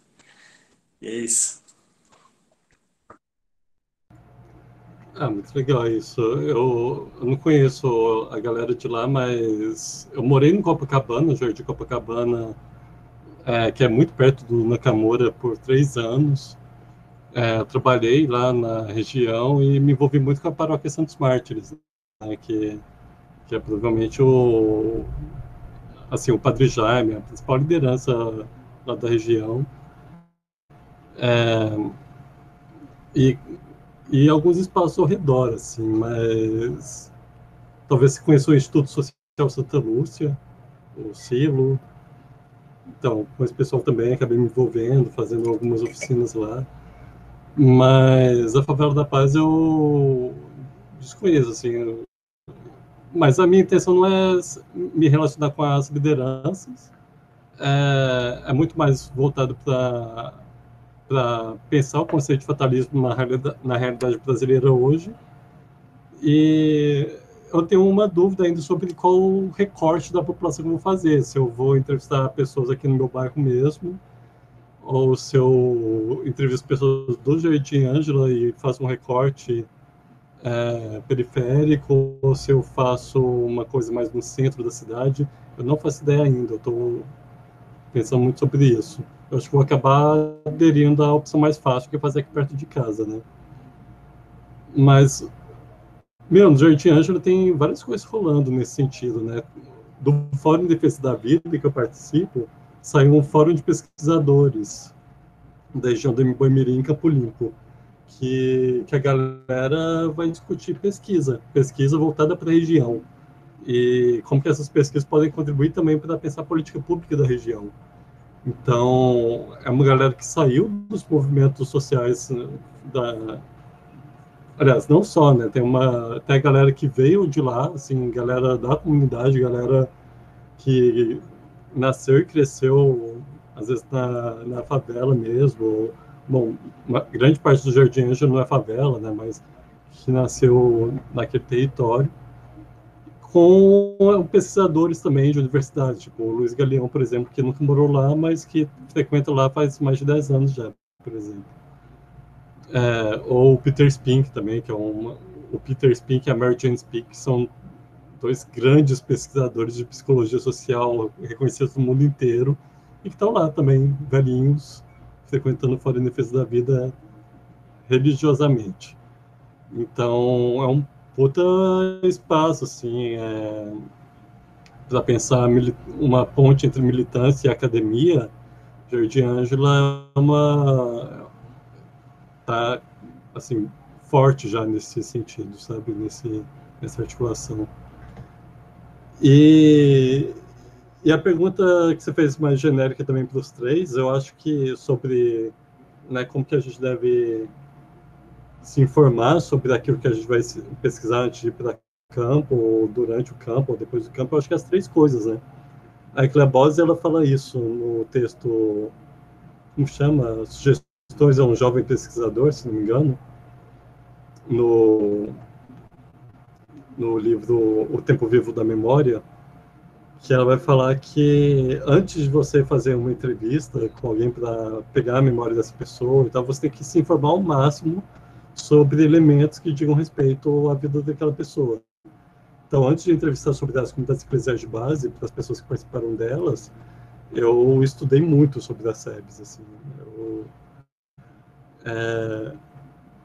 E é isso. Ah, muito legal isso. Eu, eu, não conheço a galera de lá, mas eu morei em Copacabana, Jardim Copacabana, é, que é muito perto do Nakamura, por três anos. É, trabalhei lá na região e me envolvi muito com a paróquia Santos Mártires, né, que, que é provavelmente o, assim, o Padre Jaime, a principal liderança lá da região. É, e, e alguns espaços ao redor, assim, mas talvez se conheça o Instituto Social Santa Lúcia, o Silo. Então, com esse pessoal também acabei me envolvendo, fazendo algumas oficinas lá. Mas a Favela da Paz eu desconheço, assim, mas a minha intenção não é me relacionar com as lideranças, é, é muito mais voltado para pensar o conceito de fatalismo na realidade, na realidade brasileira hoje. E eu tenho uma dúvida ainda sobre qual o recorte da população que eu vou fazer. Se eu vou entrevistar pessoas aqui no meu bairro mesmo, ou se eu entrevisto pessoas do Jardim Ângela e faço um recorte é, periférico ou se eu faço uma coisa mais no centro da cidade. Eu não faço ideia ainda, eu estou pensando muito sobre isso. Eu acho que vou acabar aderindo à opção mais fácil, que é fazer aqui perto de casa, né? Mas, meu, no Jardim Ângelo tem várias coisas rolando nesse sentido, né? Do Fórum de Defesa da Vida, que eu participo, saiu um fórum de pesquisadores da região do Boimirim, Campo Limpo, que, que a galera vai discutir pesquisa, pesquisa voltada para a região, e como que essas pesquisas podem contribuir também para pensar a política pública da região. Então, é uma galera que saiu dos movimentos sociais né, da... Aliás, não só, né? Tem uma tem a galera que veio de lá, assim, galera da comunidade, galera que nasceu e cresceu, às vezes, na, na favela mesmo. Bom, grande parte do Jardim Ângelo não é favela, né? Mas que nasceu naquele território. Com pesquisadores também de universidade, tipo o Luiz Galeão, por exemplo, que nunca morou lá, mas que frequenta lá faz mais de 10 anos já, por exemplo. É, ou o Peter Spink também, que é uma, o Peter Spink e a Mary Jane Spink são dois grandes pesquisadores de psicologia social reconhecidos no mundo inteiro e que estão lá também, velhinhos, frequentando Fórum de Defesa da Vida religiosamente. Então, é um puta espaço, assim, é, para pensar uma ponte entre militância e academia, Jardim Ângela é uma... tá, assim, forte já nesse sentido, sabe, nesse, nessa articulação. E, e a pergunta que você fez mais genérica também para os três, eu acho que sobre né, como que a gente deve se informar sobre aquilo que a gente vai pesquisar antes de ir para campo, ou durante o campo, ou depois do campo, eu acho que é as três coisas, né? A Eclebose, ela fala isso no texto, como chama? Sugestões a um jovem pesquisador, se não me engano, no, no livro O Tempo Vivo da Memória, que ela vai falar que antes de você fazer uma entrevista com alguém para pegar a memória dessa pessoa, então você tem que se informar ao máximo sobre elementos que digam respeito à vida daquela pessoa. Então, antes de entrevistar sobre as comunidades eclesiais de base, para as pessoas que participaram delas, eu estudei muito sobre as SEBs, assim. Eu, é,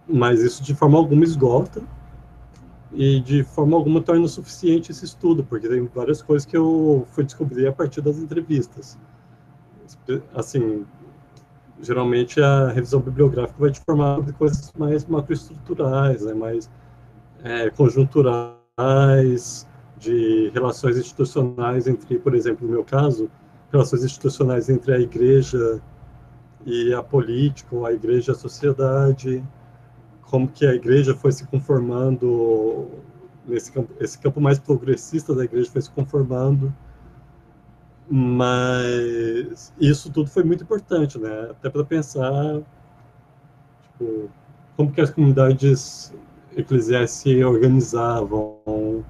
mas isso de forma alguma esgota, e de forma alguma torna suficiente esse estudo, porque tem várias coisas que eu fui descobrir a partir das entrevistas. Assim, geralmente a revisão bibliográfica vai te formar sobre coisas mais macroestruturais, né, mais é, conjunturais, de relações institucionais entre, por exemplo, no meu caso, relações institucionais entre a igreja e a política, ou a igreja e a sociedade, como que a igreja foi se conformando nesse campo, esse campo mais progressista da igreja foi se conformando, mas isso tudo foi muito importante, né? Até para pensar tipo, como que as comunidades eclesiais se organizavam,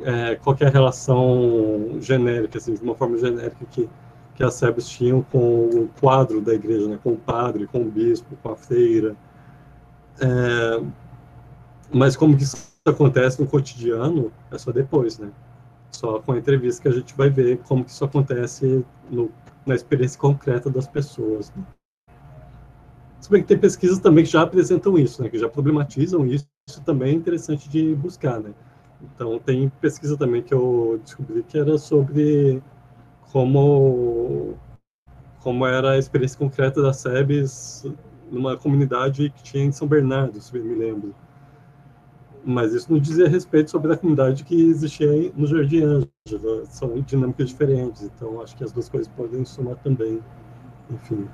é, qual é a relação genérica, assim, de uma forma genérica que que as SEBs tinham com o quadro da igreja, né? Com o padre, com o bispo, com a feira é, mas como que isso acontece no cotidiano é só depois, né? Só com a entrevista que a gente vai ver como que isso acontece no, na experiência concreta das pessoas. Né? Se bem que tem pesquisas também que já apresentam isso, né? Que já problematizam isso. Isso também é interessante de buscar, né? Então tem pesquisa também que eu descobri que era sobre como como era a experiência concreta das SEBs numa comunidade que tinha em São Bernardo, se bem me lembro. Mas isso não dizia respeito sobre a comunidade que existia no Jardim Ângela. São dinâmicas diferentes, então acho que as duas coisas podem somar também. Enfim.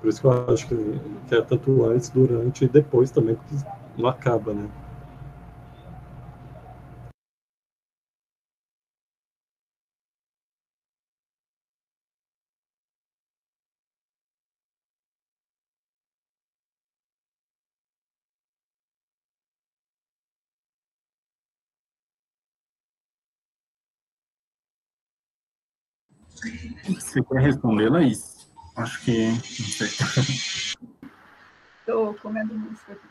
Por isso que eu acho que, que é tanto antes, durante e depois também, porque não acaba, né? Você quer responder, Laís? Acho que. Não sei. Estou comendo música aqui.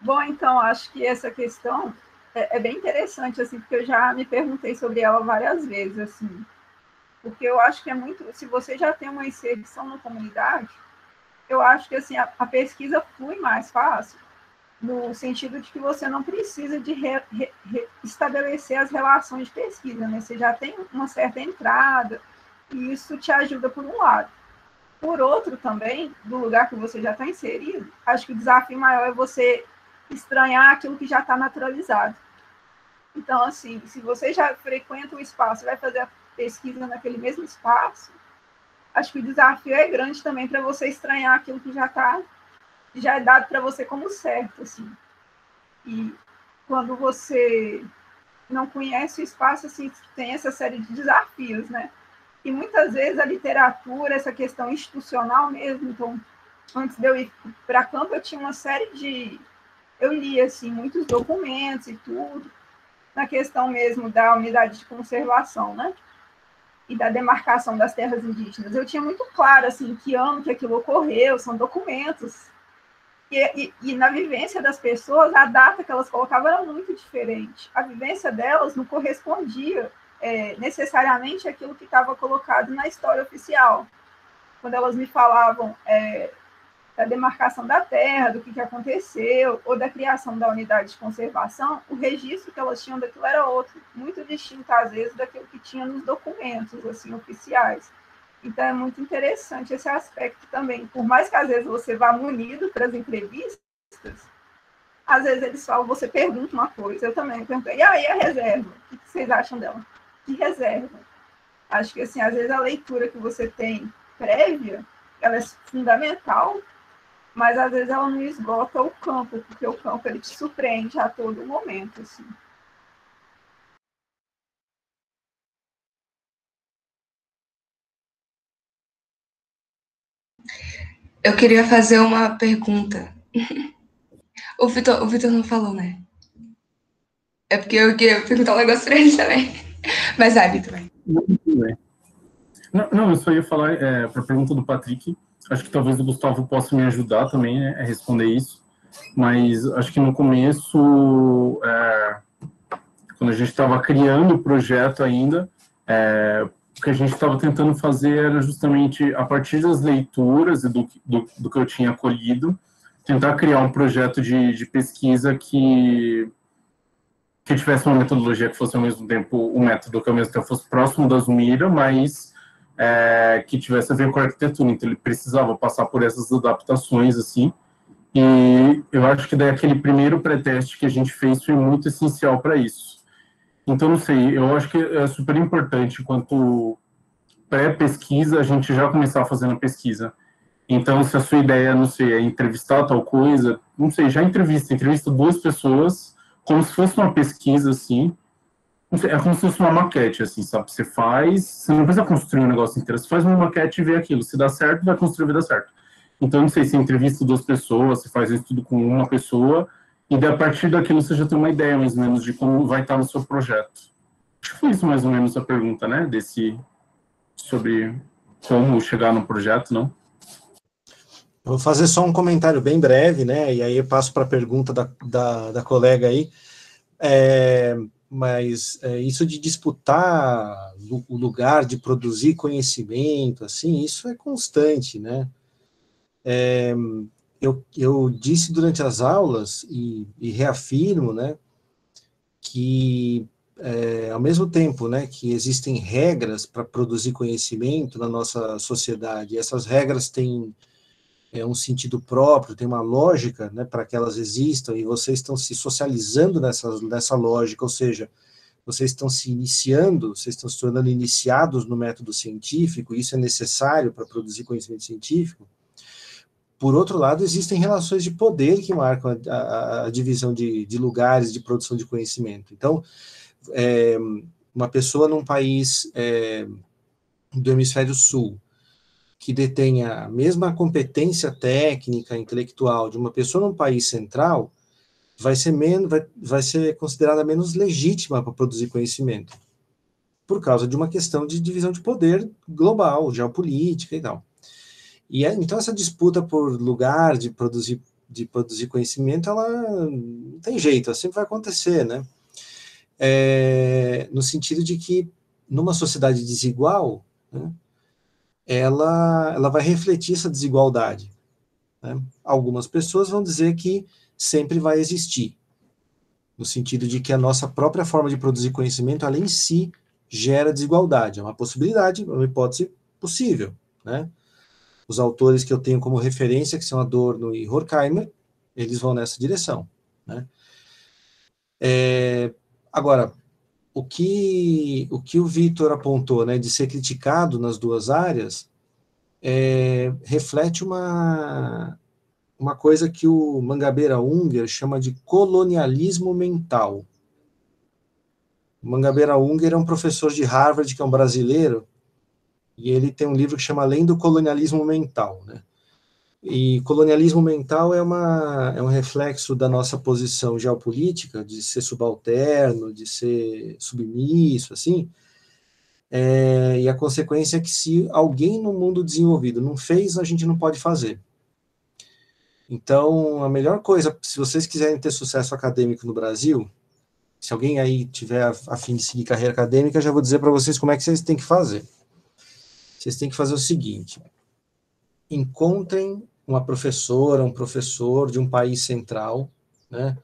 Bom, então, acho que essa questão é, é, bem interessante, assim, porque eu já me perguntei sobre ela várias vezes, assim. Porque eu acho que é muito. Se você já tem uma inserção na comunidade, eu acho que assim, a, a pesquisa flui mais fácil, no sentido de que você não precisa de re, re, re, estabelecer as relações de pesquisa, né? Você já tem uma certa entrada, e isso te ajuda por um lado. Por outro também, do lugar que você já está inserido, acho que o desafio maior é você estranhar aquilo que já está naturalizado. Então, assim, se você já frequenta o espaço, vai fazer a pesquisa naquele mesmo espaço, acho que o desafio é grande também para você estranhar aquilo que já está, já é dado para você como certo, assim. E quando você não conhece o espaço, assim, tem essa série de desafios, né? E muitas vezes a literatura, essa questão institucional mesmo, então, antes de eu ir para campo, eu tinha uma série de. Eu li, assim, muitos documentos e tudo, na questão mesmo da unidade de conservação, né? E da demarcação das terras indígenas. Eu tinha muito claro, assim, que ano que aquilo ocorreu, são documentos. E, e, e, na vivência das pessoas, a data que elas colocavam era muito diferente. A vivência delas não correspondia é, necessariamente àquilo que estava colocado na história oficial. Quando elas me falavam é, da demarcação da terra, do que, que aconteceu, ou da criação da unidade de conservação, o registro que elas tinham daquilo era outro, muito distinto, às vezes, daquilo que tinha nos documentos assim oficiais. Então, é muito interessante esse aspecto também. Por mais que, às vezes, você vá munido para as entrevistas, às vezes eles falam, você pergunta uma coisa, eu também perguntei, e aí a reserva? O que vocês acham dela? Que reserva? Acho que, assim, às vezes a leitura que você tem prévia, ela é fundamental mas às vezes ela não esgota o campo, porque o campo ele te surpreende a todo momento, assim. Eu queria fazer uma pergunta. [LAUGHS] O Vitor, o não falou, né? É porque eu queria perguntar um negócio para ele também. [LAUGHS] Mas vai, Vitor, vai. Não, não, eu só ia falar é, para a pergunta do Patrick acho que talvez o Gustavo possa me ajudar também né, a responder isso, mas acho que no começo, é, quando a gente estava criando o projeto ainda, é, o que a gente estava tentando fazer era justamente, a partir das leituras e do, do, do que eu tinha colhido, tentar criar um projeto de, de pesquisa que que tivesse uma metodologia que fosse ao mesmo tempo um método que ao mesmo tempo fosse próximo da Zumira, mas é, que tivesse a ver com a arquitetura, então ele precisava passar por essas adaptações, assim, e eu acho que daí aquele primeiro pré-teste que a gente fez foi muito essencial para isso. Então, não sei, eu acho que é super importante, quanto pré-pesquisa, a gente já começar fazendo a pesquisa. Então, se a sua ideia, não sei, é entrevistar tal coisa, não sei, já entrevista, entrevista duas pessoas, como se fosse uma pesquisa, assim, é como se fosse uma maquete, assim, sabe? Você faz, você não precisa construir um negócio inteiro, você faz uma maquete e vê aquilo. Se dá certo, vai construir, vai dar certo. Então, não sei se entrevista duas pessoas, você faz isso tudo com uma pessoa, e daí, a partir daquilo você já tem uma ideia, mais ou menos, de como vai estar no seu projeto. Acho que foi isso, mais ou menos, a pergunta, né? Desse, sobre como chegar no projeto, não? Eu vou fazer só um comentário bem breve, né? E aí eu passo para a pergunta da, da, da colega aí. É, mas é, isso de disputar o lugar de produzir conhecimento, assim, isso é constante, né? É, eu, eu disse durante as aulas e, e reafirmo, né, que é, ao mesmo tempo, né, que existem regras para produzir conhecimento na nossa sociedade, essas regras têm é, um sentido próprio, tem uma lógica né, para que elas existam, e vocês estão se socializando nessa, nessa lógica, ou seja, vocês estão se iniciando, vocês estão se tornando iniciados no método científico, isso é necessário para produzir conhecimento científico. Por outro lado, existem relações de poder que marcam a, a, a divisão de, de, lugares de produção de conhecimento. Então, é, uma pessoa num país é, do hemisfério sul, que detenha a mesma competência técnica, intelectual de uma pessoa num país central, vai ser menos, vai, vai ser considerada menos legítima para produzir conhecimento, por causa de uma questão de divisão de poder global, geopolítica e tal. E é, então essa disputa por lugar de produzir de produzir conhecimento, ela não tem jeito, ela sempre vai acontecer, né? É, no sentido de que numa sociedade desigual, né, ela, ela vai refletir essa desigualdade. Né? Algumas pessoas vão dizer que sempre vai existir, no sentido de que a nossa própria forma de produzir conhecimento, além em si, gera desigualdade. É uma possibilidade, é uma hipótese possível, né? os autores que eu tenho como referência, que são Adorno e Horkheimer, eles vão nessa direção. Né? É, agora, o que o, que o Vitor apontou né, de ser criticado nas duas áreas é, reflete uma, uma coisa que o Mangabeira Unger chama de colonialismo mental. O Mangabeira Unger é um professor de Harvard, que é um brasileiro, e ele tem um livro que chama Além do Colonialismo Mental, né? E colonialismo mental é, uma, é um reflexo da nossa posição geopolítica, de ser subalterno, de ser submisso, assim. É, e a consequência é que se alguém no mundo desenvolvido não fez, a gente não pode fazer. Então, a melhor coisa, se vocês quiserem ter sucesso acadêmico no Brasil, se alguém aí tiver a, fim de seguir carreira acadêmica, já vou dizer para vocês como é que vocês têm que fazer. Vocês têm que fazer o seguinte: encontrem uma professora, um professor de um país central, né,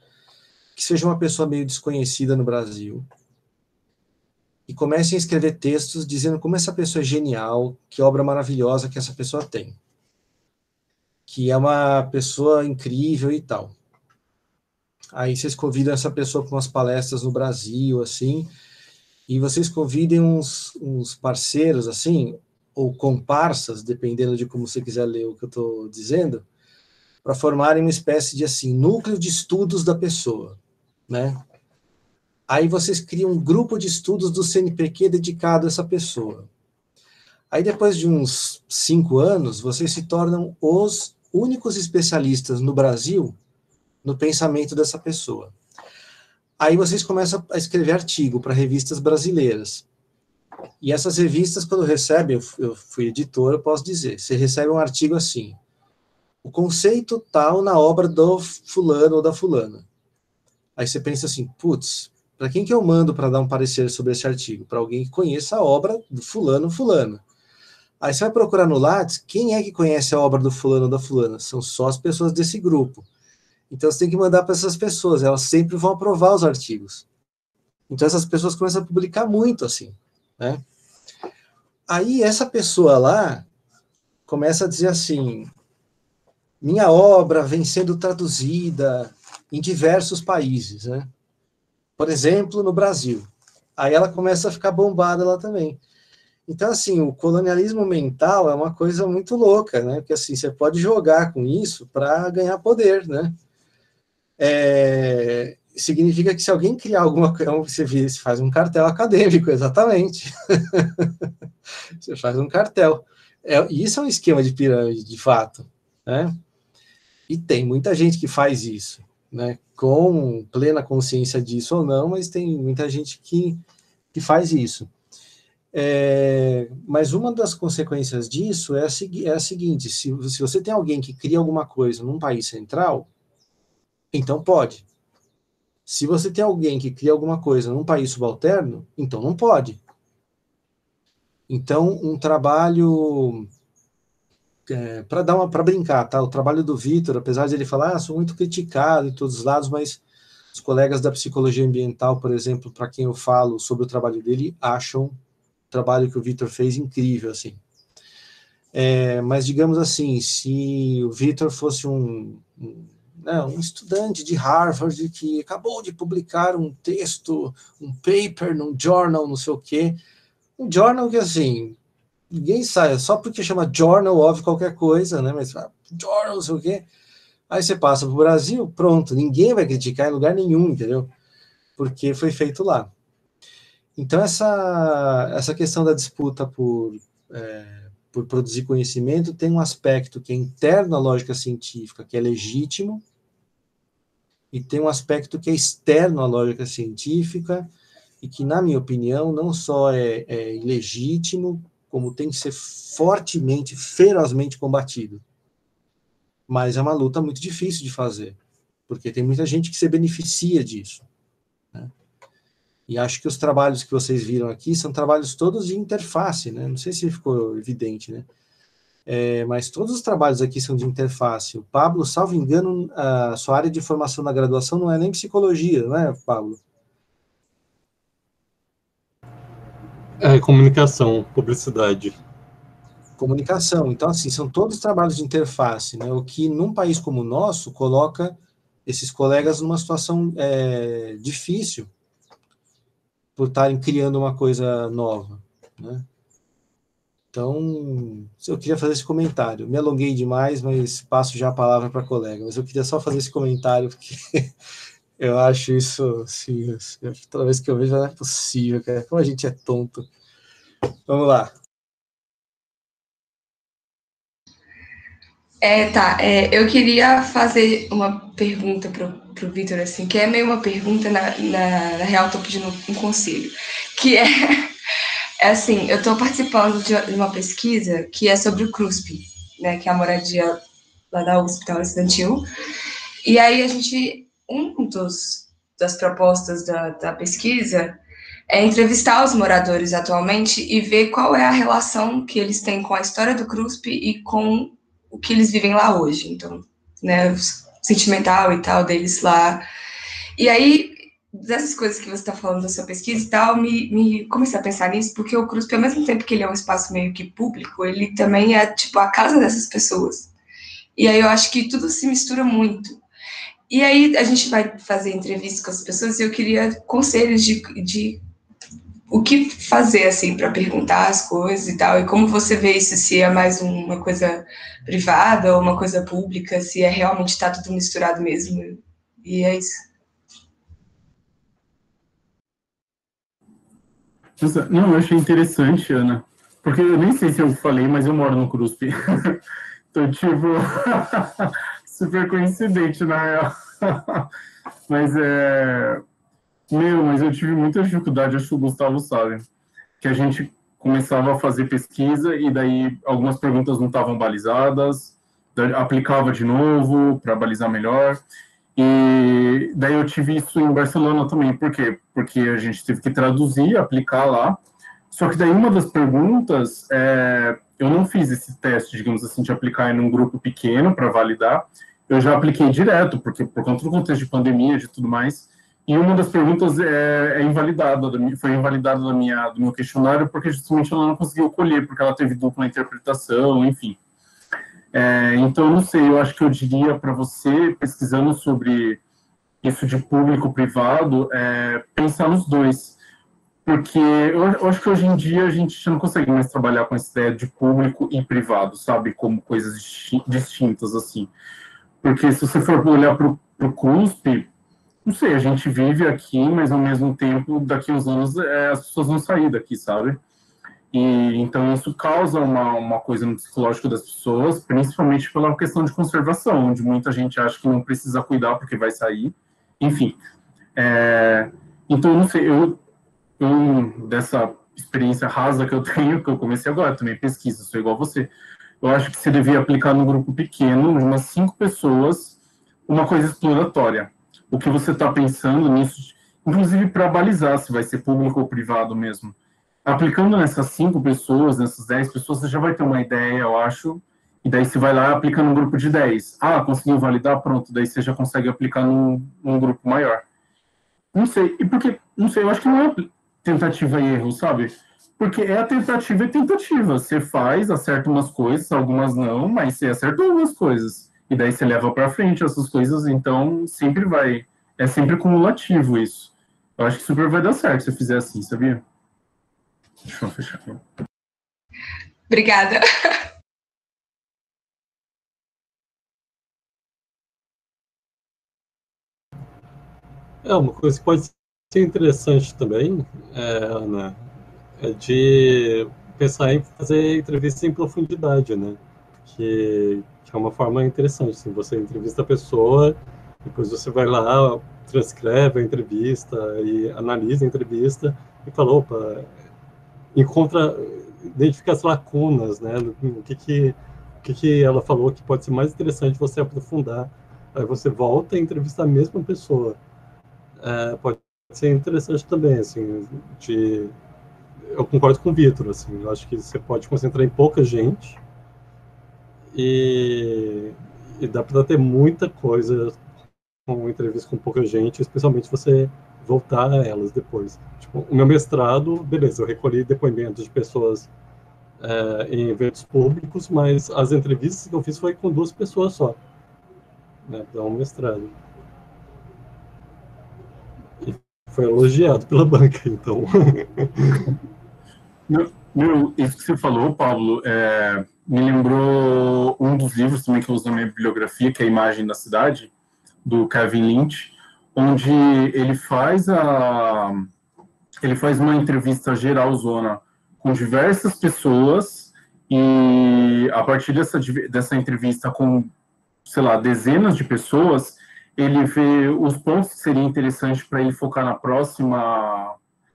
que seja uma pessoa meio desconhecida no Brasil, e comecem a escrever textos dizendo como essa pessoa é genial, que obra maravilhosa que essa pessoa tem, que é uma pessoa incrível e tal. Aí vocês convidam essa pessoa para umas palestras no Brasil, assim, e vocês convidem uns, uns parceiros, assim, ou comparsas, dependendo de como você quiser ler o que eu estou dizendo, para formarem uma espécie de assim núcleo de estudos da pessoa, né? Aí vocês criam um grupo de estudos do CNPq dedicado a essa pessoa. Aí depois de uns cinco anos, vocês se tornam os únicos especialistas no Brasil no pensamento dessa pessoa. Aí vocês começam a escrever artigo para revistas brasileiras. E essas revistas, quando recebem, eu fui editor, eu posso dizer, você recebe um artigo assim, o conceito tal na obra do fulano ou da fulana. Aí você pensa assim, putz, para quem que eu mando para dar um parecer sobre esse artigo? Para alguém que conheça a obra do fulano fulano. Aí você vai procurar no Lattes, quem é que conhece a obra do fulano ou da fulana? São só as pessoas desse grupo. Então você tem que mandar para essas pessoas, elas sempre vão aprovar os artigos. Então essas pessoas começam a publicar muito assim. Né? Aí essa pessoa lá começa a dizer assim: minha obra vem sendo traduzida em diversos países, né? Por exemplo, no Brasil. Aí ela começa a ficar bombada lá também. Então, assim, o colonialismo mental é uma coisa muito louca, né? Porque, assim, você pode jogar com isso para ganhar poder, né? É, significa que se alguém criar alguma coisa, você faz um cartel acadêmico, exatamente. [LAUGHS] você faz um cartel. É, isso é um esquema de pirâmide, de fato, né? E tem muita gente que faz isso, né? Com plena consciência disso ou não, mas tem muita gente que, que faz isso. É, mas uma das consequências disso é a, é a seguinte: se, se você tem alguém que cria alguma coisa num país central, então pode. Se você tem alguém que cria alguma coisa num país subalterno, então não pode. Então, um trabalho é, para dar uma para brincar, tá? O trabalho do Vitor, apesar de ele falar, ah, sou muito criticado em todos os lados, mas os colegas da psicologia ambiental, por exemplo, para quem eu falo sobre o trabalho dele, acham o trabalho que o Vitor fez incrível, assim. É, mas digamos assim, se o Vitor fosse um, um né, um estudante de Harvard que acabou de publicar um texto, um paper num journal, não sei o quê. Um journal que, assim, ninguém sai, só porque chama journal, ouve qualquer coisa, né? Mas ah, journal, não sei o quê. Aí você passa para o Brasil, pronto, ninguém vai criticar em lugar nenhum, entendeu? Porque foi feito lá. Então, essa, essa questão da disputa por, é, por produzir conhecimento tem um aspecto que é interno à lógica científica, que é legítimo, e tem um aspecto que é externo à lógica científica e que, na minha opinião, não só é, é ilegítimo, como tem que ser fortemente, ferozmente combatido. Mas é uma luta muito difícil de fazer, porque tem muita gente que se beneficia disso. Né? E acho que os trabalhos que vocês viram aqui são trabalhos todos de interface, né? Não sei se ficou evidente, né? É, mas todos os trabalhos aqui são de interface. O Pablo, salvo engano, a sua área de formação na graduação não é nem psicologia, não é, Pablo? É comunicação, publicidade. comunicação. Então, assim, são todos trabalhos de interface, né? O que num país como o nosso coloca esses colegas numa situação é, difícil por estarem criando uma coisa nova, né? Então, eu queria fazer esse comentário. Me alonguei demais, mas passo já a palavra para a colega. Mas eu queria só fazer esse comentário, porque [LAUGHS] eu acho isso, assim, toda vez que eu vejo, não é possível, cara. Como a gente é tonto. Vamos lá. É, tá. É, eu queria fazer uma pergunta para o Vitor, assim, que é meio uma pergunta, na, na, na real, estou pedindo um conselho, que é é assim, eu estou participando de uma pesquisa que é sobre o CRUSP, né, que é a moradia lá da Hospital Estudantil. E aí a gente, um dos das propostas da, da pesquisa é entrevistar os moradores atualmente e ver qual é a relação que eles têm com a história do CRUSP e com o que eles vivem lá hoje. Então, né, sentimental e tal deles lá. E aí dessas coisas que você está falando da sua pesquisa e tal, me, me comecei a pensar nisso, porque o CRUSP, ao mesmo tempo que ele é um espaço meio que público, ele também é, tipo, a casa dessas pessoas. E aí eu acho que tudo se mistura muito. E aí a gente vai fazer entrevistas com as pessoas e eu queria conselhos de, de o que fazer, assim, para perguntar as coisas e tal, e como você vê isso, se é mais uma coisa privada ou uma coisa pública, se é realmente está tudo misturado mesmo. E é isso. Não, eu achei interessante, Ana, porque eu nem sei se eu falei, mas eu moro no CRUSP. [LAUGHS] então, tipo, [LAUGHS] super coincidente, na real. [LAUGHS] mas é. Meu, mas eu tive muita dificuldade, acho que o Gustavo sabe, que a gente começava a fazer pesquisa e daí algumas perguntas não estavam balizadas, aplicava de novo para balizar melhor. E daí eu tive isso em Barcelona também, por quê? Porque a gente teve que traduzir, aplicar lá. Só que daí uma das perguntas, é, eu não fiz esse teste, digamos assim, de aplicar em um grupo pequeno para validar. Eu já apliquei direto, porque por conta do contexto de pandemia, de tudo mais. E uma das perguntas é, é invalidada, foi invalidada da minha, do meu questionário, porque justamente ela não conseguiu colher, porque ela teve dupla interpretação, enfim. É, então, não sei, eu acho que eu diria para você, pesquisando sobre isso de público-privado, é, pensar nos dois. Porque eu, eu, acho que hoje em dia a gente não consegue mais trabalhar com essa ideia de público e privado, sabe? Como coisas distintas, assim. Porque se você for olhar para o CUSP, não sei, a gente vive aqui, mas ao mesmo tempo, daqui a uns anos, é, as pessoas vão sair daqui, sabe? E então isso causa uma, uma coisa no psicológico das pessoas, principalmente pela questão de conservação, onde muita gente acha que não precisa cuidar porque vai sair. Enfim. É, então, não sei, eu, eu, dessa experiência rasa que eu [LAUGHS] tenho, que eu comecei agora, também pesquisa, sou igual você. Eu acho que você devia aplicar num grupo pequeno, umas cinco pessoas, uma coisa exploratória. O que você está pensando nisso, inclusive para balizar se vai ser público ou privado mesmo aplicando nessas cinco pessoas, nessas dez pessoas, você já vai ter uma ideia, eu acho, e daí você vai lá aplica num grupo de dez. Ah, conseguiu validar? Pronto, daí você já consegue aplicar num, num grupo maior. Não sei, e porque, não sei, eu acho que não é tentativa e erro, sabe? Porque é a tentativa e tentativa. Você faz, acerta umas coisas, algumas não, mas você acertou algumas coisas. E daí você leva para frente essas coisas, então sempre vai. É sempre cumulativo isso. Eu acho que super vai dar certo se fizer assim, sabia? Deixa eu fechar aqui. Obrigada. É, uma coisa que pode ser interessante também, é, Ana, é de pensar em fazer entrevistas em profundidade, né? Que, que é uma forma interessante, assim, você entrevista a pessoa, depois você vai lá, transcreve a entrevista e analisa a entrevista e fala, opa, encontra, identifica as lacunas, né? O que que, o que que ela falou que pode ser mais interessante você aprofundar. Aí você volta e entrevista a mesma pessoa. É, pode ser interessante também, assim, de... Eu concordo com o Vitor, assim, eu acho que você pode concentrar em pouca gente e, e dá para ter muita coisa com entrevista com pouca gente, especialmente você voltar a elas depois. Tipo, o meu mestrado, beleza, eu recolhi depoimentos de pessoas é, em eventos públicos, mas as entrevistas que eu fiz foi com duas pessoas só, né, para um mestrado. E foi elogiado pela banca, então. [LAUGHS] Meu, isso que você falou, Pablo, é, me lembrou um dos livros também que eu uso na minha bibliografia, que é a Imagem da Cidade, do Kevin Lynch, onde ele faz a ele faz uma entrevista geral zona com diversas pessoas e a partir dessa dessa entrevista com sei lá dezenas de pessoas ele vê os pontos que seria interessante para ele focar na próxima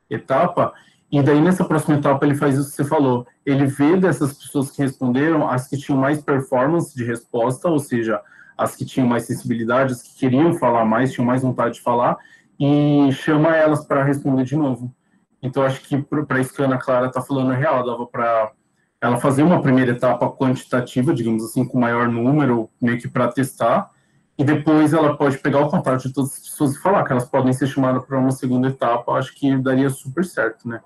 etapa. E daí nessa próxima etapa ele faz isso que você falou. Ele vê dessas pessoas que responderam as que tinham mais performance de resposta ou seja as que tinham mais sensibilidade, as que queriam falar mais, tinham mais vontade de falar, e chama elas para responder de novo. Então, acho que para isso que a Ana Clara está falando é real, dava para ela fazer uma primeira etapa quantitativa, digamos assim, com maior número, meio que para testar, e depois ela pode pegar o contato de todas as pessoas e falar que elas podem ser chamadas para uma segunda etapa, acho que daria super certo, né?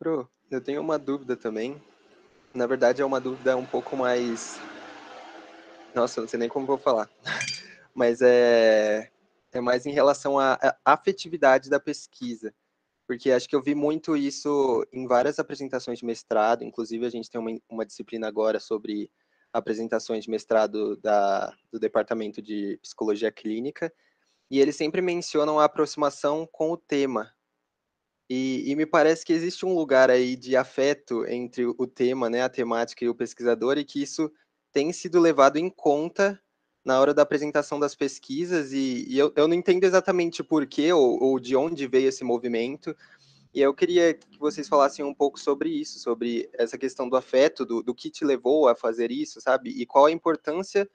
Pro, eu tenho uma dúvida também. Na verdade, é uma dúvida um pouco mais. Nossa, não sei nem como vou falar. [LAUGHS] Mas é, é mais em relação à afetividade da pesquisa. Porque acho que eu vi muito isso em várias apresentações de mestrado. Inclusive, a gente tem uma, uma disciplina agora sobre apresentações de mestrado da, do Departamento de Psicologia Clínica. E eles sempre mencionam a aproximação com o tema, e, e, me parece que existe um lugar aí de afeto entre o tema, né, a temática e o pesquisador, e que isso tem sido levado em conta na hora da apresentação das pesquisas, e, e eu, eu, não entendo exatamente por quê ou, ou, de onde veio esse movimento, e eu queria que vocês falassem um pouco sobre isso, sobre essa questão do afeto, do, do que te levou a fazer isso, sabe? E qual a importância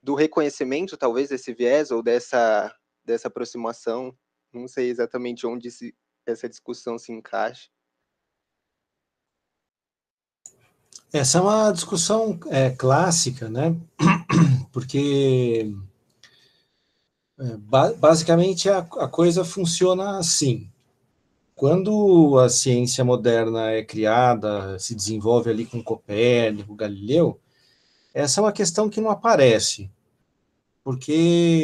do reconhecimento, talvez, desse viés ou dessa, dessa aproximação, não sei exatamente onde se, essa discussão se encaixa? Essa é uma discussão é, clássica, né? [CLEARS THROAT] Porque é, basicamente a, a coisa funciona assim. Quando a ciência moderna é criada, se desenvolve ali com Copérnico, Galileu, essa é uma questão que não aparece porque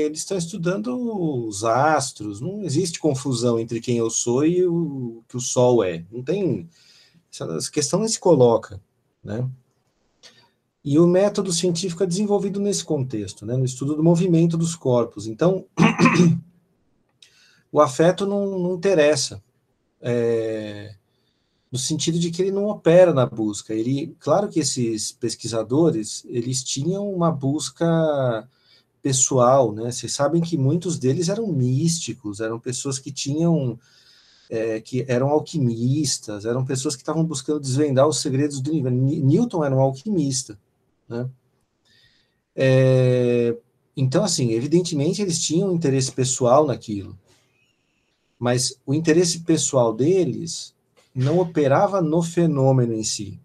eles estão estudando os astros, não existe confusão entre quem eu sou e o que o Sol é. Não tem. Essa questão não se coloca, né? E o método científico é desenvolvido nesse contexto, né, no estudo do movimento dos corpos. Então, [CLEARS THROAT] o afeto não, não interessa, é, no sentido de que ele não opera na busca. Ele, claro que esses pesquisadores, eles tinham uma busca pessoal, né? Vocês sabem que muitos deles eram místicos, eram pessoas que tinham, é, que eram alquimistas, eram pessoas que estavam buscando desvendar os segredos do universo. Newton era um alquimista, né? É, então, assim, evidentemente eles tinham interesse pessoal naquilo, mas o interesse pessoal deles não operava no fenômeno em si.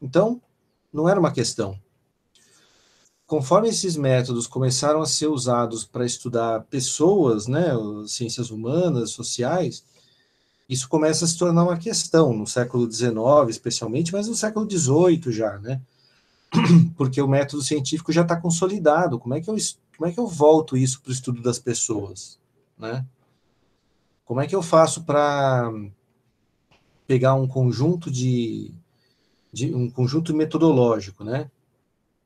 Então, não era uma questão conforme esses métodos começaram a ser usados para estudar pessoas, né, ciências humanas, sociais, isso começa a se tornar uma questão no século XIX, especialmente, mas no século XVIII já, né? [CLEARS THROAT] Porque o método científico já está consolidado. Como é que eu como é que eu volto isso para o estudo das pessoas, né? Como é que eu faço para pegar um conjunto de, de um conjunto metodológico, né?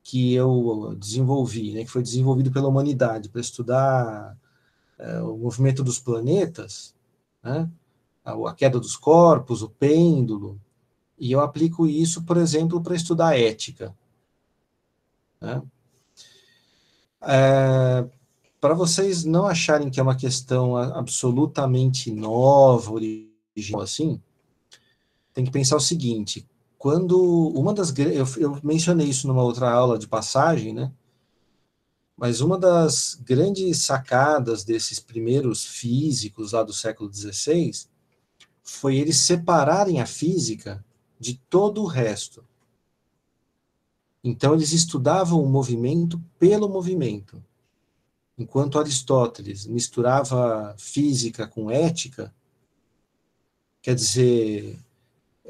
Que eu desenvolvi, né, que foi desenvolvido pela humanidade para estudar é, o movimento dos planetas, né, a, a, queda dos corpos, o pêndulo, e eu aplico isso, por exemplo, para estudar ética. Né. É, para vocês não acharem que é uma questão absolutamente nova, original assim, tem que pensar o seguinte: quando uma das eu, eu mencionei isso numa outra aula de passagem, né? Mas uma das grandes sacadas desses primeiros físicos lá do século XVI foi eles separarem a física de todo o resto. Então, eles estudavam o movimento pelo movimento. Enquanto Aristóteles misturava física com ética, quer dizer,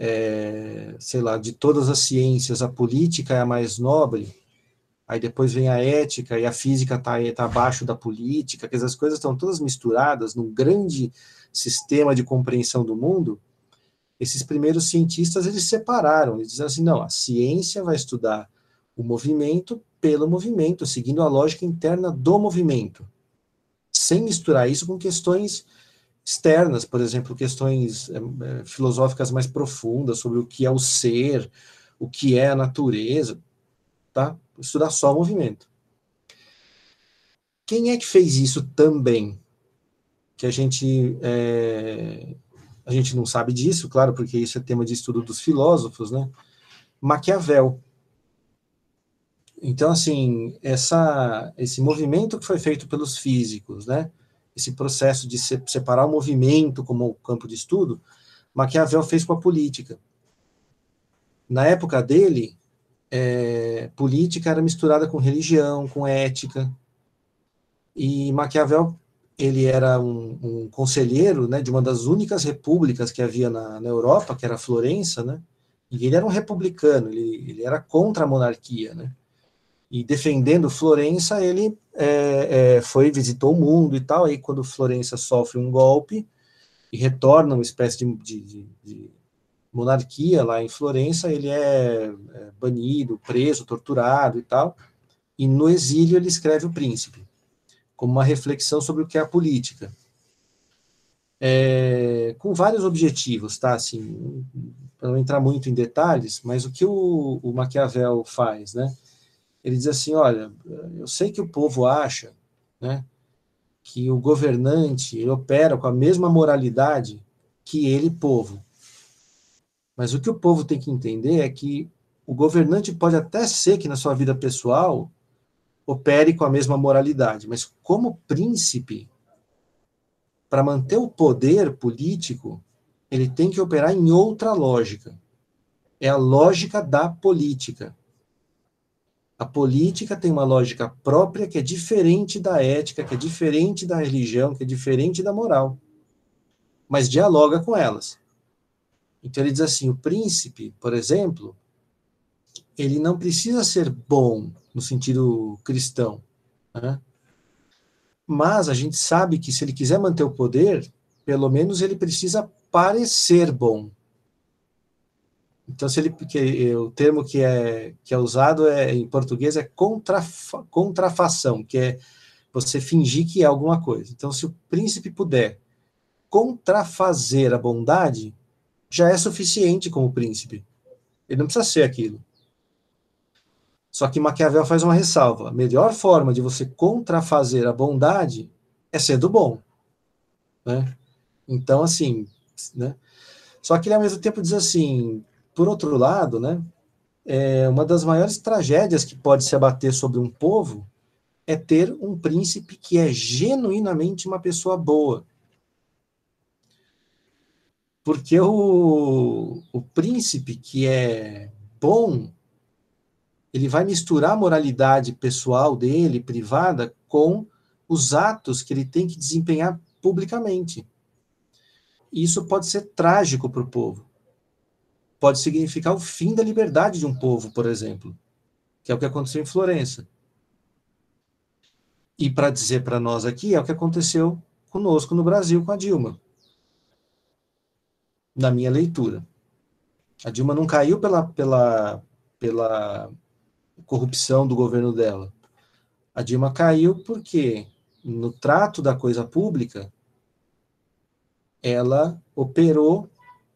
é, sei lá, de todas as ciências, a política é a mais nobre, aí depois vem a ética e a física está tá abaixo da política, que as coisas estão todas misturadas num grande sistema de compreensão do mundo, esses primeiros cientistas, eles separaram, eles diziam assim, não, a ciência vai estudar o movimento pelo movimento, seguindo a lógica interna do movimento, sem misturar isso com questões externas, por exemplo, questões é, filosóficas mais profundas sobre o que é o ser, o que é a natureza, tá? Estudar só o movimento. Quem é que fez isso também? Que a gente é, a gente não sabe disso, claro, porque isso é tema de estudo dos filósofos, né? Maquiavel. Então, assim, essa, esse movimento que foi feito pelos físicos, né? Esse processo de se, separar o movimento como campo de estudo, Maquiavel fez com a política. Na época dele, é, política era misturada com religião, com ética. E Maquiavel ele era um, um, conselheiro né, de uma das únicas repúblicas que havia na, na, Europa, que era Florença, né, e ele era um republicano, ele, ele era contra a monarquia, né, e defendendo Florença, ele é, é, foi, visitou o mundo e tal, aí quando Florença sofre um golpe e retorna uma espécie de, de, de monarquia lá em Florença, ele é, é banido, preso, torturado e tal, e no exílio ele escreve o Príncipe, como uma reflexão sobre o que é a política. É, com vários objetivos, tá? Assim, para não entrar muito em detalhes, mas o que o, o Maquiavel faz, né? Ele diz assim: olha, eu sei que o povo acha, né, que o governante opera com a mesma moralidade que ele, povo. Mas o que o povo tem que entender é que o governante pode até ser que na sua vida pessoal opere com a mesma moralidade, mas como príncipe, para manter o poder político, ele tem que operar em outra lógica. É a lógica da política. A política tem uma lógica própria que é diferente da ética, que é diferente da religião, que é diferente da moral, mas dialoga com elas. Então ele diz assim: o príncipe, por exemplo, ele não precisa ser bom no sentido cristão, né? mas a gente sabe que se ele quiser manter o poder, pelo menos ele precisa parecer bom. Então, se ele, que, o termo que é, que é usado é, em português é contrafa, contrafação, que é você fingir que é alguma coisa. Então, se o príncipe puder contrafazer a bondade, já é suficiente como príncipe. Ele não precisa ser aquilo. Só que Maquiavel faz uma ressalva. A melhor forma de você contrafazer a bondade é sendo bom. Né? Então, assim, né? Só que ele ao mesmo tempo diz assim: por outro lado, né, é uma das maiores tragédias que pode se abater sobre um povo é ter um príncipe que é genuinamente uma pessoa boa. Porque o, o príncipe que é bom, ele vai misturar a moralidade pessoal dele, privada, com os atos que ele tem que desempenhar publicamente. Isso pode ser trágico para o povo pode significar o fim da liberdade de um povo, por exemplo, que é o que aconteceu em Florença. E para dizer para nós aqui, é o que aconteceu conosco no Brasil com a Dilma. Na minha leitura. A Dilma não caiu pela, pela, pela corrupção do governo dela. A Dilma caiu porque, no trato da coisa pública, ela operou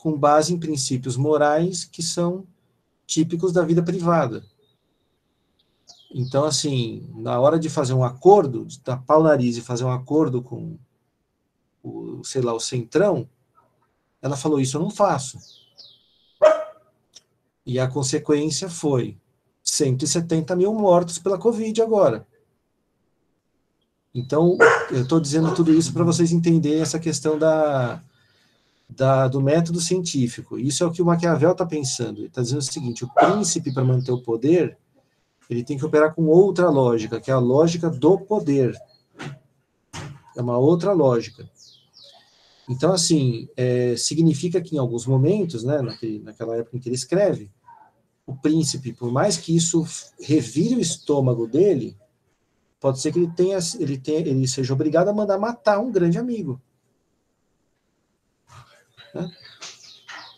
com base em princípios morais que são típicos da vida privada. Então, assim, na hora de fazer um acordo, tapar o nariz e fazer um acordo com o, sei lá, o Centrão, ela falou: Isso eu não faço. E a consequência foi 170 mil mortos pela Covid agora. Então, eu estou dizendo tudo isso para vocês entenderem essa questão da, da, do método científico. Isso é o que o Maquiavel está pensando. Ele está dizendo o seguinte: o príncipe, para manter o poder, ele tem que operar com outra lógica, que é a lógica do poder. É uma outra lógica. Então, assim, é, significa que em alguns momentos, né, naquele, naquela época em que ele escreve, o príncipe, por mais que isso revire o estômago dele, pode ser que ele tenha, ele tenha, ele seja obrigado a mandar matar um grande amigo. Né?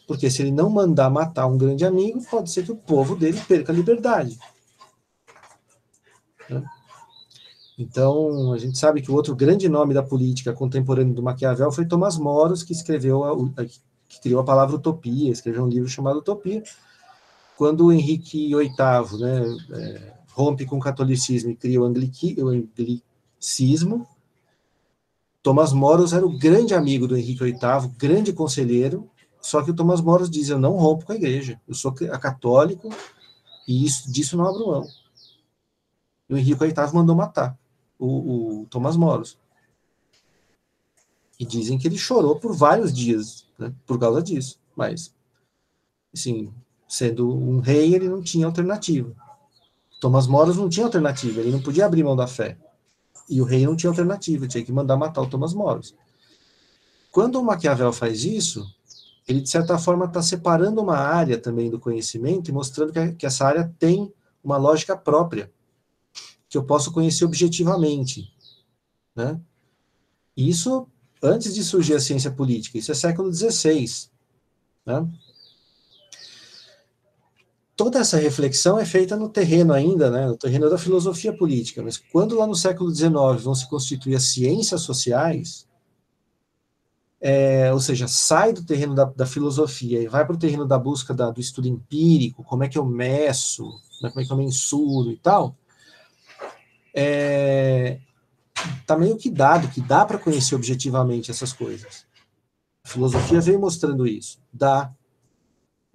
Porque se ele não mandar matar um grande amigo, pode ser que o povo dele perca a liberdade. Né? Então, a gente sabe que o outro grande nome da política contemporânea do Maquiavel foi Tomás Moros, que escreveu, a, que criou a palavra utopia, escreveu um livro chamado Utopia. Quando Henrique VIII né, é, rompe com o catolicismo e cria o anglicismo, Tomás Moros era o grande amigo do Henrique VIII, grande conselheiro, só que o Tomás Moros diz, eu não rompo com a igreja, eu sou católico e isso, disso não abro mão. E o Henrique VIII mandou matar o, o Tomás Moros. E dizem que ele chorou por vários dias, né, por causa disso. Mas, assim, sendo um rei, ele não tinha alternativa. Tomás Moros não tinha alternativa, ele não podia abrir mão da fé. E o rei não tinha alternativa, tinha que mandar matar o Tomás Moros. Quando o Maquiavel faz isso, ele, de certa forma, está separando uma área também do conhecimento e mostrando que, que essa área tem uma lógica própria que eu posso conhecer objetivamente, né? Isso antes de surgir a ciência política, isso é século XVI, né? Toda essa reflexão é feita no terreno ainda, né, no terreno da filosofia política, mas quando lá no século XIX vão se constituir as ciências sociais, é, ou seja, sai do terreno da, da filosofia e vai para o terreno da busca da, do estudo empírico, como é que eu meço, né, como é que eu mensuro e tal, é, tá meio que dado, que dá para conhecer objetivamente essas coisas. A filosofia veio mostrando isso. Dá.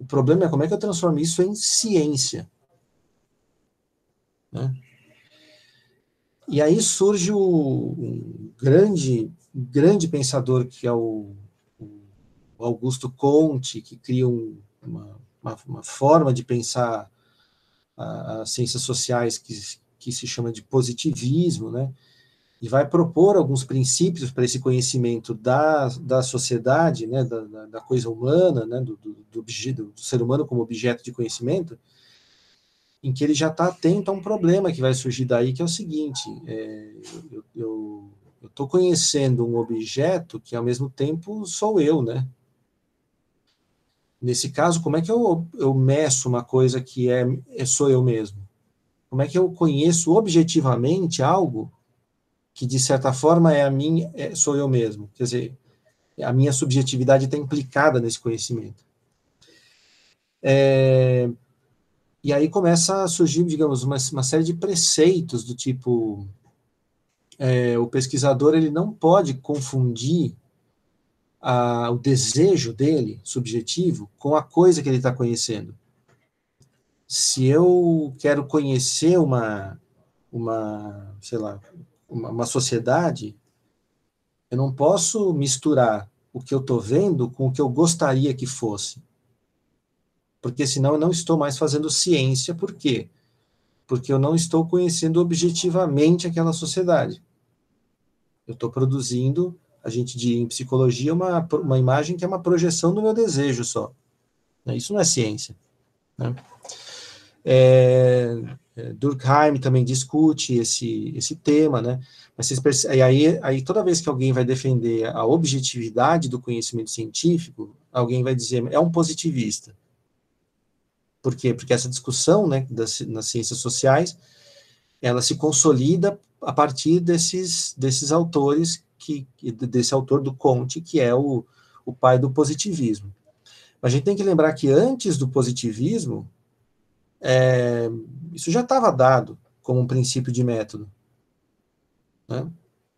O problema é como é que eu transformo isso em ciência. Né? E aí surge o um grande, grande pensador que é o, o Augusto Conte, que cria um, uma, uma, uma, forma de pensar as ciências sociais que, que se chama de positivismo, né? E vai propor alguns princípios para esse conhecimento da, da sociedade, né, da, da coisa humana, né, do, do, do, do ser humano como objeto de conhecimento, em que ele já está atento a um problema que vai surgir daí, que é o seguinte: é, eu estou conhecendo um objeto que ao mesmo tempo sou eu, né? Nesse caso, como é que eu, eu meço uma coisa que é, é sou eu mesmo? Como é que eu conheço objetivamente algo que, de certa forma, é a minha, é, sou eu mesmo? Quer dizer, a minha subjetividade está implicada nesse conhecimento. É, e aí começa a surgir, digamos, uma, uma série de preceitos do tipo é, o pesquisador ele não pode confundir a, o desejo dele subjetivo com a coisa que ele está conhecendo se eu quero conhecer uma, uma sei lá, uma, uma sociedade, eu não posso misturar o que eu estou vendo com o que eu gostaria que fosse. Porque senão eu não estou mais fazendo ciência. Por quê? Porque eu não estou conhecendo objetivamente aquela sociedade. Eu estou produzindo, a gente diz em psicologia, uma, uma imagem que é uma projeção do meu desejo só. Isso não é ciência. Né? É, Durkheim também discute esse, esse tema, né? Mas vocês percebem, aí, aí toda vez que alguém vai defender a objetividade do conhecimento científico, alguém vai dizer é um positivista. Por quê? Porque essa discussão, né, das, nas ciências sociais, ela se consolida a partir desses, desses autores, que, desse autor do Comte, que é o, o pai do positivismo. Mas a gente tem que lembrar que antes do positivismo, é, isso já estava dado como um princípio de método. Né?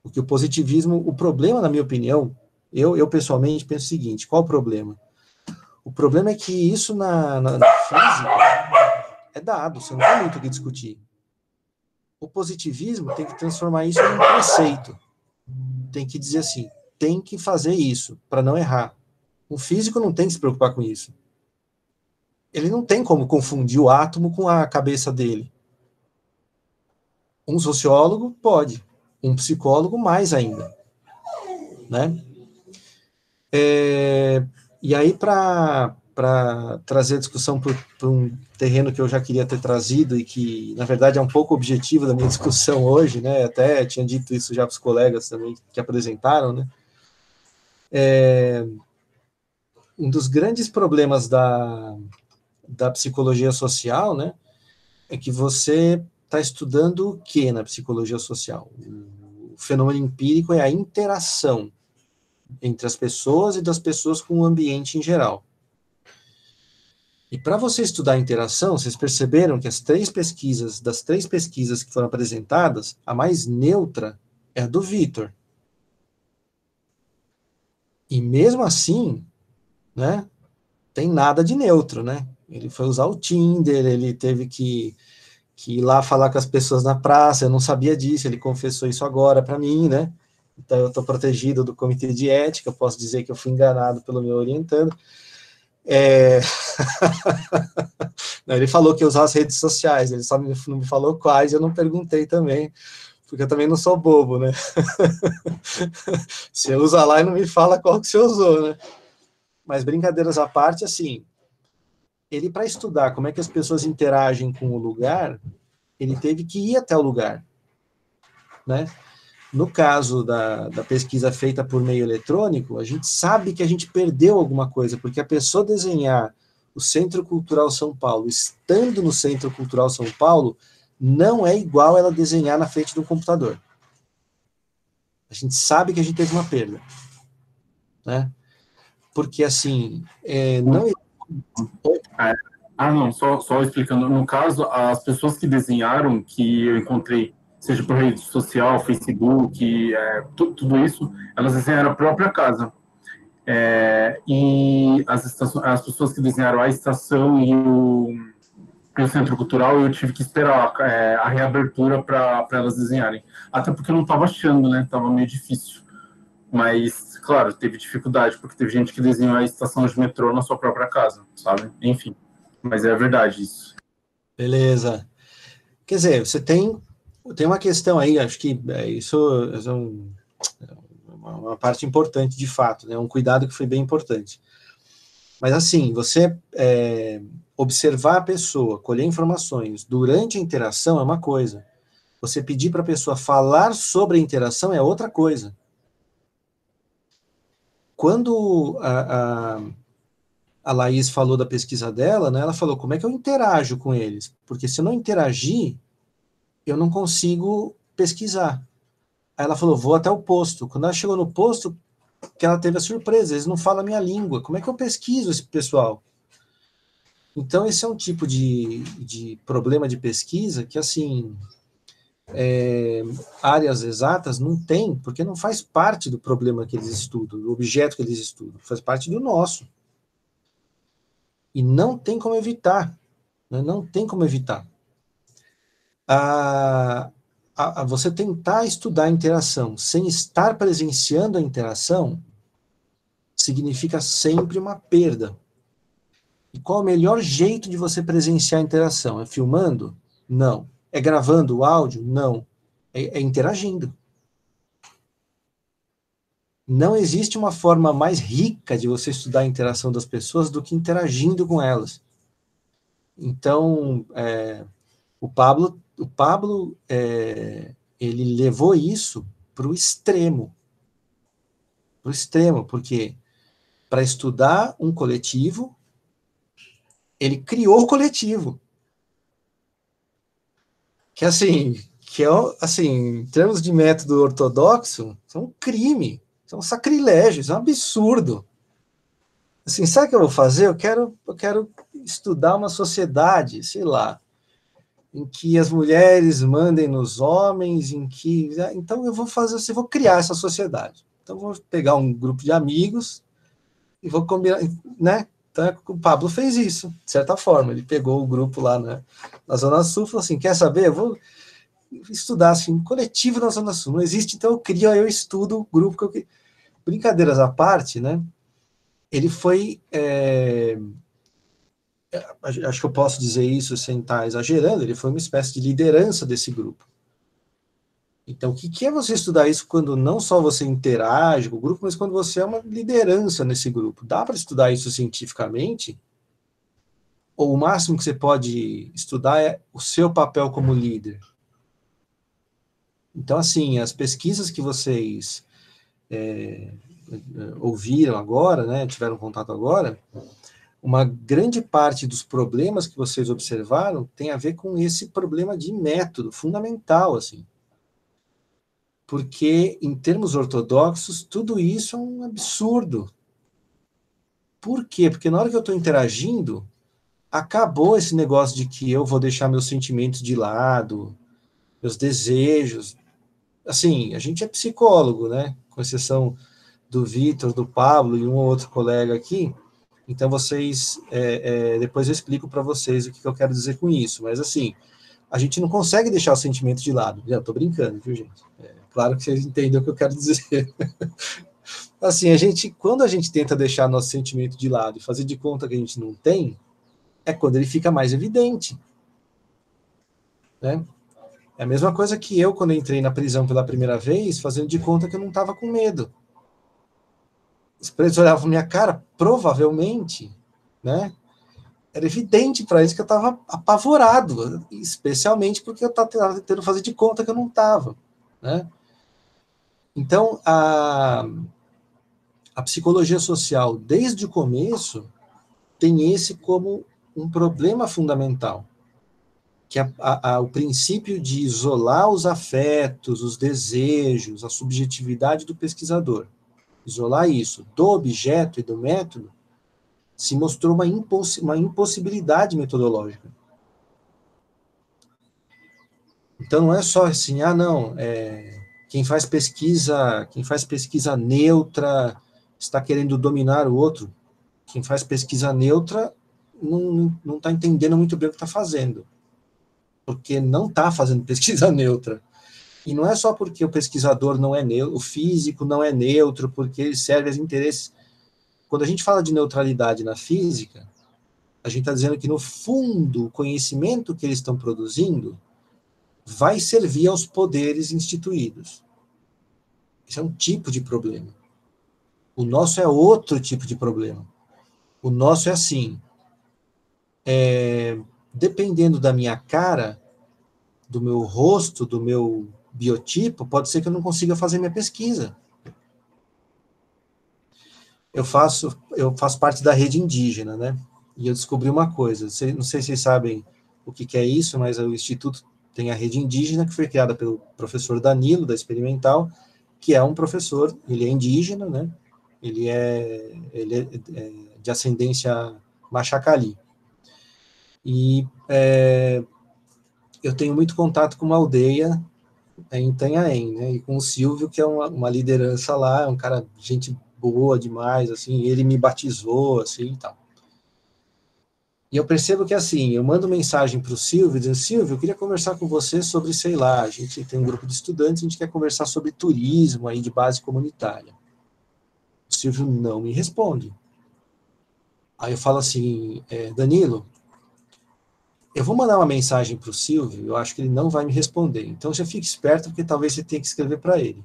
Porque o positivismo, o problema, na minha opinião, eu, eu pessoalmente penso o seguinte: qual o problema? O problema é que isso na, na, na física é dado, você não tem muito o que discutir. O positivismo tem que transformar isso em um preceito. Tem que dizer assim: tem que fazer isso para não errar. O físico não tem que se preocupar com isso ele não tem como confundir o átomo com a cabeça dele. Um sociólogo pode, um psicólogo mais ainda, né? É, e aí, para trazer a discussão para um terreno que eu já queria ter trazido e que, na verdade, é um pouco objetivo da minha [LAUGHS] discussão hoje, né? Até tinha dito isso já para os colegas também que apresentaram, né? É, um dos grandes problemas da, da psicologia social, né? É que você está estudando o que na psicologia social? O fenômeno empírico é a interação entre as pessoas e das pessoas com o ambiente em geral. E para você estudar a interação, vocês perceberam que as três pesquisas, das três pesquisas que foram apresentadas, a mais neutra é a do Vitor. E mesmo assim, né, tem nada de neutro, né? Ele foi usar o Tinder, ele teve que, que ir lá falar com as pessoas na praça, eu não sabia disso, ele confessou isso agora para mim, né? Então eu estou protegido do comitê de ética, posso dizer que eu fui enganado pelo meu orientando. É... [LAUGHS] ele falou que ia usar as redes sociais, ele só não me falou quais, eu não perguntei também, porque eu também não sou bobo, né? [LAUGHS] você usa lá e não me fala qual que você usou, né? Mas brincadeiras à parte, assim, ele para estudar como é que as pessoas interagem com o lugar, ele teve que ir até o lugar, né? No caso da, da pesquisa feita por meio eletrônico, a gente sabe que a gente perdeu alguma coisa, porque a pessoa desenhar o Centro Cultural São Paulo, estando no Centro Cultural São Paulo, não é igual ela desenhar na frente do computador. A gente sabe que a gente teve uma perda, né? Porque assim, é, não. Ah, não, só, só explicando. No caso, as pessoas que desenharam, que eu encontrei seja por rede social, Facebook, é, tudo isso, elas desenharam a própria casa. É, e as, estações, as pessoas que desenharam a estação e o, e o centro cultural, eu tive que esperar é, a reabertura para elas desenharem. Até porque eu não estava achando, né? Tava meio difícil. Mas, claro, teve dificuldade, porque teve gente que desenhou a estação de metrô na sua própria casa, sabe? Enfim. Mas é verdade isso. Beleza. Quer dizer, você tem tem uma questão aí, acho que é, isso é um, uma parte importante de fato, né? Um cuidado que foi bem importante. Mas assim, você é, observar a pessoa, colher informações durante a interação é uma coisa. Você pedir para a pessoa falar sobre a interação é outra coisa. Quando a, a, a Laís falou da pesquisa dela, né, ela falou como é que eu interajo com eles? Porque se eu não interagir, eu não consigo pesquisar. Aí ela falou, vou até o posto. Quando ela chegou no posto, que ela teve a surpresa, eles não falam a minha língua. Como é que eu pesquiso esse pessoal? Então, esse é um tipo de, de problema de pesquisa que, assim, é, áreas exatas não tem, porque não faz parte do problema que eles estudam, do objeto que eles estudam, faz parte do nosso. E não tem como evitar, né? não tem como evitar a, a, a você tentar estudar a interação sem estar presenciando a interação significa sempre uma perda. E qual o melhor jeito de você presenciar a interação? É filmando? Não. É gravando o áudio? Não. É, é interagindo. Não existe uma forma mais rica de você estudar a interação das pessoas do que interagindo com elas. Então, é, o Pablo o Pablo é, ele levou isso para o extremo. Para o extremo, porque para estudar um coletivo, ele criou o coletivo. Que assim, que é assim, em termos de método ortodoxo, é um crime, é um sacrilégio, é um absurdo. Assim, sabe o que eu vou fazer? Eu quero, eu quero estudar uma sociedade, sei lá, em que as mulheres mandem nos homens, em que. Né, então eu vou fazer, eu vou criar essa sociedade. Então vou pegar um grupo de amigos e vou combinar, né? Então o Pablo fez isso, de certa forma. Ele pegou o grupo lá na, na Zona Sul e falou assim: quer saber? Eu vou estudar assim, coletivo na Zona Sul. Não existe, então eu crio, eu estudo o grupo que eu. Brincadeiras à parte, né? Ele foi. É, acho que eu posso dizer isso sem estar exagerando, ele foi uma espécie de liderança desse grupo. Então, o que, que é você estudar isso quando não só você interage com o grupo, mas quando você é uma liderança nesse grupo? Dá para estudar isso cientificamente? Ou o máximo que você pode estudar é o seu papel como líder? Então, assim, as pesquisas que vocês é, ouviram agora, né, tiveram contato agora, uma grande parte dos problemas que vocês observaram tem a ver com esse problema de método fundamental, assim porque, em termos ortodoxos, tudo isso é um absurdo. Por quê? Porque na hora que eu estou interagindo, acabou esse negócio de que eu vou deixar meus sentimentos de lado, meus desejos. Assim, a gente é psicólogo, né? Com exceção do Vitor, do Pablo e um ou outro colega aqui. Então, vocês, é, é, depois eu explico para vocês o que, que eu quero dizer com isso. Mas, assim, a gente não consegue deixar os sentimentos de lado. Já estou brincando, viu, gente? É, Claro que vocês entendem o que eu quero dizer. [LAUGHS] assim, a gente, quando a gente tenta deixar nosso sentimento de lado e fazer de conta que a gente não tem, é quando ele fica mais evidente. Né? É a mesma coisa que eu, quando entrei na prisão pela primeira vez, fazendo de conta que eu não estava com medo. Os presos olhavam minha cara, provavelmente, né? Era evidente para eles que eu estava apavorado, especialmente porque eu estava tentando fazer de conta que eu não estava, né? Então, a, a psicologia social, desde o começo, tem esse como um problema fundamental, que é a, a, o princípio de isolar os afetos, os desejos, a subjetividade do pesquisador. Isolar isso do objeto e do método se mostrou uma, uma impossibilidade metodológica. Então não é só assim, ah, não, é, quem faz pesquisa, quem faz pesquisa neutra está querendo dominar o outro. Quem faz pesquisa neutra não está entendendo muito bem o que está fazendo. Porque não está fazendo [LAUGHS] pesquisa neutra. E não é só porque o pesquisador não é neutro, o físico não é neutro, porque ele serve aos interesses. Quando a gente fala de neutralidade na física, a gente está dizendo que, no fundo, o conhecimento que eles estão produzindo vai servir aos poderes instituídos. Isso é um tipo de problema. O nosso é outro tipo de problema. O nosso é assim. É, dependendo da minha cara, do meu rosto, do meu biotipo, pode ser que eu não consiga fazer minha pesquisa. Eu faço, eu faço parte da rede indígena, né? E eu descobri uma coisa. Não sei se vocês sabem o que, que é isso, mas o Instituto tem a rede indígena, que foi criada pelo professor Danilo, da Experimental, que é um professor, ele é indígena, né? Ele é, ele é, é de ascendência machacali. E é, eu tenho muito contato com uma aldeia em Itanhaém, né? E com o Silvio, que é uma, uma liderança lá, é um cara, gente boa demais, assim, ele me batizou, assim, e tal. E eu percebo que, assim, eu mando mensagem para o Silvio, dizendo, Silvio, eu queria conversar com você sobre, sei lá, a gente tem um grupo de estudantes, a gente quer conversar sobre turismo aí de base comunitária. O Silvio não me responde. Aí eu falo assim, é, Danilo, eu vou mandar uma mensagem para o Silvio, eu acho que ele não vai me responder. Então já fique esperto, porque talvez você tenha que escrever para ele.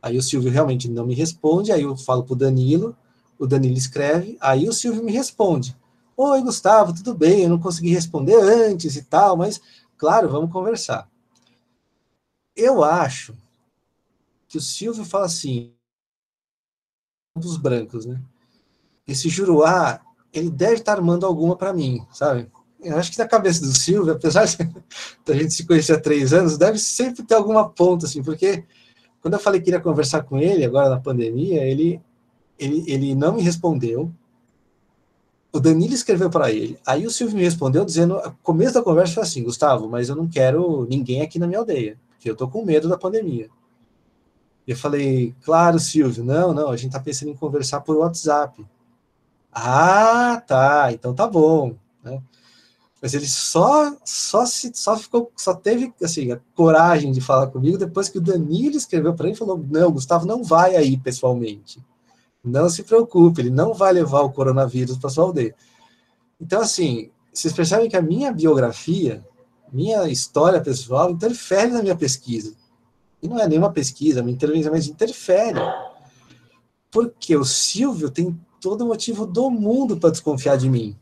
Aí o Silvio realmente não me responde, aí eu falo para o Danilo, o Danilo escreve, aí o Silvio me responde. Oi, Gustavo, tudo bem? Eu não consegui responder antes e tal, mas, claro, vamos conversar. Eu acho que o Silvio fala assim, dos brancos, né? Esse Juruá, ele deve estar armando alguma para mim, sabe? Eu acho que na cabeça do Silvio, apesar de [LAUGHS] a gente se conhecer há três anos, deve sempre ter alguma ponta, assim, porque quando eu falei que queria conversar com ele, agora na pandemia, ele, ele, ele não me respondeu, o Danilo escreveu para ele. Aí o Silvio me respondeu dizendo, no começo da conversa foi assim, Gustavo, mas eu não quero ninguém aqui na minha aldeia, porque eu tô com medo da pandemia. Eu falei, claro, Silvio, não, não, a gente tá pensando em conversar por WhatsApp. Ah, tá, então tá bom, né? Mas ele só só se só ficou só teve assim a coragem de falar comigo depois que o Danilo escreveu para ele e falou: "Não, Gustavo não vai aí pessoalmente". Não se preocupe, ele não vai levar o coronavírus para sua aldeia. Então, assim, vocês percebem que a minha biografia, minha história pessoal, interfere na minha pesquisa. E não é nenhuma pesquisa, uma intervenção, mas interfere. Porque o Silvio tem todo motivo do mundo para desconfiar de mim.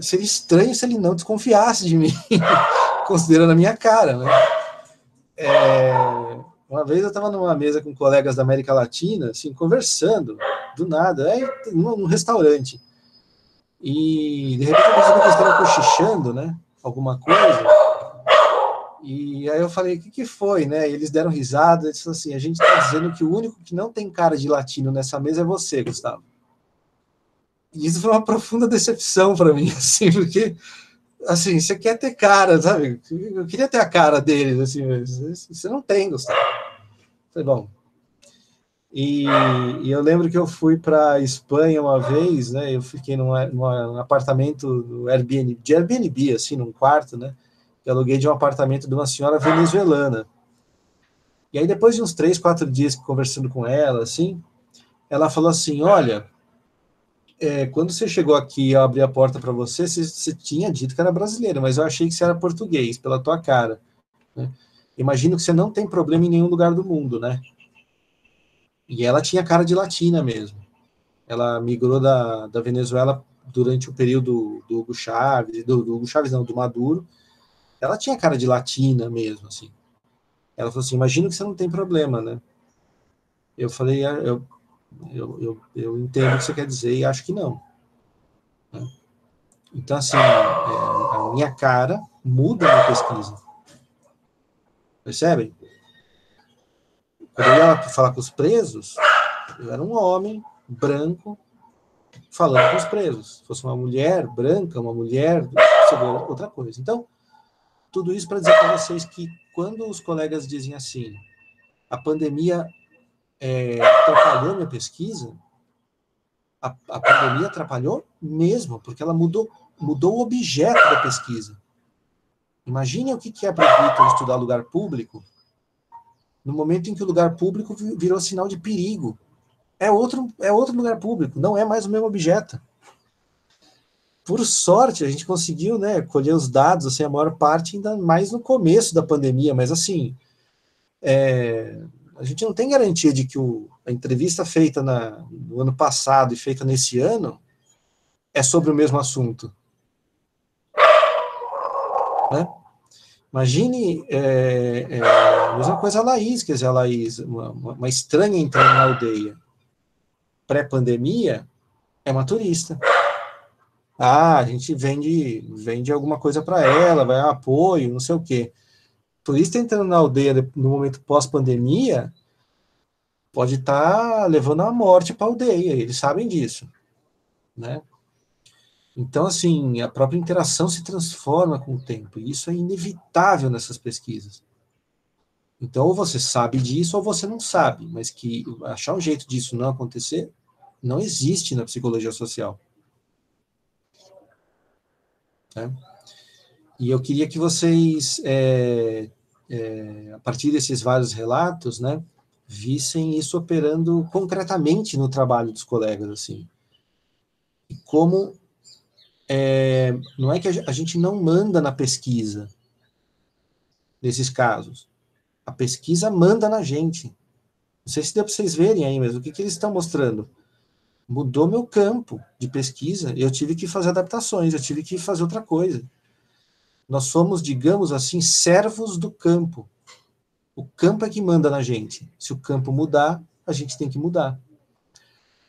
Seria estranho se ele não desconfiasse de mim, [LAUGHS] considerando a minha cara, né? É, uma vez eu estava numa mesa com colegas da América Latina, assim, conversando, do nada, aí, num, num restaurante. E de repente eu percebi que eles estavam cochichando, né? Alguma coisa. E aí eu falei, o que, que foi, né? E eles deram risada, eles falaram assim, a gente está dizendo que o único que não tem cara de latino nessa mesa é você, Gustavo. E isso foi uma profunda decepção para mim, [LAUGHS] assim, porque assim, você quer ter cara, sabe? Eu queria ter a cara deles, assim, você não tem, Gustavo. Falei, bom. E, e eu lembro que eu fui para Espanha uma vez, né? Eu fiquei num, num apartamento do Airbnb, de Airbnb, assim, num quarto, né? Que aluguei de um apartamento de uma senhora venezuelana. E aí, depois de uns três, quatro dias conversando com ela, assim, ela falou assim: Olha, é, quando você chegou aqui e eu abri a porta para você, você, você, tinha dito que era brasileiro, mas eu achei que você era português, pela tua cara. Né? Imagino que você não tem problema em nenhum lugar do mundo, né? E ela tinha cara de latina mesmo. Ela migrou da, da Venezuela durante o período do Hugo Chaves, do, do Hugo Chaves não, do Maduro. Ela tinha cara de latina mesmo, assim. Ela falou assim, imagino que você não tem problema, né? Eu falei, ah, eu, eu, eu, eu entendo o que você quer dizer e acho que não. Né? Então, assim, é, a minha cara muda na pesquisa. Percebem? Quando eu ia falar com os presos, eu era um homem branco falando com os presos. Se fosse uma mulher branca, uma mulher, seria outra coisa. Então, tudo isso para dizer para vocês que quando os colegas dizem assim, a pandemia é, atrapalhou minha pesquisa, a, a pandemia atrapalhou mesmo, porque ela mudou, mudou o objeto da pesquisa. Imagine o que é para Vitor estudar lugar público no momento em que o lugar público virou sinal de perigo. É outro, é outro lugar público, não é mais o mesmo objeto. Por sorte, a gente conseguiu né, colher os dados, assim, a maior parte ainda mais no começo da pandemia, mas assim, é, a gente não tem garantia de que o, a entrevista feita na, no ano passado e feita nesse ano é sobre o mesmo assunto. Né? Imagine é, é, a mesma coisa a Laís, quer dizer, a Laís, uma, uma estranha entrando na aldeia pré-pandemia, é uma turista. Ah, a gente vende, vende alguma coisa para ela, vai apoio, não sei o quê turista entrando na aldeia no momento pós-pandemia pode estar tá levando a morte para a aldeia, eles sabem disso, né? Então, assim, a própria interação se transforma com o tempo, e isso é inevitável nessas pesquisas. Então, ou você sabe disso, ou você não sabe, mas que achar um jeito disso não acontecer, não existe na psicologia social. Né? E eu queria que vocês, é, é, a partir desses vários relatos, né, vissem isso operando concretamente no trabalho dos colegas, assim. Como é, não é que a gente não manda na pesquisa nesses casos. A pesquisa manda na gente. Não sei se deu para vocês verem aí, mas o que, que eles estão mostrando? Mudou meu campo de pesquisa, eu tive que fazer adaptações, eu tive que fazer outra coisa. Nós somos, digamos assim, servos do campo. O campo é que manda na gente. Se o campo mudar, a gente tem que mudar.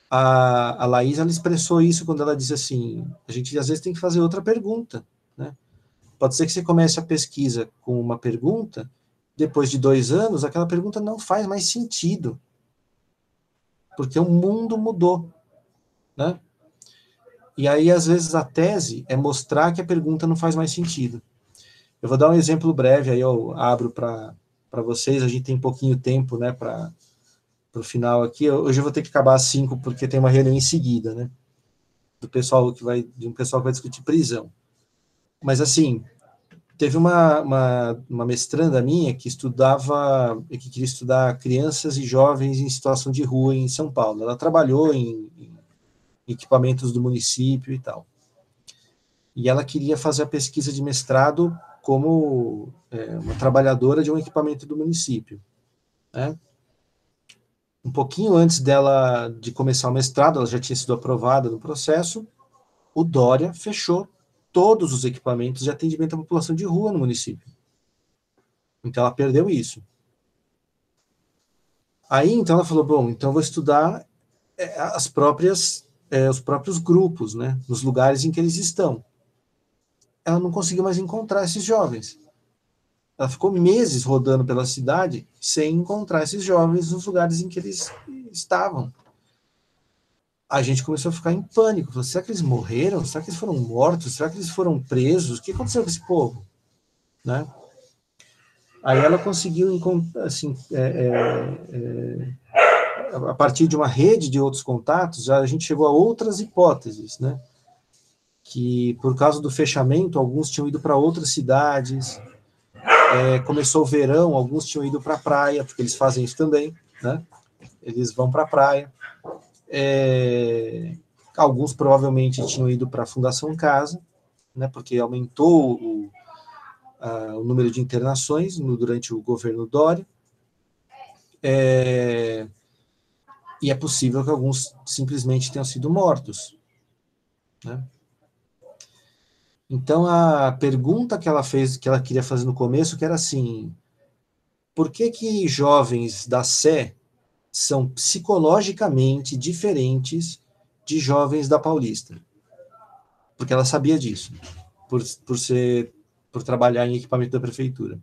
A, a Laís, ela expressou isso quando ela disse assim, a gente às vezes tem que fazer outra pergunta, né? Pode ser que você comece a pesquisa com uma pergunta, depois de dois anos, aquela pergunta não faz mais sentido. Porque o mundo mudou, né? E aí, às vezes, a tese é mostrar que a pergunta não faz mais sentido. Eu vou dar um exemplo breve, aí eu abro para vocês, a gente tem pouquinho tempo, né, para o final aqui. Hoje eu vou ter que acabar às 5, porque tem uma reunião em seguida, né, do pessoal que vai, de um pessoal que vai discutir prisão. Mas, assim, teve uma, uma, uma mestranda minha que estudava, que queria estudar crianças e jovens em situação de rua em São Paulo. Ela trabalhou em, em equipamentos do município e tal. E ela queria fazer a pesquisa de mestrado como é, uma trabalhadora de um equipamento do município. Né? Um pouquinho antes dela de começar o mestrado, ela já tinha sido aprovada no processo, o Dória fechou todos os equipamentos de atendimento à população de rua no município. Então ela perdeu isso. Aí então ela falou, bom, então vou estudar é, as próprias, é, os próprios grupos, né, nos lugares em que eles estão. Ela não conseguiu mais encontrar esses jovens. Ela ficou meses rodando pela cidade sem encontrar esses jovens nos lugares em que eles estavam. A gente começou a ficar em pânico. Falou, será que eles morreram? Será que eles foram mortos? Será que eles foram presos? O que aconteceu com esse povo? Né? Aí ela conseguiu, assim, é, é, é, a partir de uma rede de outros contatos, a gente chegou a outras hipóteses, né? Que por causa do fechamento, alguns tinham ido para outras cidades. É, começou o verão, alguns tinham ido para a praia, porque eles fazem isso também, né? Eles vão para a praia. É, alguns provavelmente tinham ido para a Fundação Casa, né? Porque aumentou o o número de internações no, durante o governo Dória. É, e é possível que alguns simplesmente tenham sido mortos. Né? Então, a pergunta que ela fez, que ela queria fazer no começo, que era assim, por que que jovens da Sé são psicologicamente diferentes de jovens da Paulista? Porque ela sabia disso, por, por ser por trabalhar em equipamento da prefeitura.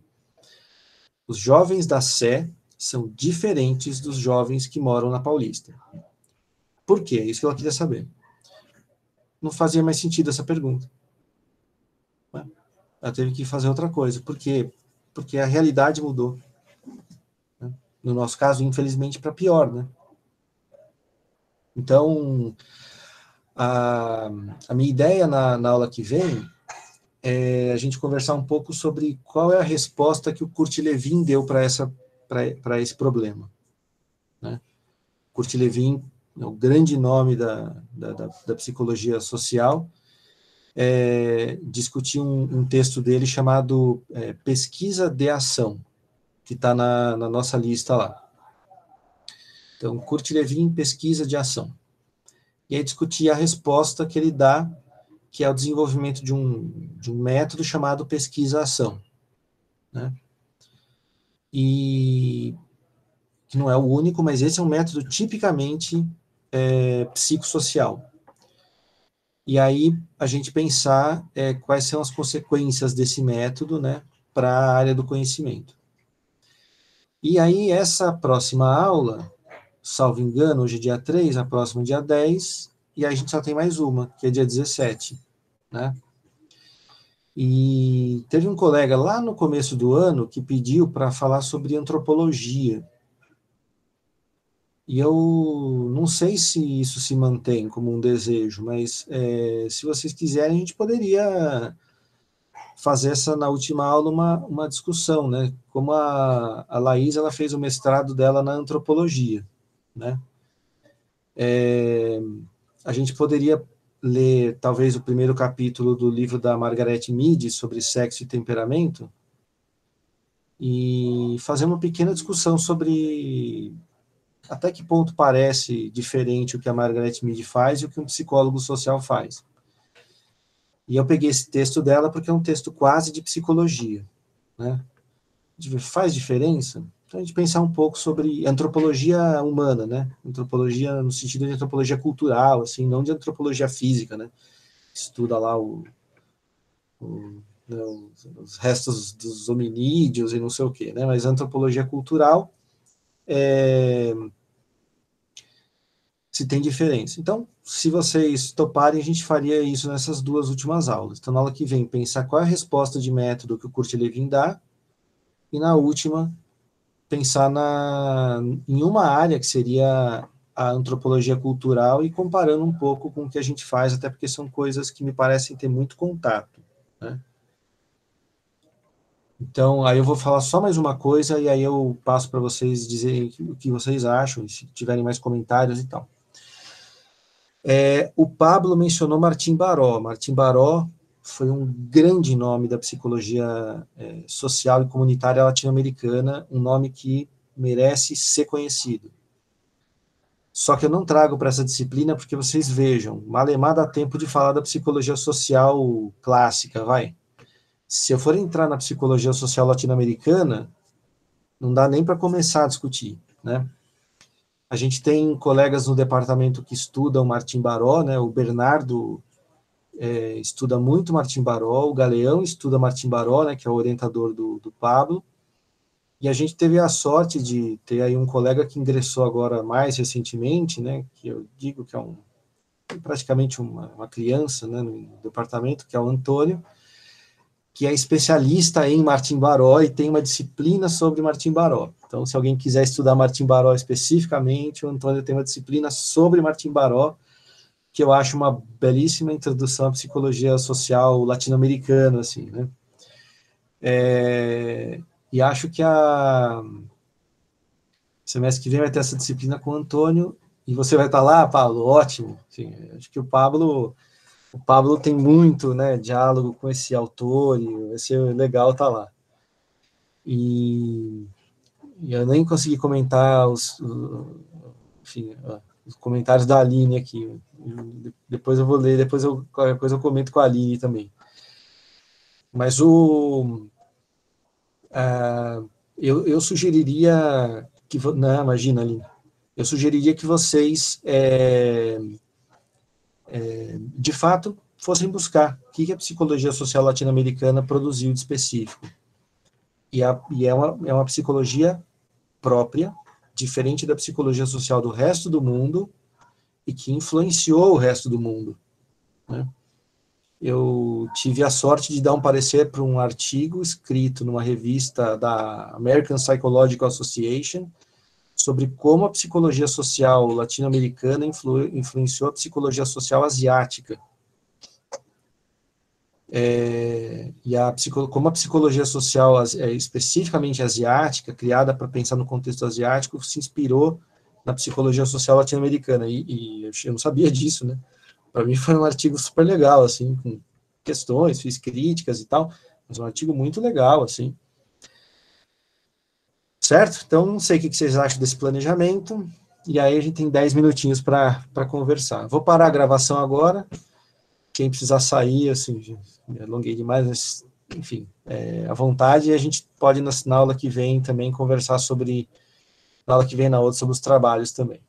Os jovens da Sé são diferentes dos jovens que moram na Paulista. Por quê? É isso que ela queria saber. Não fazia mais sentido essa pergunta. Ela teve que fazer outra coisa. Por quê? Porque a realidade mudou. No nosso caso, infelizmente, para pior, né? Então, a, a minha ideia na, na aula que vem é, a gente conversar um pouco sobre qual é a resposta que o Kurt Lewin deu para essa para esse problema. Né? Kurt Lewin é o grande nome da, da, da, da psicologia social, é, um, um, texto dele chamado é, Pesquisa de Ação, que está na, na, nossa lista lá. Então, Kurt Lewin, Pesquisa de Ação. E aí discutir a resposta que ele dá que é o desenvolvimento de um, de um método chamado pesquisa-ação. Né? E que não é o único, mas esse é um método tipicamente é, psicossocial. E aí a gente pensar é, quais são as consequências desse método né, para a área do conhecimento. E aí essa próxima aula, salvo engano, hoje é dia 3, a próxima dia 10, e a gente só tem mais uma, que é dia 17, né? E teve um colega lá no começo do ano que pediu para falar sobre antropologia. E eu não sei se isso se mantém como um desejo, mas é, se vocês quiserem, a gente poderia fazer essa na última aula uma, uma discussão, né? Como a, a Laís ela fez o mestrado dela na antropologia, né? É, a gente poderia ler talvez o primeiro capítulo do livro da Margaret Mead sobre sexo e temperamento e fazer uma pequena discussão sobre até que ponto parece diferente o que a Margaret Mead faz e o que um psicólogo social faz. E eu peguei esse texto dela porque é um texto quase de psicologia, né? Faz diferença? Então, a gente pensar um pouco sobre antropologia humana, né? Antropologia no sentido de antropologia cultural, assim, não de antropologia física, né? Estuda lá o, o né, os restos dos hominídeos e não sei o quê, né? Mas antropologia cultural é, se tem diferença. Então, se vocês toparem, a gente faria isso nessas duas últimas aulas. Então, na aula que vem, pensar qual é a resposta de método que o Kurt Lewin dá, e na última, pensar na, em uma área que seria a antropologia cultural e comparando um pouco com o que a gente faz, até porque são coisas que me parecem ter muito contato. Né? Então, aí eu vou falar só mais uma coisa e aí eu passo para vocês dizerem o que vocês acham, se tiverem mais comentários e tal. É, o Pablo mencionou Martim Baró. Martim Baró foi um grande nome da psicologia é, social e comunitária latino-americana, um nome que merece ser conhecido. Só que eu não trago para essa disciplina porque vocês vejam, malemar dá tempo de falar da psicologia social clássica, vai. Se eu for entrar na psicologia social latino-americana, não dá nem para começar a discutir, né? A gente tem colegas no departamento que estudam Martim Baró, né? O Bernardo é, estuda muito Martim Baró, o Galeão estuda Martim Baró, né? Que é o orientador do, do Pablo. E a gente teve a sorte de ter aí um colega que ingressou agora mais recentemente, né, que eu digo que é um praticamente uma, uma criança né, no departamento, que é o Antônio, que é especialista em Martim Baró e tem uma disciplina sobre Martim Baró. Então, se alguém quiser estudar Martim Baró especificamente, o Antônio tem uma disciplina sobre Martim Baró, que eu acho uma belíssima introdução à psicologia social latino-americana, assim, né? É, e acho que a semestre que vem vai ter essa disciplina com o Antônio e você vai estar lá, Pablo, ótimo. Sim, acho que o Pablo o Pablo tem muito, né, diálogo com esse autor e vai ser legal estar lá. E, e eu nem consegui comentar os, enfim, os comentários da Aline aqui. Depois eu vou ler, depois eu, qualquer coisa eu comento com a Aline também. Mas o uh, eu, eu sugeriria que, não, imagina ali, eu sugeriria que vocês, é, é, de fato, fossem buscar o que a psicologia social latino-americana produziu de específico. E, a, e é, uma, é uma psicologia própria, diferente da psicologia social do resto do mundo, e que influenciou o resto do mundo. Né? eu tive a sorte de dar um parecer para um artigo escrito numa revista da American Psychological Association sobre como a psicologia social latino-americana influ, influenciou a psicologia social asiática. É, e a, como a psicologia social é, especificamente asiática, criada para pensar no contexto asiático, se inspirou na psicologia social latino-americana. E, e eu não sabia disso, né? para mim foi um artigo super legal, assim, com questões, fiz críticas e tal, mas um artigo muito legal, assim. Certo? Então, não sei o que vocês acham desse planejamento, e aí a gente tem 10 minutinhos para conversar. Vou parar a gravação agora, quem precisar sair, assim, me alonguei demais, mas, enfim, é, à vontade, e a gente pode, na, na aula que vem, também conversar sobre, na aula que vem, na outra, sobre os trabalhos também.